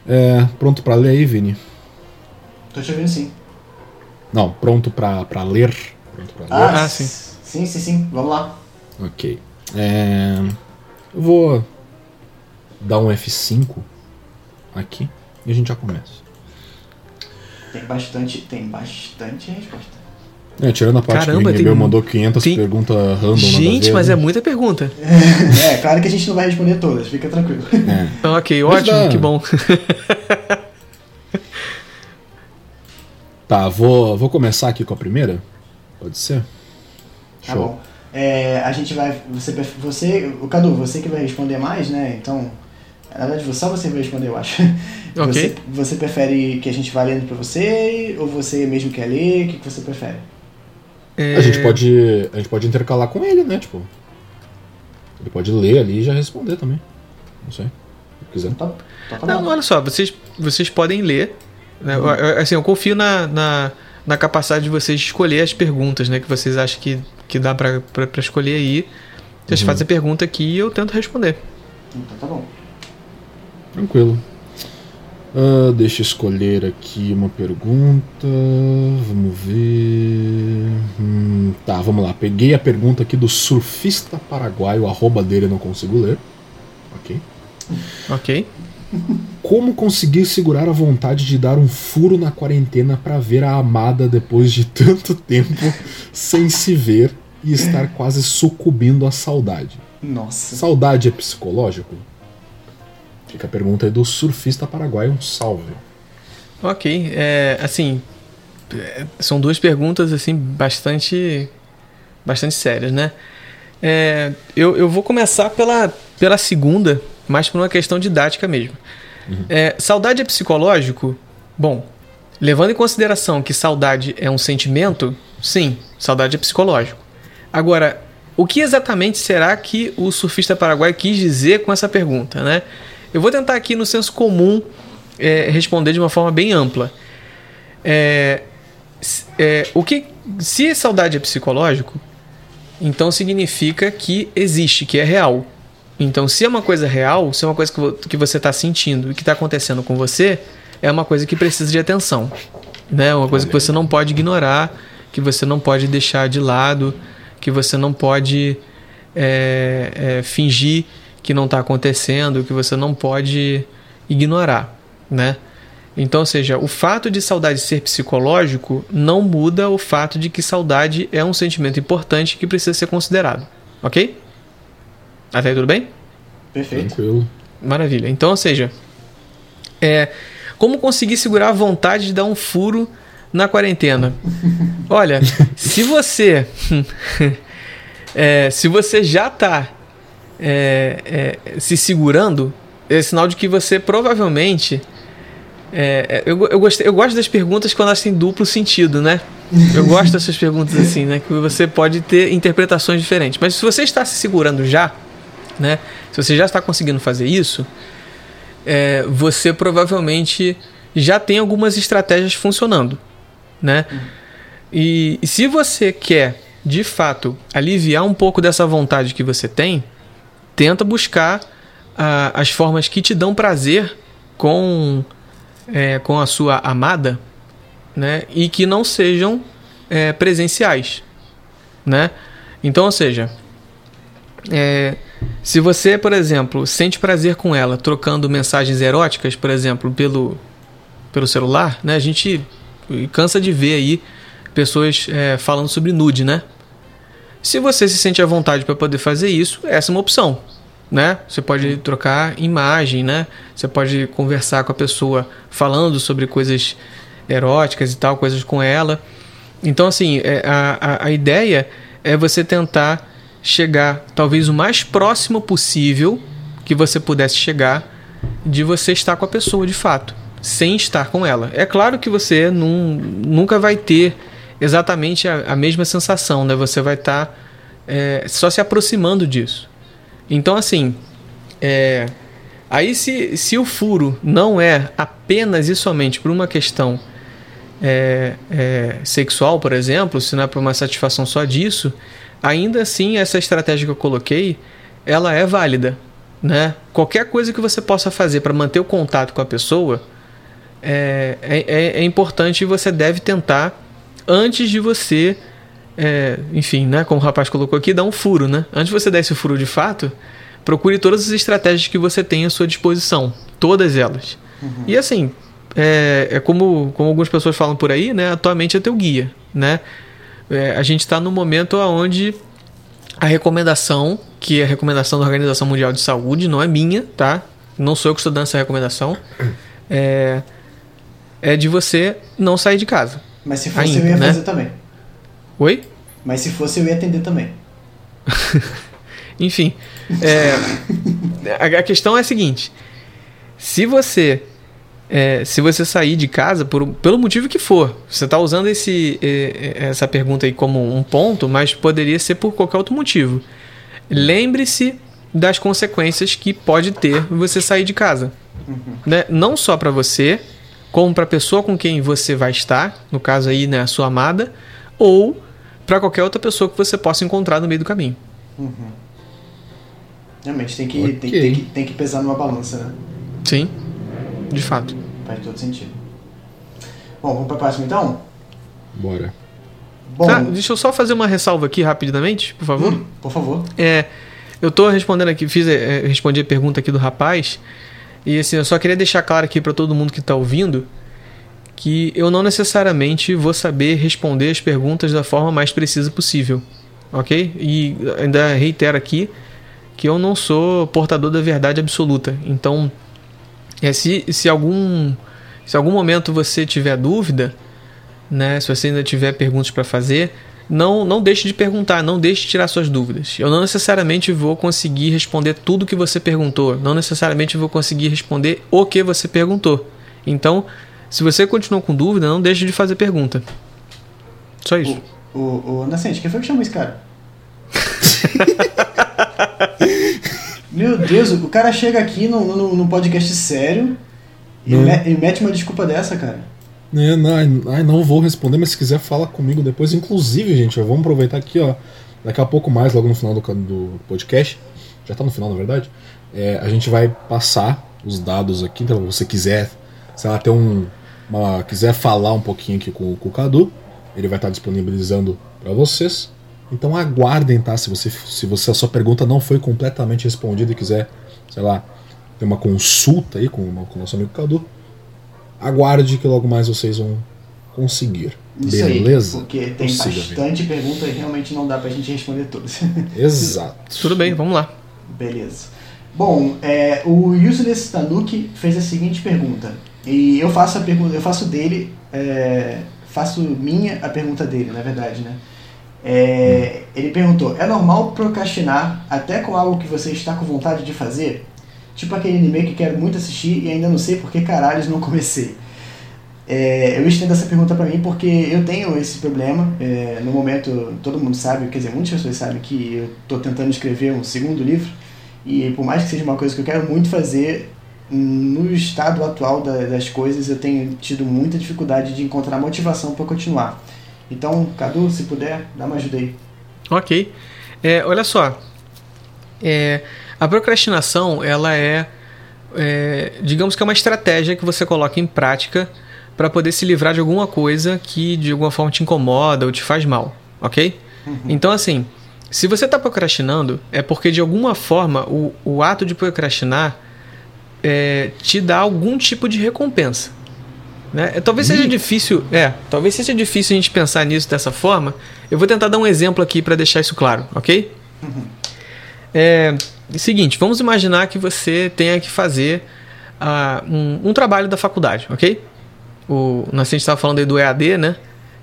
É, pronto para ler aí, Vini? Tô te ouvindo sim. Não, pronto para ler. Pronto pra ah, ler. Ah, sim. Sim, sim, sim. Vamos lá. Ok. É, eu vou dar um F5 aqui e a gente já começa. Tem bastante, tem bastante resposta. É, tirando a parte Caramba, que o tem... mandou 500 tem... perguntas random. Gente, mas é muita pergunta. É, claro que a gente não vai responder todas, fica tranquilo. É. (laughs) ok, ótimo, dá... que bom. tá, vou, vou começar aqui com a primeira. Pode ser? Tá Show. bom. É, a gente vai. Você, você, o Cadu, você que vai responder mais, né? Então, na verdade, só você vai responder, eu acho. (laughs) Ok. Você, você prefere que a gente vá lendo pra você ou você mesmo quer ler? O que, que você prefere? É... A gente pode. A gente pode intercalar com ele, né? Tipo. Ele pode ler ali e já responder também. Não sei. Se quiser. Tá, tá, Não, olha só, vocês, vocês podem ler Né? Eu- eu- assim, eu confio na, na, na capacidade de vocês escolher as perguntas, né? Que vocês acham que, que dá pra, pra, pra escolher aí. Vocês Uhum. fazem a pergunta aqui e eu tento responder. Então tá bom. Tranquilo. Ah, deixa eu escolher aqui uma pergunta. Vamos ver. Hum, tá, vamos lá. Peguei a pergunta aqui do surfista paraguaio, o arroba dele eu não consigo ler. Ok. Ok? Como conseguir segurar a vontade de dar um furo na quarentena pra ver a amada depois de tanto tempo sem se ver e estar quase sucumbindo à saudade? Nossa. Saudade é psicológico? Fica a pergunta aí do surfista paraguaio, um salve. Ok. É, assim, é, são duas perguntas assim bastante, bastante sérias, né? É, eu, eu vou começar pela, pela segunda, mais por uma questão didática mesmo. É, saudade é psicológico? Bom, levando em consideração que saudade é um sentimento, sim, saudade é psicológico. Agora, o que exatamente será que o surfista paraguaio quis dizer com essa pergunta, né? Eu vou tentar aqui no senso comum é, responder de uma forma bem ampla. É, é, o que, se saudade é psicológico, então significa que existe, que é real. Então, se é uma coisa real, se é uma coisa que, que você está sentindo e que está acontecendo com você, é uma coisa que precisa de atenção. Né? Uma coisa que você não pode ignorar, que você não pode deixar de lado, que você não pode é, é, fingir que não está acontecendo, que você não pode ignorar. Né? Então, ou seja, o fato de saudade ser psicológico não muda o fato de que saudade é um sentimento importante que precisa ser considerado. Ok? Até aí tudo bem? Perfeito. Tranquilo. Maravilha. Então, ou seja, é, como conseguir segurar a vontade de dar um furo na quarentena? Olha, (laughs) se você (laughs) é, se você já está se segurando, é sinal de que você provavelmente é, é, eu, eu, gostei, eu gosto das perguntas quando elas têm duplo sentido, né? Eu (laughs) gosto dessas perguntas assim, né? Que você pode ter interpretações diferentes. Mas se você está se segurando já, né? Se você já está conseguindo fazer isso, é, você provavelmente já tem algumas estratégias funcionando, né? E, e se você quer, de fato, aliviar um pouco dessa vontade que você tem, tenta buscar as formas que te dão prazer com, é, com a sua amada, né? E que não sejam é, presenciais, né? Então, ou seja, é, se você, por exemplo, sente prazer com ela trocando mensagens eróticas, por exemplo, pelo, pelo celular, né? A gente cansa de ver aí pessoas é, falando sobre nude, né? Se você se sente à vontade para poder fazer isso, essa é uma opção, né? Você pode trocar imagem, né? Você pode conversar com a pessoa falando sobre coisas eróticas e tal, coisas com ela. Então, assim, é, a, a, a ideia é você tentar chegar talvez o mais próximo possível que você pudesse chegar de você estar com a pessoa de fato, sem estar com ela. É claro que você não, nunca vai ter exatamente a, a mesma sensação, né? Você vai estar é, só se aproximando disso. Então, assim, é, aí se, se o furo não é apenas e somente por uma questão é, é, sexual, por exemplo, se não é por uma satisfação só disso, ainda assim essa estratégia que eu coloquei, ela é válida, né? Qualquer coisa que você possa fazer para manter o contato com a pessoa é, é, é importante e você deve tentar antes de você, é, enfim, né? Como o rapaz colocou aqui, dar um furo, né? Antes de você dar esse furo de fato, procure todas as estratégias que você tem à sua disposição, todas elas. E assim, é, é como, como algumas pessoas falam por aí, né? Atualmente é teu guia, né? É, a gente está no momento onde a recomendação, que é a recomendação da Organização Mundial de Saúde, não é minha, tá? Não sou eu que estou dando essa recomendação. É, é de você não sair de casa. Mas se fosse, Ainda, eu ia né? fazer também. Oi? Mas se fosse, eu ia atender também. (laughs) Enfim, é, a, questão é a seguinte: se você é, se você sair de casa por, pelo motivo que for, você está usando esse, essa pergunta aí como um ponto, mas poderia ser por qualquer outro motivo. Lembre-se das consequências que pode ter você sair de casa, né? Não só para você, como para a pessoa com quem você vai estar, no caso aí, né, a sua amada, ou para qualquer outra pessoa que você possa encontrar no meio do caminho. Uhum. Realmente tem que, Ok. tem, tem que, tem que pesar numa balança, né? Sim, de fato. Faz todo sentido. Bom, vamos pra próxima então? Bora. Bom, Ah, deixa eu só fazer uma ressalva aqui rapidamente, por favor. hum, por favor. É, eu tô respondendo aqui, fiz, é, respondi a pergunta aqui do rapaz. E assim, eu só queria deixar claro aqui para todo mundo que tá ouvindo que eu não necessariamente vou saber responder as perguntas da forma mais precisa possível, ok? E ainda reitero aqui que eu não sou portador da verdade absoluta. Então, é, se, se algum se algum momento você tiver dúvida, né, se você ainda tiver perguntas para fazer, não, não deixe de perguntar, não deixe de tirar suas dúvidas. Eu não necessariamente vou conseguir responder tudo que você perguntou, não necessariamente vou conseguir responder o que você perguntou. Então, se você continua com dúvida, não deixe de fazer pergunta. Só isso. O, o, o Nascente, quem foi que chamou esse cara? (laughs) Meu Deus, o cara chega aqui num no, no podcast sério e, Não. me- e mete uma desculpa dessa, cara. É, não, não vou responder, mas se quiser fala comigo depois. Inclusive, gente, vamos aproveitar aqui, ó. Daqui a pouco mais, logo no final do, do podcast. Já tá no final, na verdade. é, a gente vai passar os dados aqui. Então, se você quiser, sei lá, ter um. uma- quiser falar um pouquinho aqui com, com o Cadu, ele vai estar disponibilizando para vocês. Então aguardem, tá? Se você, se você a sua pergunta não foi completamente respondida e quiser, sei lá, ter uma consulta aí com, com o nosso amigo Cadu, aguarde que logo mais vocês vão conseguir. Isso Beleza? aí, porque tem Consiga, bastante pergunta e realmente não dá pra gente responder todas. (laughs) Exato. Tudo bem, vamos lá. Beleza. Bom, é, o Useless Tanuki fez a seguinte pergunta. E eu faço a pergunta, eu faço dele, é, faço minha a pergunta dele, na verdade, né? É, ele perguntou: é normal procrastinar até com algo que você está com vontade de fazer? Tipo aquele anime que quero muito assistir e ainda não sei por que caralhos não comecei. É, eu estendo essa pergunta pra mim porque eu tenho esse problema. É, no momento, todo mundo sabe, quer dizer, muitas pessoas sabem que eu estou tentando escrever um segundo livro. E por mais que seja uma coisa que eu quero muito fazer, no estado atual da- das coisas eu tenho tido muita dificuldade de encontrar motivação para continuar. Então, Cadu, se puder, dá uma ajuda aí. Ok. É, olha só. É, a procrastinação, ela é, é, digamos que é uma estratégia que você coloca em prática para poder se livrar de alguma coisa que de alguma forma te incomoda ou te faz mal, ok? Então, assim, se você está procrastinando, é porque de alguma forma o, o ato de procrastinar é, te dá algum tipo de recompensa. Né? É, Talvez seja difícil, é, talvez seja difícil a gente pensar nisso dessa forma. Eu vou tentar dar um exemplo aqui para deixar isso claro, ok? É, seguinte, vamos imaginar que você tenha que fazer ah, um, um trabalho da faculdade, ok? O Nascente estava falando aí do EAD, né?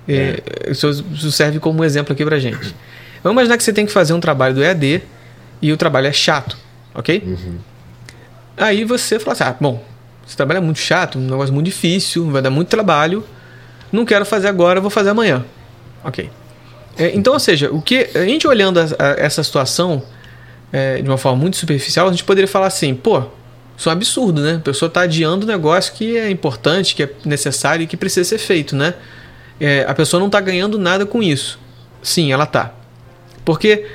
É, Isso, isso serve como exemplo aqui pra gente. Vamos imaginar que você tem que fazer um trabalho do EAD e o trabalho é chato, ok? Aí você fala assim: ah, bom, esse trabalho é muito chato, um negócio muito difícil, vai dar muito trabalho, não quero fazer agora, vou fazer amanhã. Ok. É, então, ou seja, o que a gente olhando a- a- essa situação é, de uma forma muito superficial, a gente poderia falar assim: pô, isso é um absurdo, né? A pessoa está adiando um negócio que é importante, que é necessário e que precisa ser feito, né? É, a pessoa não está ganhando nada com isso. Sim, ela tá. Porque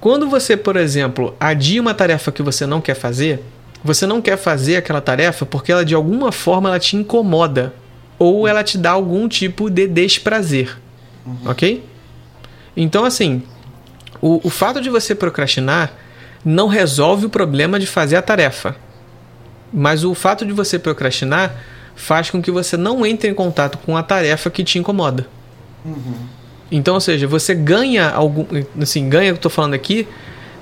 quando você, por exemplo, adia uma tarefa que você não quer fazer, você não quer fazer aquela tarefa porque ela de alguma forma ela te incomoda ou ela te dá algum tipo de desprazer, ok? Então assim, o, o fato de você procrastinar não resolve o problema de fazer a tarefa, mas o fato de você procrastinar faz com que você não entre em contato com a tarefa que te incomoda. Então, ou seja, você ganha algum. Assim, ganha, eu tô falando aqui,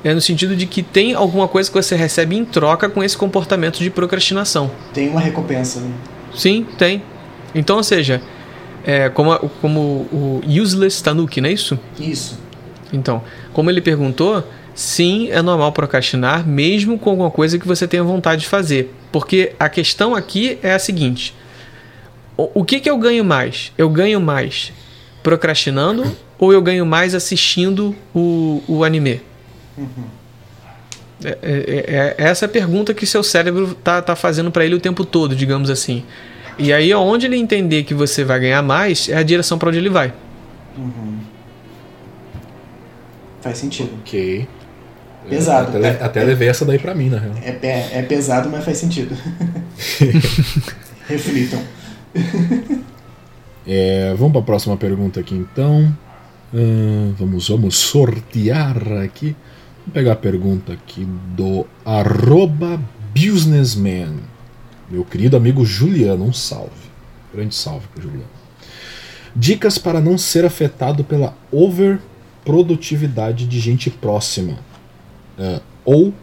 é no sentido de que tem alguma coisa que você recebe em troca com esse comportamento de procrastinação. Tem uma recompensa, né? Sim, tem. Então, ou seja, é, como, como o Useless Tanuki, não é isso? Isso. Então, como ele perguntou, sim, é normal procrastinar, mesmo com alguma coisa que você tenha vontade de fazer. Porque a questão aqui é a seguinte: o, que, que eu ganho mais? Eu ganho mais procrastinando ou eu ganho mais assistindo o, o anime? É, é- é- é essa a pergunta que seu cérebro tá, tá fazendo para ele o tempo todo, digamos assim. E aí, onde ele entender que você vai ganhar mais, é a direção para onde ele vai. Uhum. Faz sentido. Ok. Pesado. Até, até é, levei essa daí pra mim, na real. É, é, é pesado, mas faz sentido. (laughs) Reflitam. É, vamos para a próxima pergunta aqui então. Uh, vamos, vamos sortear aqui. Vou pegar a pergunta aqui do arroba businessman. Meu querido amigo Juliano, um salve. Grande salve para Juliano. Dicas para não ser afetado pela overprodutividade de gente próxima. Uh, ou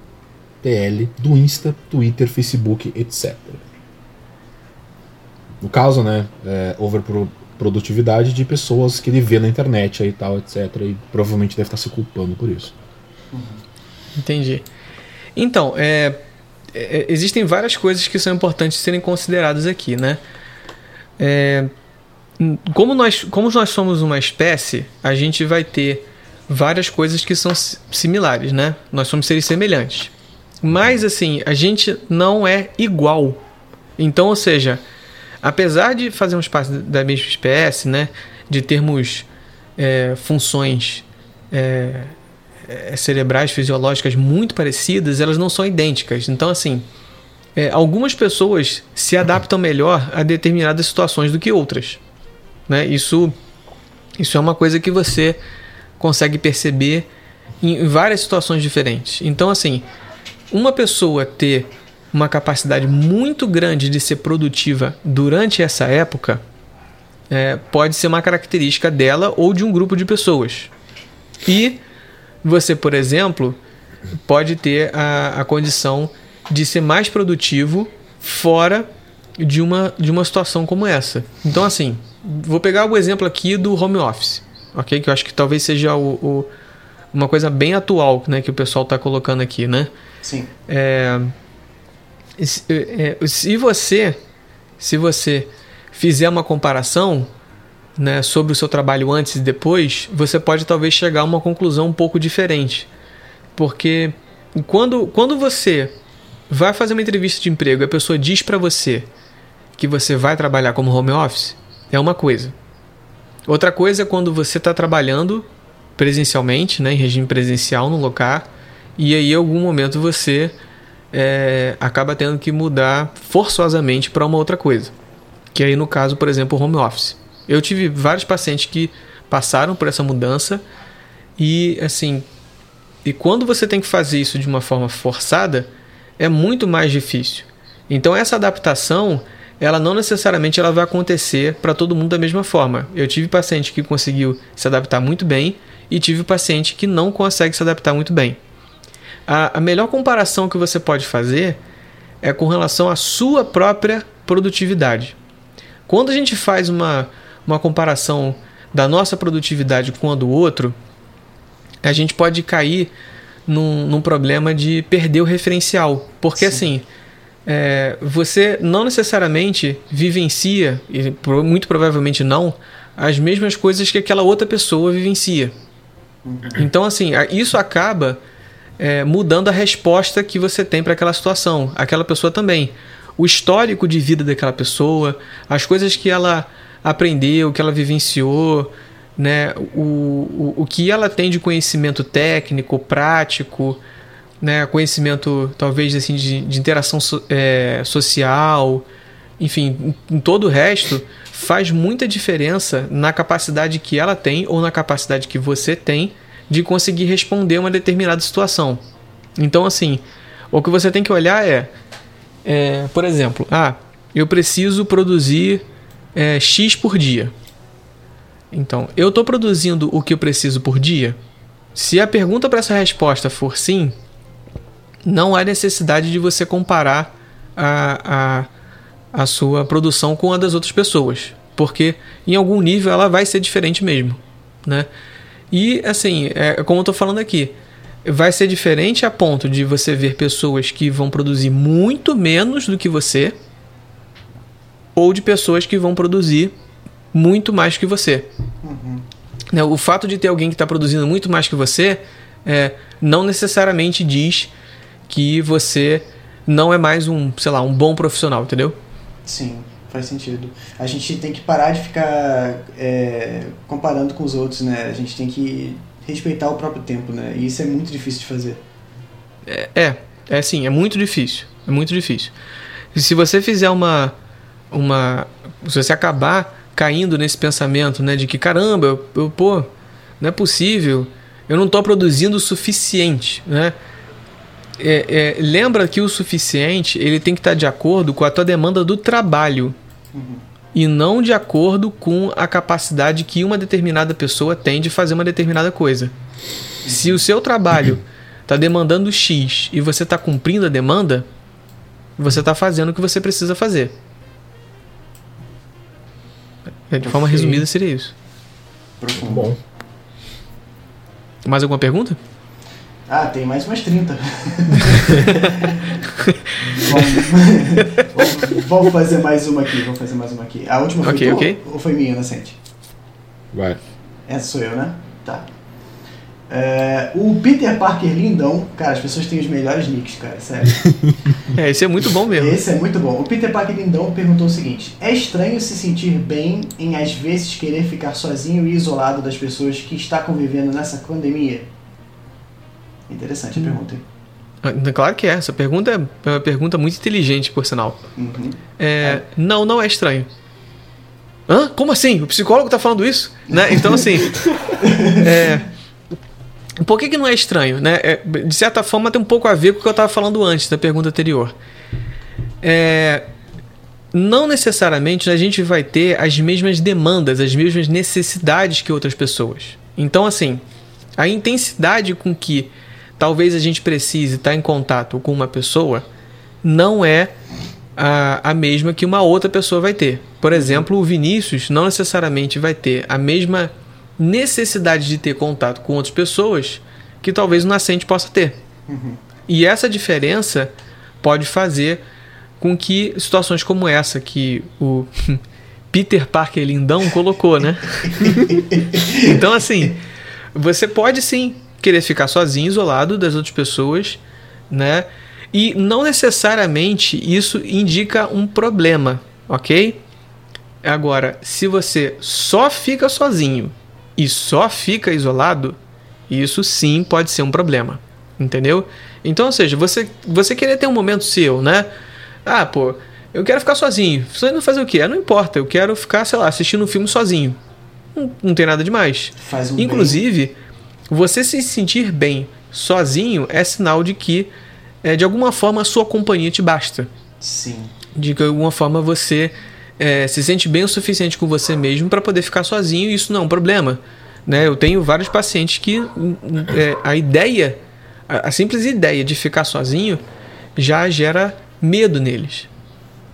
TL do Insta, Twitter, Facebook, etc. No caso, né, é, overprodutividade de pessoas que ele vê na internet aí tal, etc. E provavelmente deve estar se culpando por isso. Entendi. Então, é, é, existem várias coisas que são importantes serem consideradas aqui, né? É, como, nós, como nós somos uma espécie, a gente vai ter várias coisas que são similares, né? Nós somos seres semelhantes. Mas, assim, a gente não é igual. Então, ou seja, apesar de fazermos parte da mesma espécie, né, de termos é, funções é, é, cerebrais fisiológicas muito parecidas, elas não são idênticas. Então, assim, é, algumas pessoas se adaptam melhor a determinadas situações do que outras. Né? Isso, isso é uma coisa que você consegue perceber em várias situações diferentes. Então, assim, uma pessoa ter uma capacidade muito grande de ser produtiva durante essa época é, pode ser uma característica dela ou de um grupo de pessoas. E você, por exemplo, pode ter a, a condição de ser mais produtivo fora de uma, de uma situação como essa. Então, assim, vou pegar o exemplo aqui do home office, ok? Que eu acho que talvez seja o, o uma coisa bem atual né, que o pessoal está colocando aqui, né? Sim. É, é, é, se você se você fizer uma comparação né, sobre o seu trabalho antes e depois, você pode talvez chegar a uma conclusão um pouco diferente. Porque quando, quando você vai fazer uma entrevista de emprego e a pessoa diz para você que você vai trabalhar como home office, é uma coisa. Outra coisa é quando você está trabalhando presencialmente, né, em regime presencial no local, e aí em algum momento você é, acaba tendo que mudar forçosamente para uma outra coisa. Que aí, no caso, por exemplo, o home office. Eu tive vários pacientes que passaram por essa mudança e, assim, e quando você tem que fazer isso de uma forma forçada, é muito mais difícil. Então, essa adaptação, ela não necessariamente ela vai acontecer para todo mundo da mesma forma. Eu tive paciente que conseguiu se adaptar muito bem e tive paciente que não consegue se adaptar muito bem. A, a melhor comparação que você pode fazer é com relação à sua própria produtividade. Quando a gente faz uma, uma comparação da nossa produtividade com a do outro, a gente pode cair num, num problema de perder o referencial. Porque Sim. assim, é, você não necessariamente vivencia, e muito provavelmente não, as mesmas coisas que aquela outra pessoa vivencia. Então, assim, isso acaba é, mudando a resposta que você tem para aquela situação. Aquela pessoa também. O histórico de vida daquela pessoa, as coisas que ela aprendeu, que ela vivenciou, né? o, o, o que ela tem de conhecimento técnico, prático, né? conhecimento talvez assim, de, de interação so, é, social, enfim, em, todo o resto, faz muita diferença na capacidade que ela tem ou na capacidade que você tem de conseguir responder uma determinada situação. Então, assim, o que você tem que olhar é, é por exemplo, ah, eu preciso produzir é, X por dia. Então, eu estou produzindo o que eu preciso por dia? Se a pergunta para essa resposta for sim, não há necessidade de você comparar a, a, a sua produção com a das outras pessoas, porque em algum nível ela vai ser diferente mesmo, né? E assim, é, como eu tô falando aqui, vai ser diferente a ponto de você ver pessoas que vão produzir muito menos do que você, ou de pessoas que vão produzir muito mais que você. Uhum. Né, o fato de ter alguém que está produzindo muito mais que você é, não necessariamente diz que você não é mais um, sei lá, um bom profissional, entendeu? Sim. Faz sentido. A gente tem que parar de ficar é, comparando com os outros, né? A gente tem que respeitar o próprio tempo, né? E isso é muito difícil de fazer. É, é, é sim, é muito difícil. É muito difícil. E se você fizer uma. uma se você acabar caindo nesse pensamento, né? De que caramba, eu, eu pô, não é possível, eu não estou produzindo o suficiente, né? É, é, lembra que o suficiente ele tem que estar de acordo com a tua demanda do trabalho uhum. e não de acordo com a capacidade que uma determinada pessoa tem de fazer uma determinada coisa. Uhum. Se o seu trabalho está demandando X e você está cumprindo a demanda, você está fazendo o que você precisa fazer. É, de forma resumida seria isso. Muito bom. Mais alguma pergunta? Ah, tem mais umas 30. (laughs) vamos, vamos, fazer mais uma aqui, vamos fazer mais uma aqui. A última foi okay, tua okay. ou foi minha, Inocente? Vai. Essa sou eu, né? Tá. É, o Peter Parker lindão, cara, as pessoas têm os melhores nicks, cara, sério. (laughs) é, esse é muito bom mesmo. Esse é muito bom. O Peter Parker lindão perguntou o seguinte: É estranho se sentir bem em às vezes querer ficar sozinho e isolado das pessoas que está convivendo nessa pandemia? Interessante a pergunta, hein? Ah, claro que é. Essa pergunta é uma pergunta muito inteligente, por sinal. Uhum. É, é. Não, não é estranho. Hã? Como assim? O psicólogo está falando isso? né? Então, assim. (laughs) é, por que, que não é estranho? Né? É, de certa forma, tem um pouco a ver com o que eu estava falando antes, da pergunta anterior. É, não necessariamente a gente vai ter as mesmas demandas, as mesmas necessidades que outras pessoas. Então, assim, a intensidade com que talvez a gente precise estar em contato com uma pessoa não é a, a mesma que uma outra pessoa vai ter. Por exemplo, o Vinícius não necessariamente vai ter a mesma necessidade de ter contato com outras pessoas que talvez o nascente possa ter. Uhum. E essa diferença pode fazer com que situações como essa que o (laughs) Peter Parker lindão colocou, né? (laughs) então assim, você pode sim querer ficar sozinho, isolado das outras pessoas, né? E não necessariamente isso indica um problema, ok? Agora, se você só fica sozinho e só fica isolado, isso sim pode ser um problema, entendeu? Então, ou seja, você, você querer ter um momento seu, né? Ah, pô, eu quero ficar sozinho. Você não fazer o quê? Não importa, eu quero ficar, sei lá, assistindo um filme sozinho. Não, não tem nada demais. Faz um Inclusive, bem. Você se sentir bem sozinho é sinal de que, é, de alguma forma, a sua companhia te basta. Sim. De que, de alguma forma, você é, se sente bem o suficiente com você mesmo para poder ficar sozinho e isso não é um problema. Né? Eu tenho vários pacientes que é, a ideia, a, a simples ideia de ficar sozinho já gera medo neles.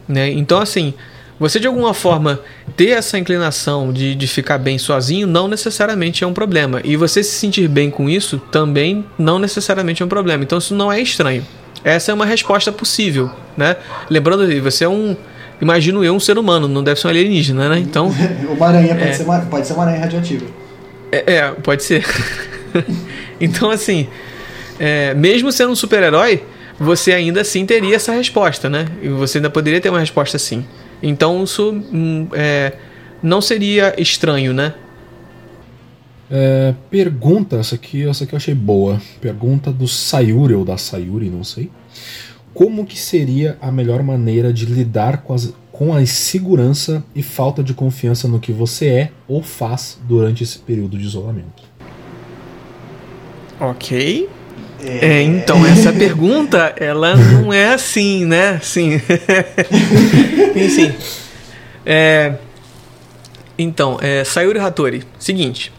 Né? Então, assim, você de alguma forma ter essa inclinação de, de ficar bem sozinho não necessariamente é um problema. E você se sentir bem com isso também não necessariamente é um problema. Então isso não é estranho. Essa é uma resposta possível, né? Lembrando aí, você é um. Imagino eu um ser humano, não deve ser um alienígena, né? Então. (laughs) uma aranha pode, é, ser uma, pode ser uma aranha radioativa. É, é pode ser. (laughs) então, assim, é, mesmo sendo um super-herói, você ainda assim teria essa resposta, né? E você ainda poderia ter uma resposta assim. Então isso hum, é, não seria estranho, né? É, pergunta, essa aqui, essa aqui eu achei boa. Pergunta do Sayuri ou da Sayuri, não sei. Como que seria a melhor maneira de lidar com, as, com a insegurança e falta de confiança no que você é ou faz durante esse período de isolamento? Ok. É... é, então, essa pergunta, ela não é assim, né? Sim. (laughs) Enfim. É, então, é, Sayuri Hattori, seguinte.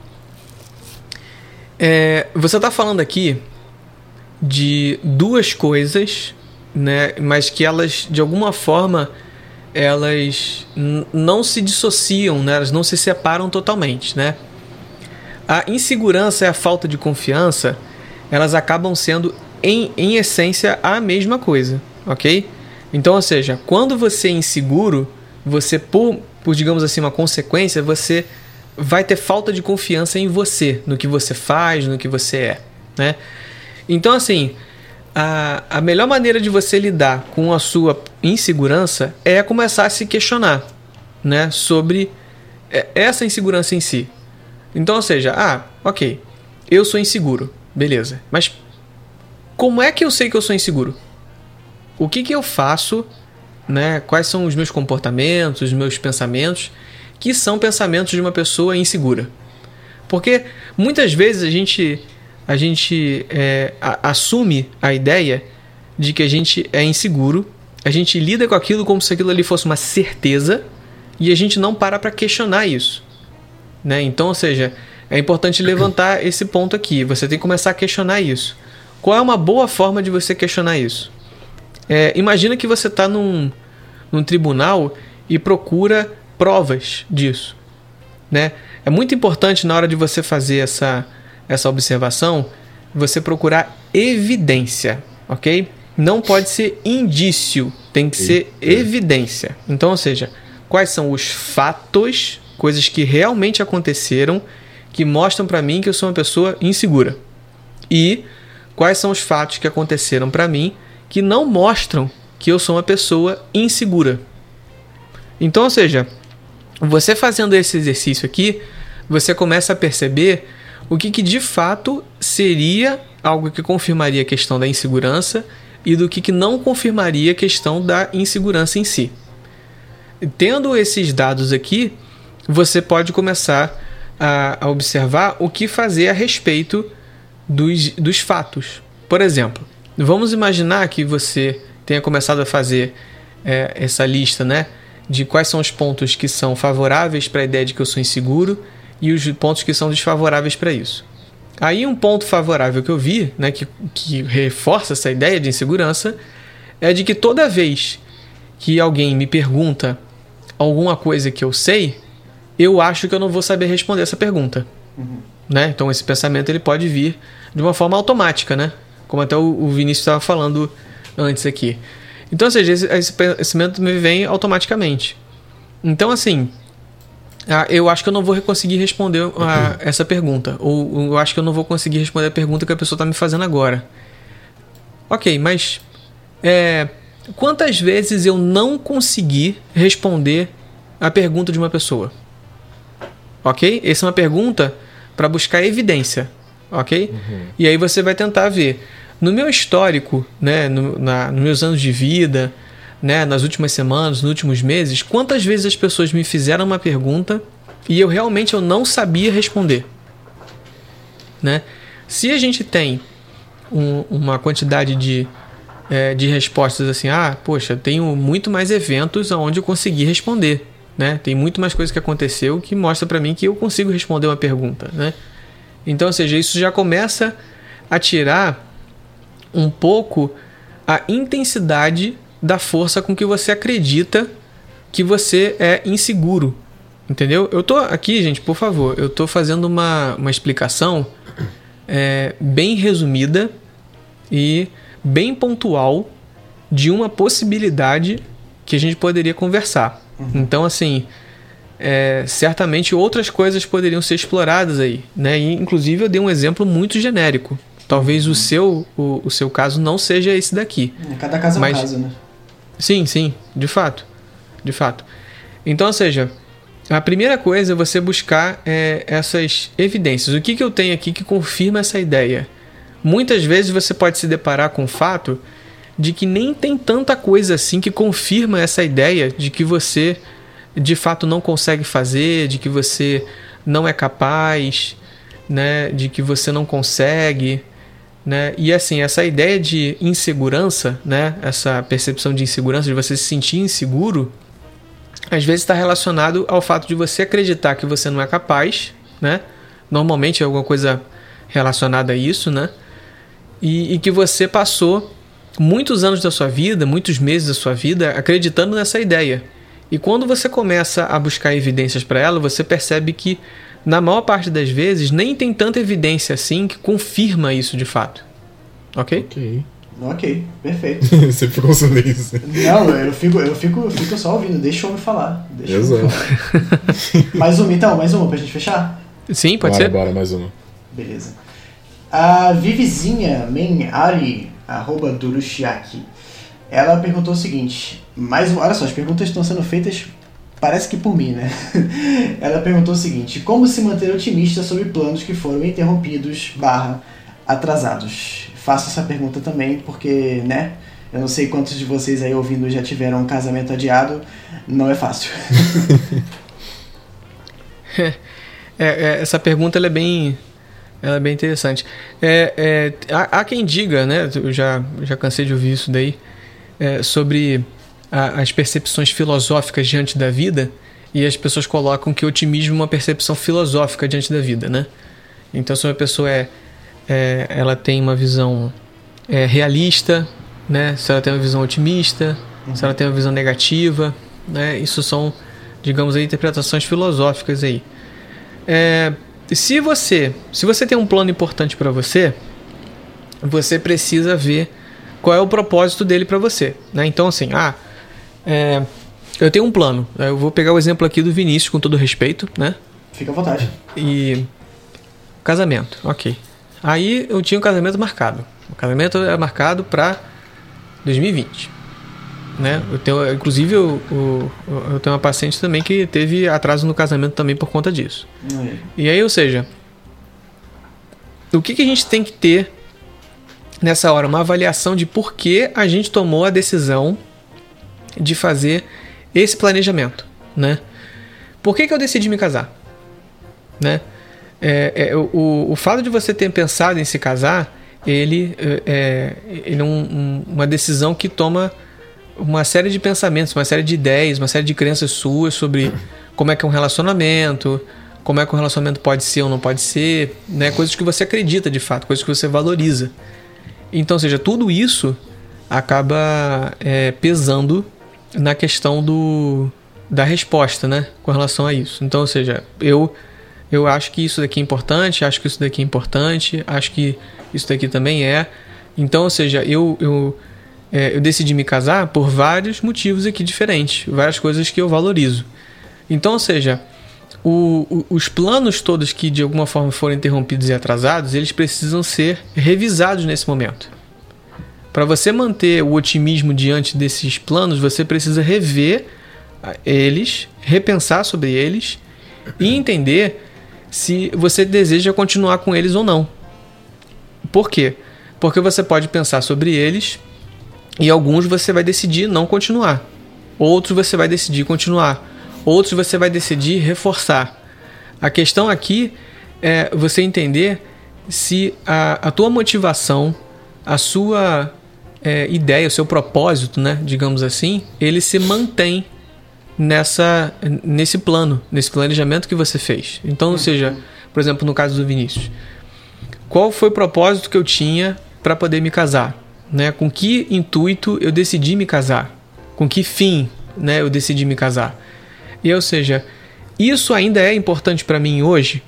É, você está falando aqui de duas coisas, né? Mas que elas, de alguma forma, elas não se dissociam, né? Elas não se separam totalmente, né? A insegurança e a falta de confiança elas acabam sendo, em, em essência, a mesma coisa, ok? Então, ou seja, quando você é inseguro, você, por, por digamos assim, uma consequência, você vai ter falta de confiança em você, no que você faz, no que você é, né? Então, assim, a, a melhor maneira de você lidar com a sua insegurança é começar a se questionar né, sobre é, essa insegurança em si. Então, ou seja, ah, ok, eu sou inseguro, beleza, mas como é que eu sei que eu sou inseguro? O que, que eu faço, né? Quais são os meus comportamentos, os meus pensamentos, que são pensamentos de uma pessoa insegura? Porque muitas vezes a gente a gente é, a, assume a ideia de que a gente é inseguro, a gente lida com aquilo como se aquilo ali fosse uma certeza e a gente não para para questionar isso. Né? Então, ou seja, é importante levantar esse ponto aqui. Você tem que começar a questionar isso. Qual é uma boa forma de você questionar isso? É, imagina que você está num, num tribunal e procura provas disso. Né? É muito importante na hora de você fazer essa, essa observação, você procurar evidência, ok? Não pode ser indício, tem que ser evidência. Então, ou seja, quais são os fatos, coisas que realmente aconteceram, que mostram para mim que eu sou uma pessoa insegura. E quais são os fatos que aconteceram para mim que não mostram que eu sou uma pessoa insegura. Então, ou seja, você fazendo esse exercício aqui, você começa a perceber o que, que de fato seria algo que confirmaria a questão da insegurança e do que, que não confirmaria a questão da insegurança em si. Tendo esses dados aqui, você pode começar a, a observar o que fazer a respeito dos, dos fatos. Por exemplo, vamos imaginar que você tenha começado a fazer é, essa lista né, de quais são os pontos que são favoráveis para a ideia de que eu sou inseguro e os pontos que são desfavoráveis para isso. Aí um ponto favorável que eu vi, né, que, que reforça essa ideia de insegurança, é de que toda vez que alguém me pergunta alguma coisa que eu sei, eu acho que eu não vou saber responder essa pergunta. Uhum. Né? Então esse pensamento ele pode vir de uma forma automática, né? Como até o Vinícius estava falando antes aqui. Então, ou seja, esse, esse pensamento me vem automaticamente. Então, assim, eu acho que eu não vou conseguir responder a essa pergunta. Ou eu acho que eu não vou conseguir responder a pergunta que a pessoa está me fazendo agora. Ok, mas é, quantas vezes eu não consegui responder a pergunta de uma pessoa? Ok? Essa é uma pergunta para buscar evidência. Ok? Uhum. E aí você vai tentar ver. No meu histórico, né, no, na, nos meus anos de vida, né, nas últimas semanas, nos últimos meses, quantas vezes as pessoas me fizeram uma pergunta e eu realmente eu não sabia responder, né? Se a gente tem um, uma quantidade de, é, de respostas assim, ah, poxa, tenho muito mais eventos onde eu consegui responder, né? Tem muito mais coisa que aconteceu que mostra para mim que eu consigo responder uma pergunta, né? Então, ou seja, isso já começa a tirar um pouco a intensidade da força com que você acredita que você é inseguro. Entendeu? Eu tô aqui, gente, por favor, eu tô fazendo uma, uma explicação é, bem resumida e bem pontual de uma possibilidade que a gente poderia conversar. Uhum. Então, assim, é, certamente outras coisas poderiam ser exploradas aí, né? E, inclusive eu dei um exemplo muito genérico. Talvez uhum. o seu o, o, seu caso não seja esse daqui. É, cada caso é um caso, né? Sim, sim, de fato. De fato. Então, ou seja, a primeira coisa é você buscar é, essas evidências. O que, que eu tenho aqui que confirma essa ideia? Muitas vezes você pode se deparar com o fato de que nem tem tanta coisa assim que confirma essa ideia de que você de fato não consegue fazer, de que você não é capaz, né, de que você não consegue. Né? E assim, essa ideia de insegurança, né? essa percepção de insegurança, de você se sentir inseguro, às vezes está relacionado ao fato de você acreditar que você não é capaz, né? Normalmente é alguma coisa relacionada a isso, né? E, e, que você passou muitos anos da sua vida, muitos meses da sua vida acreditando nessa ideia. E quando você começa a buscar evidências para ela, você percebe que na maior parte das vezes, nem tem tanta evidência assim que confirma isso de fato. Ok? Ok. Ok, perfeito. (laughs) Você ficou silêncio. Não, eu fico, eu fico, eu fico só ouvindo, deixa eu me falar. Deixa Exato. Eu falar. mais uma então, mais uma pra gente fechar? Sim, pode bora, ser. Bora, mais uma. Beleza. A Vivizinha Men Ari arroba Durushiaki. Ela perguntou o seguinte, mais olha só, as perguntas estão sendo feitas parece que por mim, né? (laughs) Ela perguntou o seguinte, como se manter otimista sobre planos que foram interrompidos barra atrasados? Faço essa pergunta também porque, né, eu não sei quantos de vocês aí ouvindo já tiveram um casamento adiado, não é fácil. (laughs) é, é, essa pergunta é bem ela é bem interessante. É, é, há, há, quem diga, né? Eu já, já cansei de ouvir isso daí, é, sobre a, as percepções filosóficas diante da vida, e as pessoas colocam que otimismo é uma percepção filosófica diante da vida, né? Então, se uma pessoa é, é ela tem uma visão é, realista, né? Se ela tem uma visão otimista, uhum. se ela tem uma visão negativa, né? Isso são, digamos aí, interpretações filosóficas aí. É, se você, se você tem um plano importante para você, você precisa ver qual é o propósito dele para você, né? Então assim, ah, é, eu tenho um plano. Eu vou pegar o exemplo aqui do Vinícius com todo respeito, né? Fica à vontade. E casamento, ok. Aí eu tinha um casamento marcado. O casamento é marcado para 2020. Né? Eu tenho, inclusive, eu, eu, eu, tenho uma paciente também que teve atraso no casamento também por conta disso. É. E aí, ou seja, o que, que a gente tem que ter nessa hora? Uma avaliação de por que a gente tomou a decisão de fazer esse planejamento, né? Por que, que eu decidi me casar? Né? É, é, o, o fato de você ter pensado em se casar, ele é, é ele é um, um, uma decisão que toma uma série de pensamentos, uma série de ideias, uma série de crenças suas sobre como é que é um relacionamento, como é que um relacionamento pode ser ou não pode ser, né? Coisas que você acredita de fato, coisas que você valoriza. Então, seja, tudo isso acaba é, pesando na questão do, da resposta, né? Com relação a isso. Então, ou seja, eu eu acho que isso daqui é importante, acho que isso daqui é importante, acho que isso daqui também é. Então, ou seja, eu, eu é, eu decidi me casar por vários motivos aqui diferentes, várias coisas que eu valorizo. Então, ou seja, o, o, os planos todos que de alguma forma foram interrompidos e atrasados, eles precisam ser revisados nesse momento. Para você manter o otimismo diante desses planos, você precisa rever eles, repensar sobre eles e entender se você deseja continuar com eles ou não. Por quê? Porque você pode pensar sobre eles e alguns você vai decidir não continuar. Outros você vai decidir continuar. Outros você vai decidir reforçar. A questão aqui é você entender se a, a tua motivação, a sua é, ideia, o seu propósito, né, digamos assim, ele se mantém nessa nesse plano, nesse planejamento que você fez. Então, ou seja, por exemplo, no caso do Vinícius, qual foi o propósito que eu tinha para poder me casar? Né? Com que intuito eu decidi me casar? Com que fim, né, eu decidi me casar? E ou seja, isso ainda é importante para mim hoje?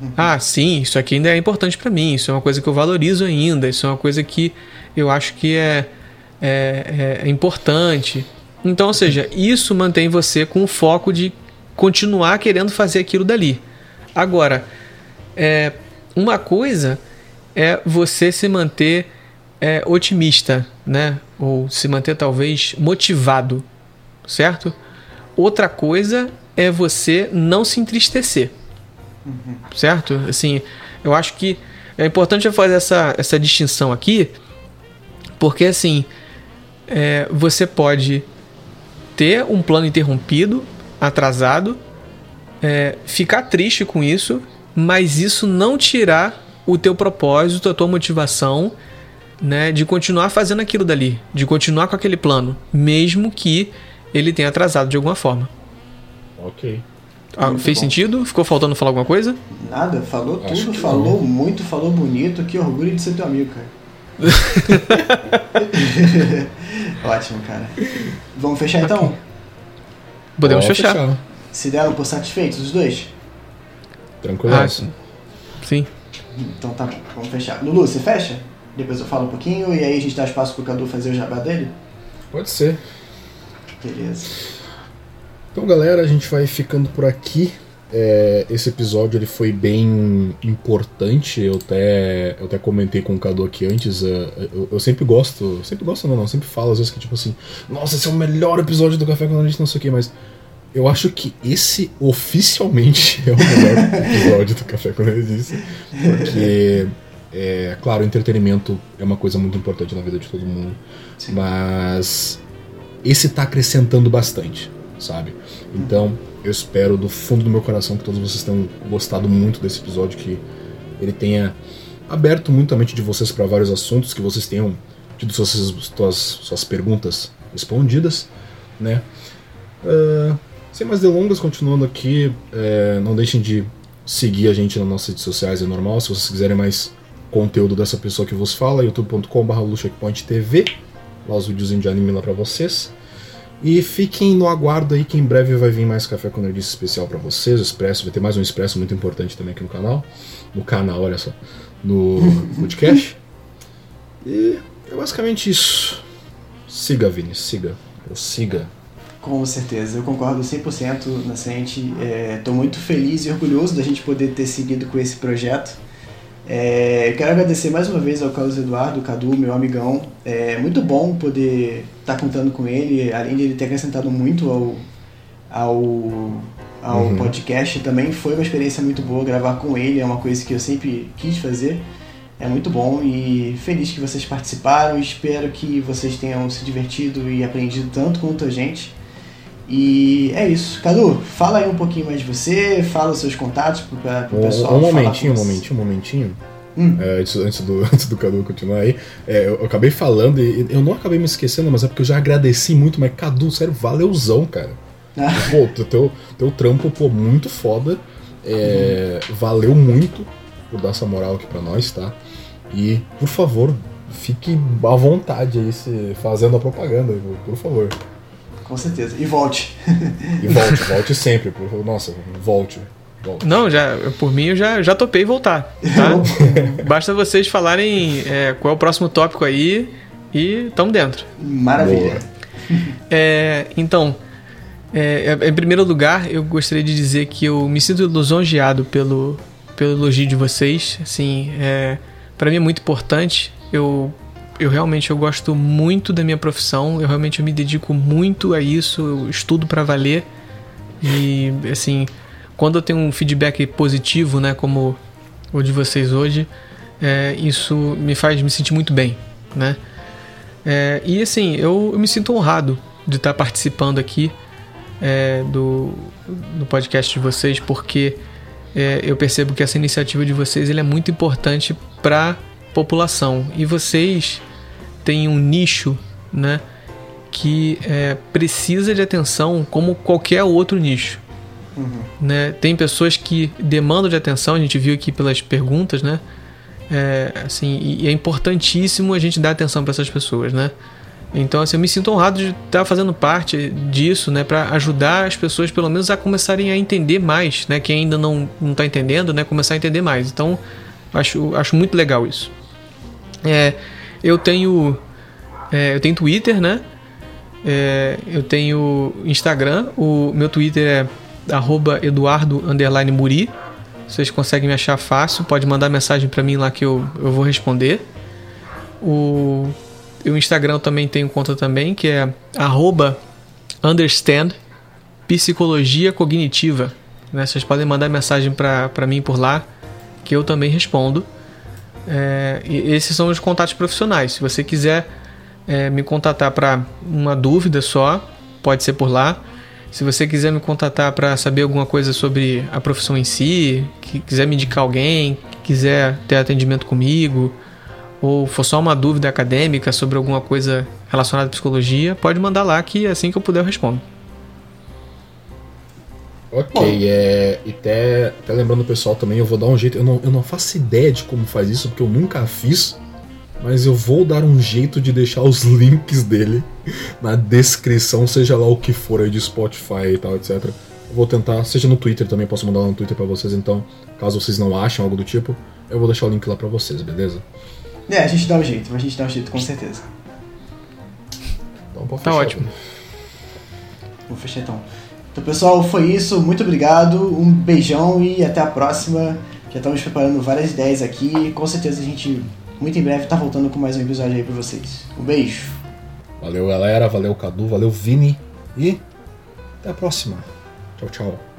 Uhum. Ah, sim, isso aqui ainda é importante para mim. Isso é uma coisa que eu valorizo ainda. Isso é uma coisa que eu acho que é, é, é, é importante. Então, ou seja, isso mantém você com o foco de continuar querendo fazer aquilo dali. Agora, é, uma coisa é você se manter é, otimista, né? Ou se manter talvez motivado, certo? Outra coisa é você não se entristecer, uhum. certo? Assim, eu acho que é importante eu fazer essa, essa distinção aqui, porque assim, é, você pode ter um plano interrompido, atrasado, é, ficar triste com isso, mas isso não tirar o teu propósito, a tua motivação né, de continuar fazendo aquilo dali, de continuar com aquele plano, mesmo que ele tenha atrasado de alguma forma. Ok. Ah, fez bom. sentido? Ficou faltando falar alguma coisa? Nada, falou Acho tudo, falou não. muito, falou bonito. Que orgulho de ser teu amigo, cara. (laughs) Ótimo, cara. Vamos fechar então? Podemos fechar. fechar. Se deram por satisfeitos os dois? Tranquilo. Ah, sim. Então tá bom, vamos fechar. Lulu, você fecha? Depois eu falo um pouquinho e aí a gente dá espaço pro Cadu fazer o jabá dele? Pode ser. Beleza. Então, galera, a gente vai ficando por aqui. é, esse episódio ele foi bem importante. Eu até, eu até comentei com o Cadu aqui antes. é, eu, eu sempre gosto, sempre gosto não, não, sempre falo às vezes que tipo assim, nossa, esse é o melhor episódio do Café com a gente não sei o que, mas eu acho que esse oficialmente (laughs) é o melhor episódio do Café com Nerdice, porque é claro, o entretenimento é uma coisa muito importante na vida de todo mundo, Sim. mas esse tá acrescentando bastante, sabe? Então, eu espero do fundo do meu coração que todos vocês tenham gostado muito desse episódio, que ele tenha aberto muito a mente de vocês para vários assuntos, que vocês tenham tido suas, suas, suas perguntas respondidas, né? Ah, sem mais delongas, continuando aqui, é, não deixem de seguir a gente nas nossas redes sociais, é normal. Se vocês quiserem mais conteúdo dessa pessoa que vos fala, youtube.com.br TV, lá os videozinhos de anime lá pra vocês. E fiquem no aguardo aí que em breve vai vir mais Café com Nerdice especial pra vocês, o Expresso, vai ter mais um Expresso muito importante também aqui no canal. No canal, olha só. No (laughs) podcast. E é basicamente isso. Siga, Vini, siga. Ou siga. Com certeza, eu concordo 100% Nascente. Estou muito feliz e orgulhoso da gente poder ter seguido com esse projeto. É, eu quero agradecer mais uma vez ao Carlos Eduardo, Cadu, meu amigão. É muito bom poder estar contando com ele, além de ele ter acrescentado muito ao, ao, ao Uhum. podcast. Também foi uma experiência muito boa gravar com ele, é uma coisa que eu sempre quis fazer. É muito bom e feliz que vocês participaram. Espero que vocês tenham se divertido e aprendido tanto quanto a gente. E é isso. Cadu, fala aí um pouquinho mais de você, fala os seus contatos para o Um, pessoal. um momentinho, um momentinho, um momentinho. Hum. É, antes, antes do, (laughs) antes do Cadu continuar aí, é, eu, eu acabei falando e eu não acabei me esquecendo, mas é porque eu já agradeci muito, mas Cadu, sério, valeuzão, cara. (laughs) Ah, Pô, teu, teu, trampo, pô, muito foda. É, Valeu muito por dar essa moral aqui pra nós, tá? E, por favor, fique à vontade aí se fazendo a propaganda, por favor. Com certeza. E volte. (laughs) E volte, volte sempre. Nossa, volte. volte. Não, já, por mim eu já, já topei voltar. Tá? (laughs) Basta vocês falarem é, qual é o próximo tópico aí e tamo dentro. Maravilha. (laughs) É, então, é, é, em primeiro lugar, eu gostaria de dizer que eu me sinto lisonjeado pelo, pelo elogio de vocês. Assim, é, para mim é muito importante. Eu, eu realmente eu gosto muito da minha profissão. Eu realmente eu me dedico muito a isso. Eu estudo para valer. E assim, quando eu tenho um feedback positivo, né, como o de vocês hoje, é, isso me faz me sentir muito bem, né? É, e assim, eu, eu me sinto honrado de estar participando aqui é, do, do podcast de vocês, porque é, eu percebo que essa iniciativa de vocês ele é muito importante para população. E vocês têm um nicho né, que é, precisa de atenção como qualquer outro nicho. Uhum. Né? Tem pessoas que demandam de atenção, a gente viu aqui pelas perguntas, né? É, assim, e- é importantíssimo a gente dar atenção para essas pessoas, né? Então, assim, eu me sinto honrado de estar fazendo parte disso, né, para ajudar as pessoas pelo menos a começarem a entender mais, né, quem ainda não não está entendendo, né, começar a entender mais. Então, acho acho muito legal isso. É, eu tenho é, eu tenho Twitter, né? É, eu tenho Instagram. O meu Twitter é arroba Eduardo Muri. Vocês conseguem me achar fácil. Pode mandar mensagem para mim lá que eu, eu vou responder. O, o Instagram eu também tenho conta também, que é arroba understand psicologia cognitiva. Né? Vocês podem mandar mensagem para mim por lá, que eu também respondo. É, esses são os contatos profissionais. Se você quiser é, me contatar para uma dúvida só, pode ser por lá. Se você quiser me contatar para saber alguma coisa sobre a profissão em si, que quiser me indicar alguém, quiser ter atendimento comigo, ou for só uma dúvida acadêmica sobre alguma coisa relacionada à psicologia, pode mandar lá que assim que eu puder eu respondo. Ok, Bom. é, e até, até lembrando o pessoal também, eu vou dar um jeito. Eu não, eu não faço ideia de como faz isso, porque eu nunca fiz. Mas eu vou dar um jeito de deixar os links dele (laughs) na descrição, seja lá o que for aí de Spotify e tal, etc. Eu vou tentar, seja no Twitter também, posso mandar lá no Twitter pra vocês, então, caso vocês não achem algo do tipo, eu vou deixar o link lá pra vocês, beleza? É, a gente dá um jeito, a gente dá um jeito com certeza. Então pode Tá fechar, ótimo. Bruno. Vou fechar então. Então, pessoal, foi isso. Muito obrigado. Um beijão e até a próxima. Já estamos preparando várias ideias aqui. Com certeza a gente, muito em breve, tá voltando com mais um episódio aí pra vocês. Um beijo. Valeu, galera. Valeu, Cadu. Valeu, Vini. E até a próxima. Tchau, tchau.